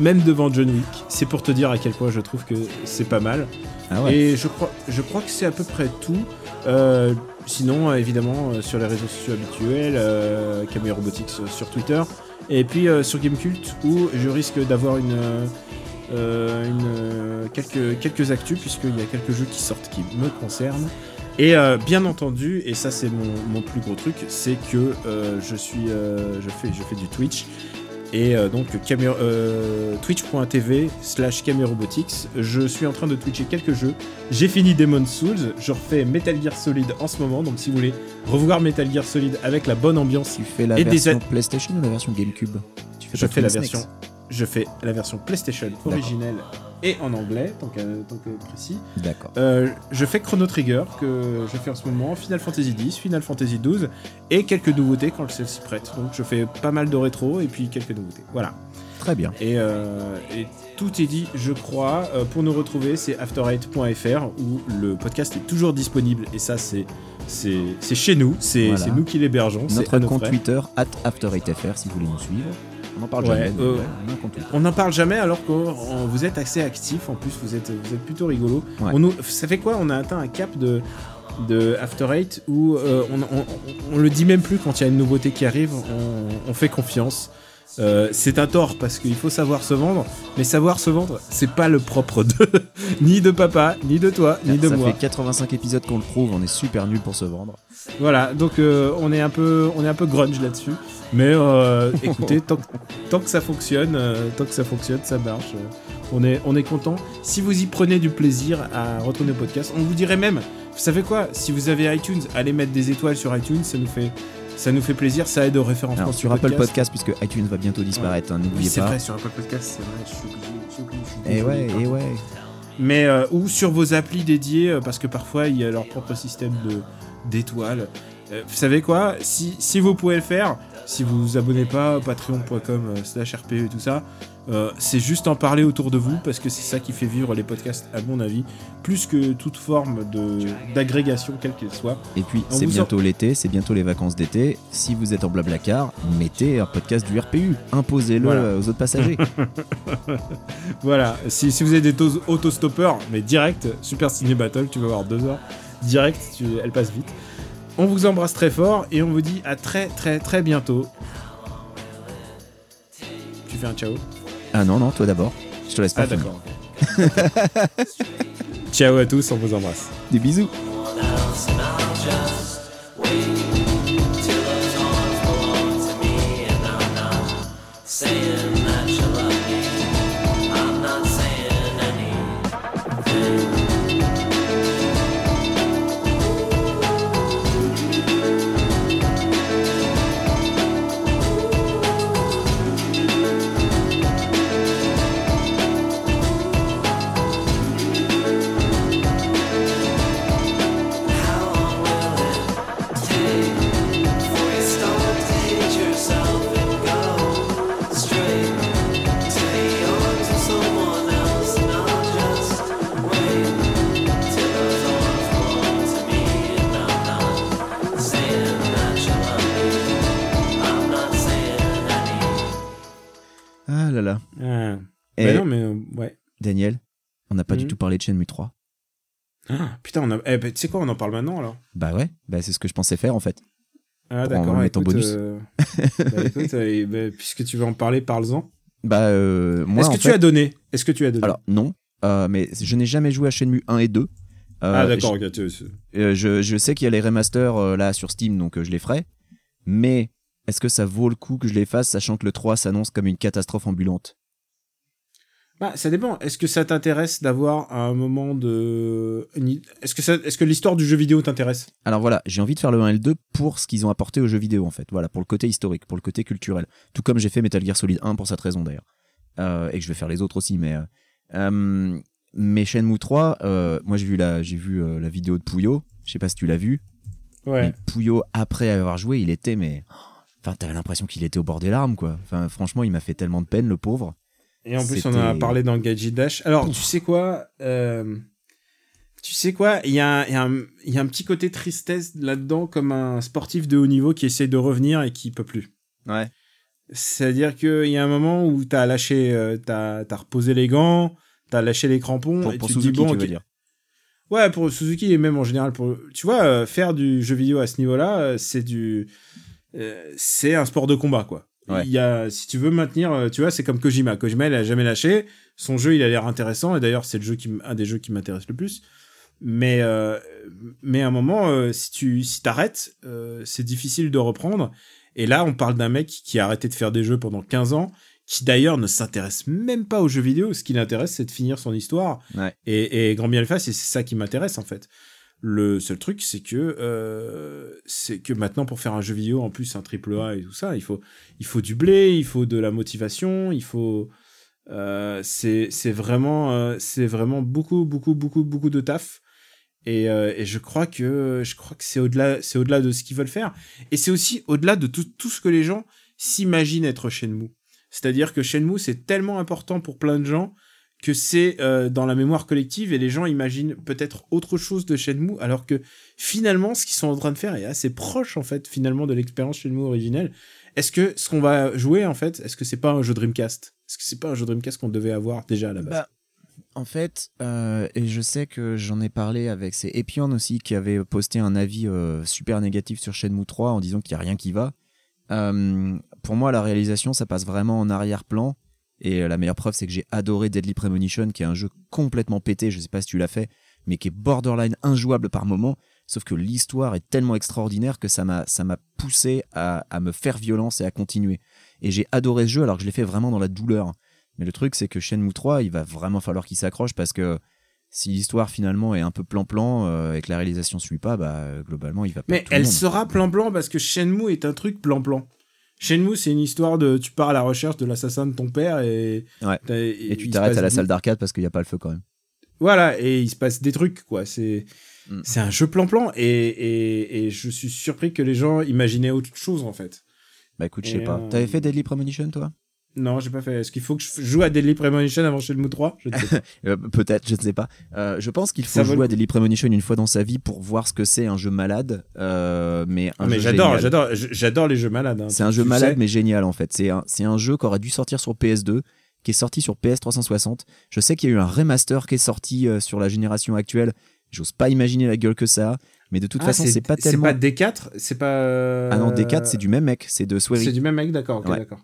même devant John Wick. C'est pour te dire à quel point je trouve que c'est pas mal. Ah ouais. Et je crois, je crois que c'est à peu près tout. Sinon, euh, évidemment, euh, sur les réseaux sociaux habituels, euh, Camille Robotics sur Twitter, et puis sur Gamecult, où je risque d'avoir une, quelques, quelques actus, puisqu'il y a quelques jeux qui sortent qui me concernent. Et bien entendu, et ça c'est mon, mon plus gros truc, c'est que je suis, je fais, je fais du Twitch. Et euh, donc euh, twitch.tv slash Robotics. Je suis en train de twitcher quelques jeux. J'ai fini Demon's Souls, je refais Metal Gear Solid en ce moment, donc si vous voulez revoir Metal Gear Solid avec la bonne ambiance, Tu fais la et version PlayStation ou la version GameCube? Tu je fais la version, je fais la version PlayStation originelle et en anglais, tant que, tant que précis. D'accord. Euh, je fais Chrono Trigger que je fais en ce moment, Final Fantasy X, Final Fantasy XII et quelques nouveautés quand celle-ci prête. Donc je fais pas mal de rétro et puis quelques nouveautés. Voilà. Très bien. Et, euh, et tout est dit, je crois. Euh, pour nous retrouver, c'est after8.fr où le podcast est toujours disponible. Et ça, c'est chez nous, c'est Voilà. nous qui l'hébergeons. Notre compte. Twitter, at After8FR, si vous voulez nous suivre. On en parle Ouais, jamais. mais euh, ouais, on n'en parle jamais alors que on- vous êtes assez actif. En plus, vous êtes, vous êtes plutôt rigolo. Ouais. On nous, ça fait quoi On a atteint un cap de, de After Eight où euh, on, on- on- le dit même plus quand il y a une nouveauté qui arrive. On, fait confiance. Euh, c'est un tort parce qu'il faut savoir se vendre, mais savoir se vendre, c'est pas le propre de [laughs] ni de papa, ni de toi, ni de Ça moi. fait 85 épisodes qu'on le prouve, on est super nul pour se vendre. Voilà, donc euh, on est un peu, on est un peu grunge là-dessus. Mais euh, écoutez, tant, que- tant que ça fonctionne, euh, tant que ça fonctionne, ça marche. euh, on est, on est content. Si vous y prenez du plaisir à retourner au podcast, on vous dirait même, vous savez quoi Si vous avez iTunes, allez mettre des étoiles sur iTunes, ça nous fait, ça nous fait plaisir, ça aide au référencement. Alors, sur Apple Podcast, puisque iTunes va bientôt disparaître, hein, Oui, c'est vrai, sur Apple Podcast, c'est vrai, je suis obligé. je suis obligé, je suis Et désolé. ouais, et ouais. Mais euh, ou sur vos applis dédiées, parce que parfois il y a leur propre système de d'étoiles. Euh, vous savez quoi si, si vous pouvez le faire, si vous vous abonnez pas, patreon.com euh, slash RPE et tout ça, euh, c'est juste en parler autour de vous parce que c'est ça qui fait vivre les podcasts, à mon avis, plus que toute forme de d'agrégation, quelle qu'elle soit. Et puis, c'est bientôt l'été, c'est bientôt les vacances d'été. Si vous êtes en blablacar, mettez un podcast du RPU. Imposez-le Voilà. aux autres passagers. [laughs] Voilà, si, si vous avez des tos- autostoppeurs, mais direct, Super Ciné Battle, tu vas voir deux heures, direct, tu, elle passe vite. On vous embrasse très fort et on vous dit à très très très bientôt. Tu fais un ciao ah non, non, toi d'abord. Je te laisse pas Ah finir. d'accord. [laughs] ciao à tous, on vous embrasse. Des bisous. Là là. Ah. Et Bah non mais euh, ouais. Daniel, on n'a pas du Mhm. tout parlé de Shenmue 3. Ah, putain, on a... eh, bah, tu sais quoi, on en parle maintenant alors Bah ouais, bah c'est ce que je pensais faire en fait. Ah en d'accord, en écoute, bonus. euh, bah, écoute, euh, bah, puisque tu veux en parler, parle-en. Bah euh, moi Est-ce que en tu fait- as donné? Est-ce que tu as donné? Alors non, euh, mais je n'ai jamais joué à Shenmue 1 et 2. Euh, Ah d'accord, ok, tu- tu- Euh, je, je sais qu'il y a les remasters là sur Steam, donc je les ferai. Mais est-ce que ça vaut le coup que je les fasse, sachant que le 3 s'annonce comme une catastrophe ambulante? Bah, ça dépend. Est-ce que ça t'intéresse d'avoir un moment de. Est-ce que, ça... Est-ce que l'histoire du jeu vidéo t'intéresse? Alors voilà, j'ai envie de faire le 1 et le 2 pour ce qu'ils ont apporté aux jeux vidéo en fait. Voilà, pour le côté historique, pour le côté culturel. Tout comme j'ai fait Metal Gear Solid 1 pour cette raison d'ailleurs. Euh, et que je vais faire les autres aussi, mais. Euh, euh, mais Shenmue 3, euh, moi j'ai vu, la, j'ai vu la vidéo de Pouillot. Je sais pas si tu l'as vu. Ouais. Mais Pouillot, après avoir joué, il était, mais. Enfin, t'avais l'impression qu'il était au bord des larmes, quoi. Enfin, franchement, il m'a fait tellement de peine, le pauvre. Et en plus, on en a parlé dans Gadget Dash. Alors, tu sais quoi euh, Tu sais quoi Il y, a un- il y y a un petit côté tristesse là-dedans, comme un sportif de haut niveau qui essaye de revenir et qui peut plus. Ouais. C'est-à-dire qu'il y a un moment où t'as lâché, euh, t'as as reposé les gants, t'as lâché les crampons, Pour, et pour tu Suzuki, dis bon, tu veux dire. Ouais, pour Suzuki et même en général pour, tu vois, euh, faire du jeu vidéo à ce niveau-là, euh, c'est du, euh, c'est un sport de combat quoi. Ouais. Il y a, si tu veux maintenir, euh, tu vois, c'est comme Kojima. Kojima, il a jamais lâché. Son jeu, il a l'air intéressant et d'ailleurs, c'est le jeu qui, un des jeux qui m'intéresse le plus. Mais, euh, mais à un moment, euh, si tu, si t'arrêtes, c'est difficile de reprendre. Et là, on parle d'un mec qui a arrêté de faire des jeux pendant 15 ans, qui d'ailleurs ne s'intéresse même pas aux jeux vidéo. Ce qui l'intéresse, c'est de finir son histoire. Ouais. Et, et grand bien le fasse, et c'est ça qui m'intéresse en fait. Le seul truc, c'est que euh, c'est que maintenant pour faire un jeu vidéo, en plus un triple A et tout ça, il faut il faut du blé, il faut de la motivation, il faut euh, c'est vraiment euh, c'est vraiment beaucoup beaucoup beaucoup beaucoup de taf. Et, euh, et je crois que je crois que c'est au-delà c'est au-delà de ce qu'ils veulent faire et c'est aussi au-delà de tout, tout ce que les gens s'imaginent être Shenmue. C'est-à-dire que Shenmue c'est tellement important pour plein de gens que c'est euh, dans la mémoire collective et les gens imaginent peut-être autre chose de Shenmue alors que finalement ce qu'ils sont en train de faire est assez proche en fait finalement de l'expérience Shenmue originelle. Est-ce que ce qu'on va jouer en fait, est-ce que c'est pas un jeu Dreamcast? Est-ce que c'est pas un jeu Dreamcast qu'on devait avoir déjà à la base? Bah, en fait, euh, et je sais que j'en ai parlé avec c'est Epion aussi qui avait posté un avis euh, super négatif sur Shenmue 3 en disant qu'il n'y a rien qui va. Pour moi, la réalisation, ça passe vraiment en arrière-plan. Et euh, la meilleure preuve, c'est que j'ai adoré Deadly Premonition, qui est un jeu complètement pété, je sais pas si tu l'as fait, mais qui est borderline injouable par moment. Sauf que l'histoire est tellement extraordinaire que ça m'a ça m'a poussé à, à me faire violence et à continuer. Et j'ai adoré ce jeu alors que je l'ai fait vraiment dans la douleur. Mais le truc, c'est que Shenmue 3, il va vraiment falloir qu'il s'accroche parce que si l'histoire finalement est un peu plan-plan euh, et que la réalisation suit pas, bah globalement, il va Mais le elle monde. sera plan-plan parce que Shenmue est un truc plan-plan. Shenmue, c'est une histoire de tu pars à la recherche de l'assassin de ton père et Ouais. Et tu t'arrêtes à la salle d'arcade parce qu'il n'y a pas le feu quand même. Voilà, et il se passe des trucs, quoi. C'est Mm. c'est un jeu plan-plan, et, et, et je suis surpris que les gens imaginaient autre chose, en fait. Bah écoute, je sais pas. euh, T'avais fait Deadly Premonition, toi? Non, j'ai pas fait. Est-ce qu'il faut que je joue à Deadly Premonition avant 3 Je ne sais pas. [laughs] Euh, Peut-être, je ne sais pas. Euh, je pense qu'il faut Ça jouer le à Deadly Premonition une fois dans sa vie pour voir ce que c'est un jeu malade, euh, mais un Ah, mais j'adore, j'adore, j'adore les jeux malades. hein. C'est un jeu sais. malade mais génial en fait. C'est un, c'est un jeu qui aurait dû sortir sur PS2, qui est sorti sur PS360. Je sais qu'il y a eu un remaster qui est sorti euh, sur la génération actuelle. J'ose pas imaginer la gueule que ça a, mais de toute Ah, façon c'est pas tellement. C'est pas D4 C'est pas. Ah non, D4 c'est du même mec, c'est de Swery. C'est du même mec, d'accord, Ouais. d'accord.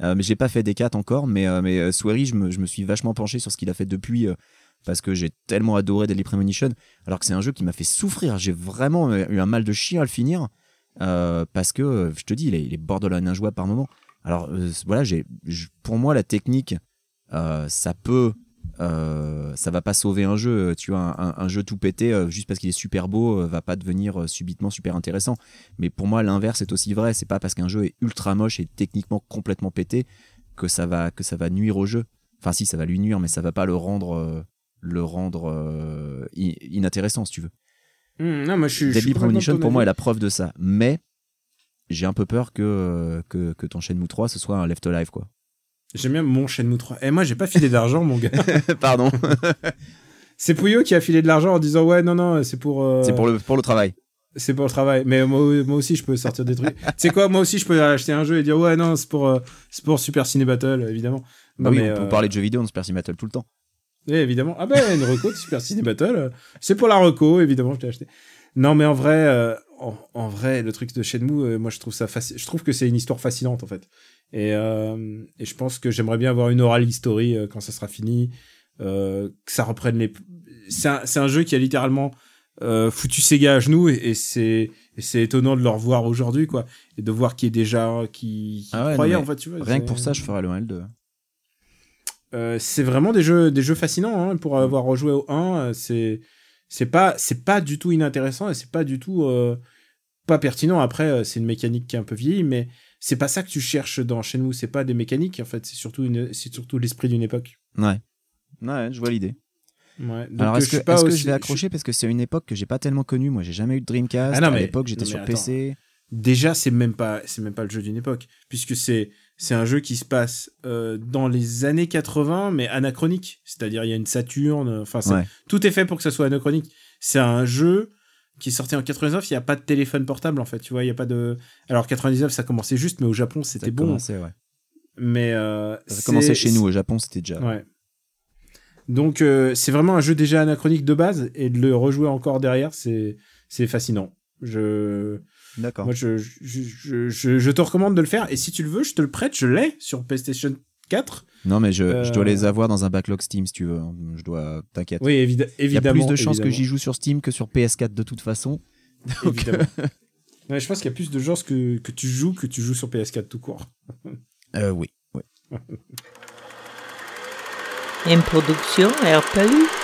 Euh, mais j'ai pas fait D4 encore, mais, euh, mais euh, je me, je me suis vachement penché sur ce qu'il a fait depuis, euh, parce que j'ai tellement adoré Deadly Premonition, alors que c'est un jeu qui m'a fait souffrir. J'ai vraiment euh, eu un mal de chien à le finir, parce que, je te dis, il est, il est borderline injouable par moment. Alors voilà, j'ai, pour moi, la technique, ça peut. Euh, ça va pas sauver un jeu, tu vois, un, jeu tout pété euh, juste parce qu'il est super beau euh, va pas devenir euh, subitement super intéressant. Mais pour moi, l'inverse est aussi vrai. C'est pas parce qu'un jeu est ultra moche et techniquement complètement pété que ça va que ça va nuire au jeu. Enfin, si, ça va lui nuire, mais ça va pas le rendre euh, le rendre euh, inintéressant, si tu veux. Hum, non, moi je suis Premonition pour moi est la preuve de ça. Mais j'ai un peu peur que euh, que, que ton Shenmue 3 ce soit un Left Alive quoi. J'aime bien mon Shenmue 3. Et moi, j'ai pas filé d'argent, mon gars. [laughs] [laughs] Pardon. C'est Pouillot qui a filé de l'argent en disant ouais, non, non, c'est pour. euh, C'est pour le pour le travail. C'est pour le travail. Mais moi, moi aussi, je peux sortir des trucs. [laughs] tu sais quoi, moi aussi, je peux acheter un jeu et dire ouais, non, c'est pour, euh, c'est pour Super Ciné Battle, évidemment. Bah Non, oui, mais, on peut euh, parler de jeux vidéo dans Super Cine Battle tout le temps. Oui, évidemment. Ah ben, une reco de Super Ciné Battle, euh, c'est pour la reco, évidemment, je l'ai acheté. Non, mais en vrai, en, en vrai, le truc de Shenmue, moi, je trouve ça faci- Je trouve que c'est une histoire fascinante, en fait. Et, euh, et je pense que j'aimerais bien avoir une oral history euh, quand ça sera fini, euh, que ça reprenne les. C'est un, un jeu qui a littéralement euh, foutu Sega à genoux et, et c'est étonnant de le revoir aujourd'hui, quoi, et de voir qui est déjà qui, qui Ah ouais, croyait non, en fait, tu vois. Rien que pour ça, je ferais le 1 et le 2. euh, c'est vraiment des jeux, des jeux fascinants hein, pour avoir rejoué au 1. euh, C'est, c'est pas, c'est pas du tout inintéressant et c'est pas du tout pas pertinent. Après, c'est une mécanique qui est un peu vieille, mais c'est pas ça que tu cherches dans Shenmue. C'est pas des mécaniques en fait. C'est surtout une, c'est surtout l'esprit d'une époque. Ouais. Ouais, je vois l'idée. Ouais. Donc, Alors est-ce je que, est-ce que aussi- je vais accrocher parce que c'est une époque que j'ai pas tellement connue. Moi, j'ai jamais eu de Dreamcast. Ah non, à mais- l'époque, j'étais non, sur PC. Déjà, c'est même pas, c'est même pas le jeu d'une époque, puisque c'est, c'est un jeu qui se passe euh, dans les années 80, mais anachronique. C'est-à-dire, il y a une Saturne. Enfin, Ouais. tout est fait pour que ça soit anachronique. C'est un jeu qui est sorti en 99, il n'y a pas de téléphone portable en fait, tu vois, il y a pas de Alors 99 ça commençait juste mais au Japon c'était bon. ouais. Mais euh, Ça commençait chez nous, au Japon, c'était déjà. Ouais. Donc euh, c'est vraiment un jeu déjà anachronique de base et de le rejouer encore derrière, c'est c'est fascinant. Je D'accord. moi je, je, je, je, je te recommande de le faire et si tu le veux, je te le prête, je l'ai sur PlayStation 4. Non, mais je, je dois Euh, les avoir dans un backlog Steam si tu veux. Je dois. T'inquiète. Oui, évi- Il y a évidemment. plus de chances que évidemment. j'y joue sur Steam que sur PS4 de toute façon. [laughs] Donc, Évidemment. Ouais, je pense qu'il y a plus de chances que, que tu joues que tu joues sur PS4 tout court. [laughs] euh, oui. ouais. Une production RPU.